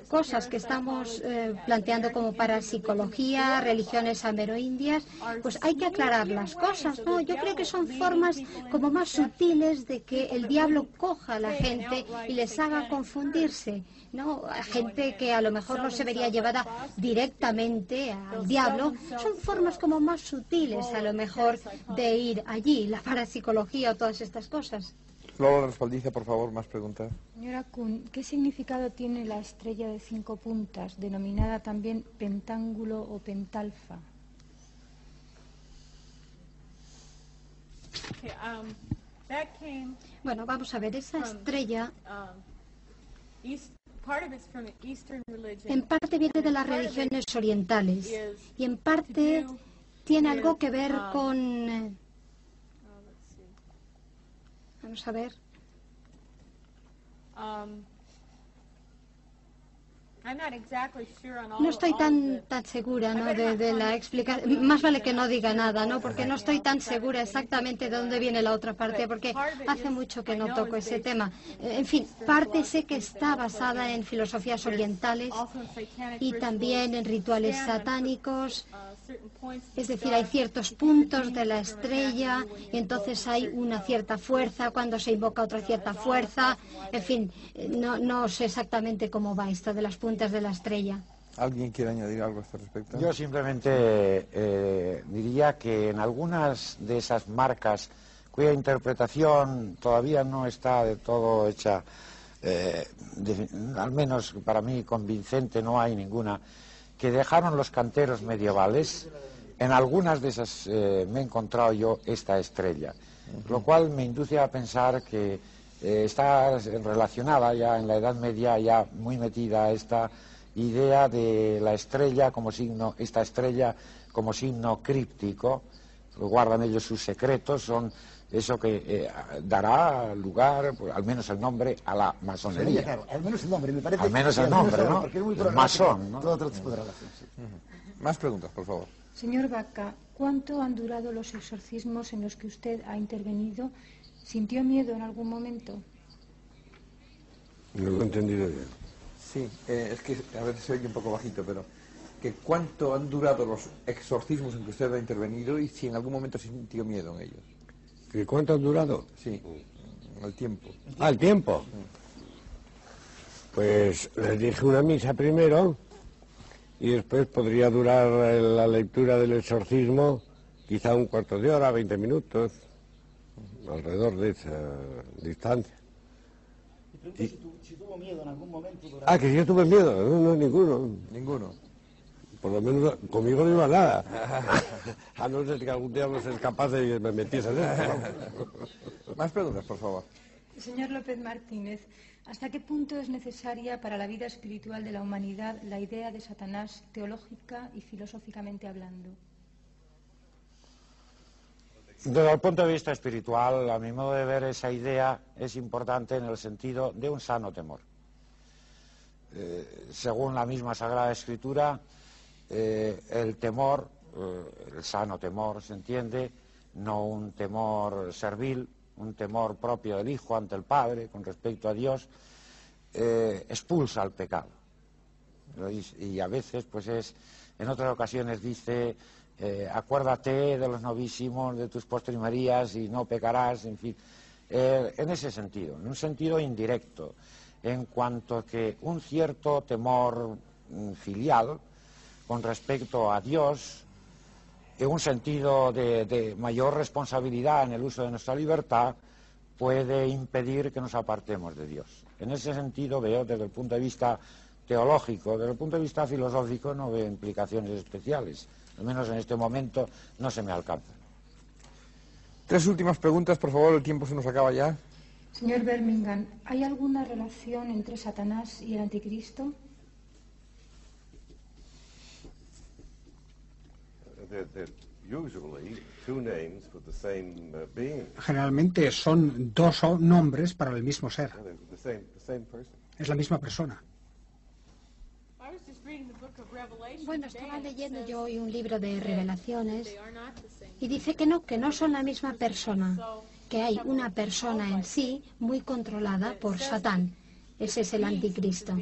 cosas que estamos eh, planteando como parapsicología, religiones ameroindias, pues hay que aclarar las cosas, ¿no? Yo creo que son formas como más sutiles de que el diablo coja a la gente y les haga confundirse, ¿no? Gente que a lo mejor no se vería llevada directamente al diablo, son formas como más sutiles a lo mejor de ir allí, la parapsicología o todas estas cosas. Lola Respaldiza, por favor, más preguntas. Señora Kuhn, ¿qué significado tiene la estrella de cinco puntas, denominada también pentángulo o pentalfa? Okay, um, that came Bueno, vamos a ver, esa estrella um, east. Part of it's from the Eastern religion. En parte viene de las religiones orientales y en parte tiene algo que ver con... Vamos a ver. Um, No estoy tan, segura ¿no? de, de la explicación. Más vale que no diga nada, ¿no? Porque no estoy tan segura exactamente de dónde viene la otra parte, porque hace mucho que no toco ese tema. Eh, En fin, parte sé que está basada en filosofías orientales y también en rituales satánicos. uh, Es decir, hay ciertos puntos de la estrella y entonces hay una cierta fuerza cuando se invoca otra cierta fuerza. En fin, eh, no, no sé exactamente cómo va esto de las puntas de la estrella. ¿Alguien quiere añadir algo a este respecto? Yo simplemente eh, diría que en algunas de esas marcas cuya interpretación todavía no está de todo hecha, eh, de- al menos para mí convincente, no hay ninguna, que dejaron los canteros medievales, en algunas de esas eh, me he encontrado yo esta estrella, lo cual me induce a pensar que eh, está relacionada ya en la Edad Media, ya muy metida esta idea de la estrella como signo, esta estrella como signo críptico, guardan ellos sus secretos, son eso que eh, dará lugar, pues, al menos el nombre, a la masonería. Claro, al menos el nombre, me parece. Al menos el nombre, ¿no? Porque es muy masón, ¿no? Todo otro tipo de relación, sí. Más preguntas, por favor. Señor Vaca, ¿cuánto han durado los exorcismos en los que usted ha intervenido? ¿Sintió miedo en algún momento? No lo he entendido bien. Sí, eh, es que a veces se oye un poco bajito, pero que cuánto han durado los exorcismos en que usted ha intervenido y si en algún momento sintió miedo en ellos. ¿Y cuánto han durado? Sí, el tiempo. Ah, el tiempo. Pues les dije una misa primero y después podría durar la lectura del exorcismo quizá un cuarto de hora, 20 minutos, alrededor de esa distancia. Si, tuvo miedo en algún momento durante... Ah, que si yo tuve miedo, no, no, ninguno. Ninguno. Por lo menos conmigo no iba nada. A no ser que algún día no seas capaz de que me metiese en vamos. Más preguntas, por favor. Señor López Martínez, ¿hasta qué punto es necesaria para la vida espiritual de la humanidad la idea de Satanás teológica y filosóficamente hablando? Desde el punto de vista espiritual, a mi modo de ver, esa idea es importante en el sentido de un sano temor. Eh, según la misma Sagrada Escritura, eh, el temor, eh, el sano temor, se entiende, no un temor servil, un temor propio del Hijo ante el Padre con respecto a Dios, expulsa al pecado. Y a veces, pues es, en otras ocasiones dice, eh, acuérdate de los novísimos, de tus postrimerías y no pecarás, en fin. Eh, en ese sentido, en un sentido indirecto, en cuanto que un cierto temor mm, filial con respecto a Dios, en un sentido de, de mayor responsabilidad en el uso de nuestra libertad, puede impedir que nos apartemos de Dios. En ese sentido veo desde el punto de vista teológico, desde el punto de vista filosófico no veo implicaciones especiales. Al menos en este momento no se me alcanzan. Tres últimas preguntas, por favor, el tiempo se nos acaba ya. Señor Birmingham, ¿hay alguna relación entre Satanás y el anticristo? They're, they're usually two names for the same uh, being. Generalmente son dos nombres para el mismo ser. Es la misma persona. Bueno, estaba leyendo yo hoy un libro de revelaciones y dice que no, que no son la misma persona, que hay una persona en sí muy controlada por Satán. Ese es el anticristo.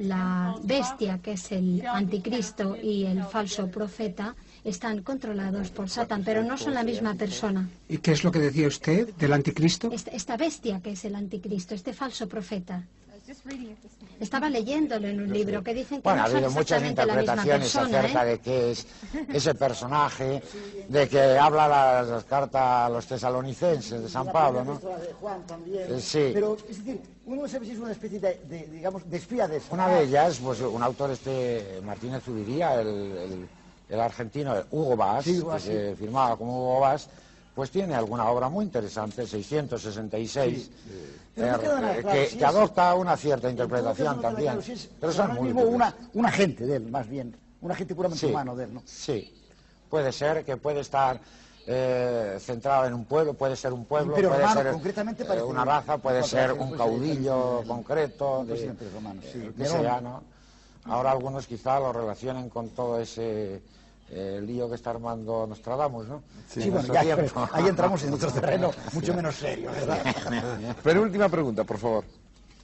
La bestia, que es el anticristo, y el falso profeta están controlados por Satán, pero no son la misma persona. ¿Y qué es lo que decía usted del anticristo? Esta bestia que es el anticristo, este falso profeta. I was just reading it this morning. Estaba leyéndolo en un libro que dicen que Bueno, ha son habido muchas interpretaciones persona. acerca ¿eh? de qué es ese personaje, de que habla las, las cartas a los tesalonicenses de San Pablo, ¿no? de Juan también. Eh, sí. Pero, es decir, uno no sabe si es una especie de, de, digamos, de espía de Una de ellas, pues un autor este Martínez Zubiría, el, el- el argentino Hugo Bas, Sí, que sí. se firmaba como Hugo Bas, pues tiene alguna obra muy interesante, 666, Pero no queda nada eh, claro, que, si que es- adopta una cierta interpretación no también. claro si es Pero son mismo una, un agente de él, más bien. Un agente puramente Sí, humano de él, ¿no? Sí, puede ser que puede estar eh, centrado en un pueblo, puede ser un pueblo, Imperio puede romano, ser concretamente eh, una un- raza, puede ser un caudillo concreto, de, presidente romano, sí, eh, que sea, ¿no? Ahora algunos quizá lo relacionen con todo ese eh, lío que está armando Nostradamus, ¿no? Sí, En bueno, ya, ahí entramos en otro terreno mucho menos serio, ¿verdad? Penúltima pregunta, por favor.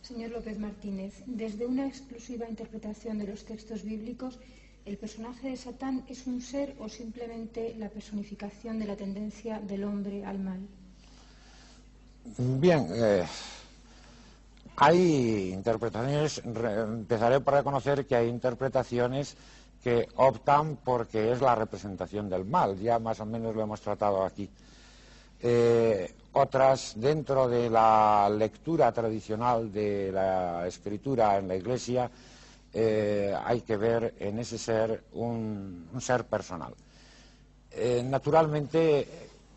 Señor López Martínez, desde una exclusiva interpretación de los textos bíblicos, ¿el personaje de Satán es un ser o simplemente la personificación de la tendencia del hombre al mal? Bien, eh, hay interpretaciones, re- empezaré por reconocer que hay interpretaciones que optan porque es la representación del mal, ya más o menos lo hemos tratado aquí. Eh, otras, dentro de la lectura tradicional de la escritura en la Iglesia, eh, hay que ver en ese ser un, ser personal. Eh, naturalmente,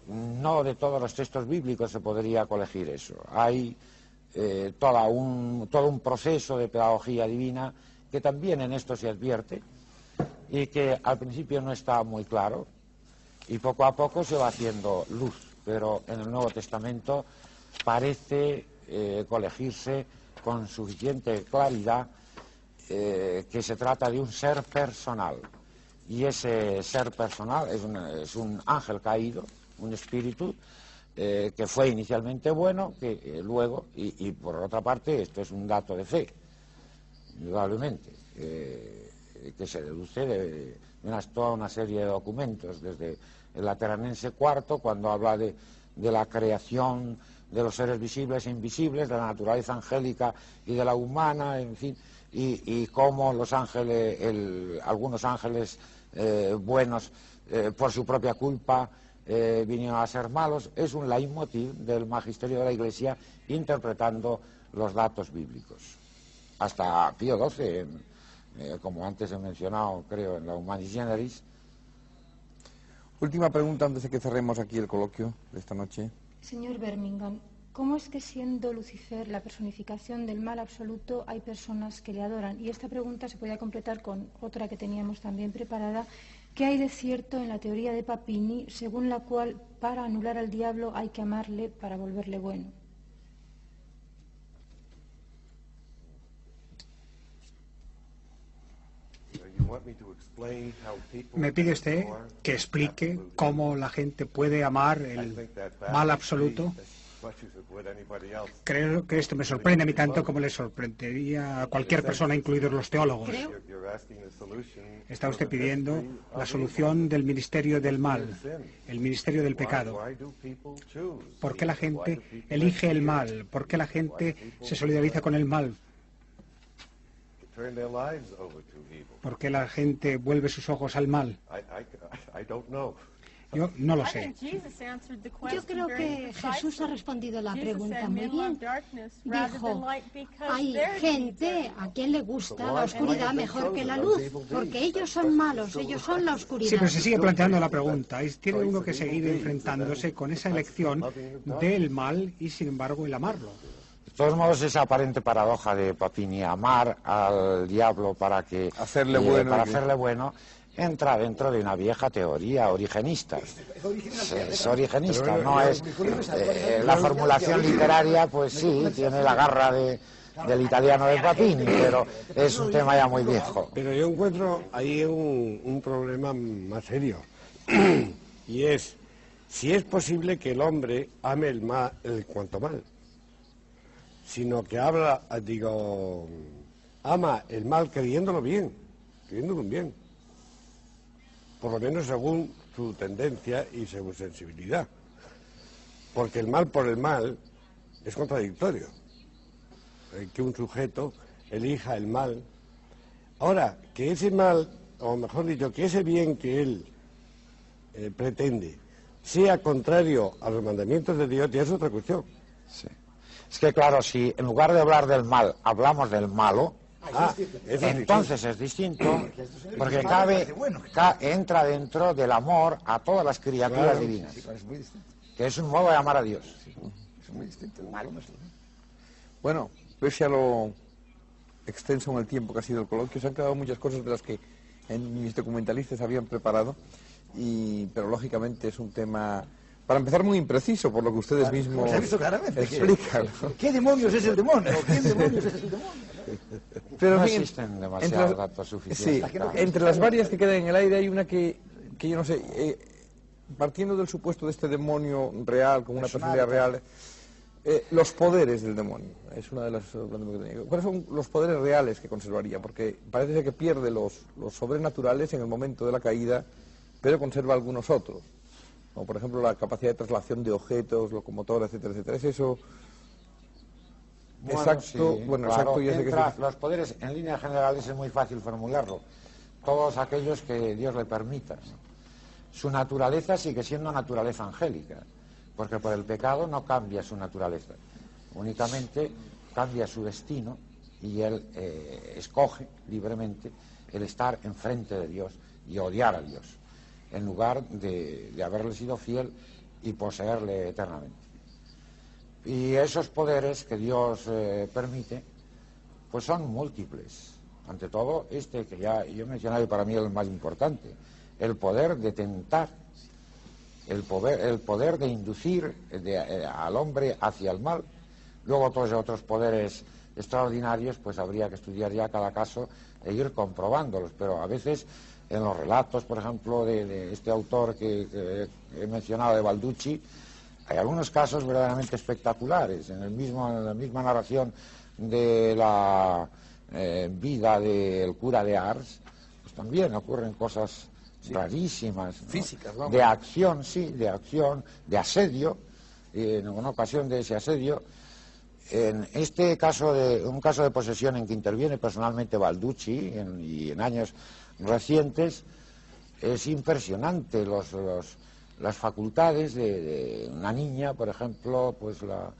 no de todos los textos bíblicos se podría colegir eso. Hay todo un proceso de pedagogía divina que también en esto se advierte y que al principio no está muy claro y poco a poco se va haciendo luz, pero en el Nuevo Testamento parece eh, colegirse con suficiente claridad eh, que se trata de un ser personal. Y ese ser personal es, un ángel caído, un espíritu, eh, que fue inicialmente bueno, que eh, luego, y, por otra parte, esto es un dato de fe, indudablemente, que se deduce de, toda una serie de documentos, desde el Lateranense IV, cuando habla de, de la creación de los seres visibles e invisibles, de la naturaleza angélica y de la humana, en fin, y, y cómo los ángeles, el- algunos ángeles eh, buenos, eh, por su propia culpa, eh, vinieron a ser malos, es un leitmotiv del magisterio de la Iglesia interpretando los datos bíblicos. Hasta Pío XII, eh, como antes he mencionado, creo, en la Humanis Generis. Última pregunta antes de que cerremos aquí el coloquio de esta noche. Señor Birmingham, ¿cómo es que siendo Lucifer la personificación del mal absoluto hay personas que le adoran? Y esta pregunta se podía completar con otra que teníamos también preparada. ¿Qué hay de cierto en la teoría de Papini, según la cual para anular al diablo hay que amarle para volverle bueno? Me pide usted que explique cómo la gente puede amar el mal absoluto. Creo que esto me sorprende a mí tanto como le sorprendería a cualquier persona, incluidos los teólogos. Está usted pidiendo la solución del ministerio del mal, el ministerio del pecado. ¿Por qué la gente elige el mal? ¿Por qué la gente se solidariza con el mal? ¿Por qué la gente vuelve sus ojos al mal? I, I, I don't know. Yo no lo I sé. think Jesus answered the Yo question creo very que. Jesús ha respondido la pregunta said, muy "Men bien. love darkness rather than Dijo, light because hay gente a quien le gusta la why- oscuridad mejor que la luz, porque ellos son malos, ellos son la Sí, oscuridad. pero se sigue planteando la pregunta. y Tiene uno que seguir enfrentándose con esa elección del mal y, sin embargo, el amarlo. De todos modos, esa aparente paradoja de Papini, amar al diablo para que Hacerle eh, bueno para hacerle bueno, entra dentro de una vieja teoría origenista. Es, es origenista, no es eh, la formulación literaria, pues sí, tiene la garra de, del italiano de Papini, pero es un tema ya muy viejo. Pero yo encuentro ahí un, un problema más serio. y es si es posible que el hombre ame el mal, el cuanto mal, sino que habla, digo, ama el mal creyéndolo bien, creyéndolo bien. Por lo menos según su tendencia y según sensibilidad. Porque el mal por el mal es contradictorio. Eh, Que un sujeto elija el mal Ahora, que ese mal, o mejor dicho, que ese bien que él eh, pretende sea contrario a los mandamientos de Dios, ya es otra cuestión. Es que claro, si en lugar de hablar del mal hablamos del malo, Ah, es entonces es distinto, porque cabe, ca- entra dentro del amor a todas las criaturas Claro. divinas, que es un modo de amar a Dios. Es muy distinto. Bueno, pese a lo extenso en el tiempo que ha sido el coloquio, se han quedado muchas cosas de las que en mis documentalistas habían preparado, y, pero lógicamente es un tema para empezar, muy impreciso, por lo que ustedes mismos visto claramente. explican. ¿no? ¿Qué demonios es el demonio? ¿Quién demonios es el demonio? Pero no en fin, existen demasiados datos Sí, suficientes. claro. entre las varias que quedan en el aire hay una que, que yo no sé, eh, partiendo del supuesto de este demonio real, como una personalidad real, eh, los poderes del demonio, es una de las... planteamientos que tenía. ¿Cuáles son los poderes reales que conservaría? Porque parece ser que pierde los, los sobrenaturales en el momento de la caída, pero conserva algunos otros. Como por ejemplo la capacidad de traslación de objetos, locomotora, etcétera, etcétera. ¿Es eso Bueno, exacto? sí, bueno, claro, exacto, ya sé que entra- es los poderes en líneas generales es muy fácil formularlo. Todos aquellos que Dios le permita. Su naturaleza sigue siendo naturaleza angélica, porque por el pecado no cambia su naturaleza, únicamente cambia su destino y él eh, escoge libremente el estar enfrente de Dios y odiar a Dios, en lugar de, de haberle sido fiel y poseerle eternamente. Y esos poderes que Dios eh, permite, pues son múltiples. Ante todo, este que ya yo he mencionado y para mí es el más importante, el poder de tentar, el poder, el poder de inducir eh, al hombre hacia el mal. Luego otros otros poderes extraordinarios, pues habría que estudiar ya cada caso e ir comprobándolos, pero a veces en los relatos, por ejemplo, de, de este autor que, que he mencionado, de Balducci, hay algunos casos verdaderamente espectaculares. En, el mismo, en la misma narración de la eh, vida del cura de Ars, pues también ocurren cosas rarísimas. ¿no? Físicas, vamos. De acción, sí, de acción, de asedio, en una ocasión de ese asedio. En este caso, de, un caso de posesión en que interviene personalmente Balducci en- y en años recientes, es impresionante las facultades de, una niña, por ejemplo, pues la,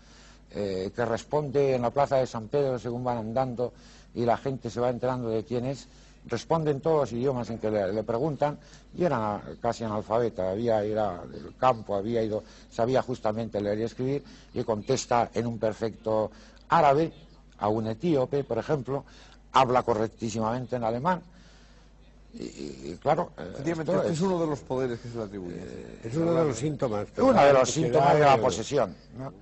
eh, que responde en la plaza de San Pedro según van andando y la gente se va enterando de quién es, responde en todos los idiomas en que le, le preguntan y era casi analfabeta, había era del campo, había ido, sabía justamente leer y escribir y contesta en un perfecto árabe a un etíope, por ejemplo, habla correctísimamente en alemán. Y, y- y claro, eh, Efectivamente, esto es- es uno de los poderes que se le atribuye. Es uno de los síntomas. uno de los síntomas de la posesión. ¿no?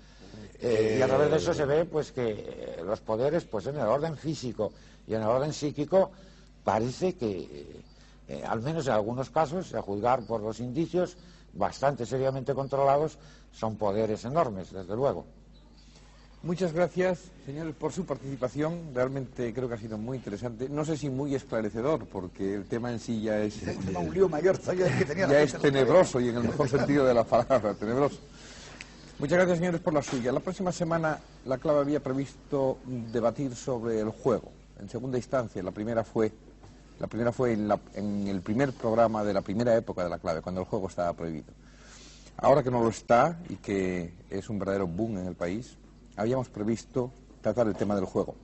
Eh, y a través de eso se ve pues que eh, los poderes, pues en el orden físico y en el orden psíquico, parece que, eh, eh, al menos en algunos casos, a juzgar por los indicios, bastante seriamente controlados, son poderes enormes, desde luego. Muchas gracias, señores, por su participación. Realmente creo que ha sido muy interesante. No sé si muy esclarecedor, porque el tema en sí ya es, un lío mayor que tenía ya es día. tenebroso y en el mejor sentido de la palabra, tenebroso. Muchas gracias, señores, por la suya. La próxima semana la clave había previsto debatir sobre el juego. En segunda instancia, la primera fue, la primera fue en, la- en el primer programa de la primera época de la clave, cuando el juego estaba prohibido. Ahora que no lo está y que es un verdadero boom en el país, habíamos previsto tratar el tema del juego.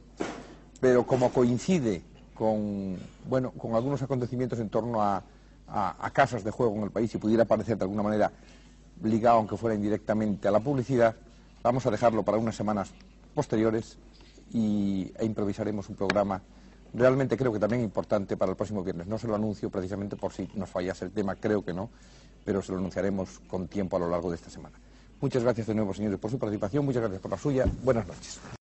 Pero como coincide con, bueno, con algunos acontecimientos en torno a, a- casas de juego en el país y pudiera parecer de alguna manera ligado, aunque fuera indirectamente, a la publicidad, vamos a dejarlo para unas semanas posteriores y, e improvisaremos un programa realmente creo que también importante para el próximo viernes. No se lo anuncio precisamente por si nos fallase el tema, creo que no, pero se lo anunciaremos con tiempo a lo largo de esta semana. Muchas gracias de nuevo, señores, por su participación, muchas gracias por la suya. Buenas noches.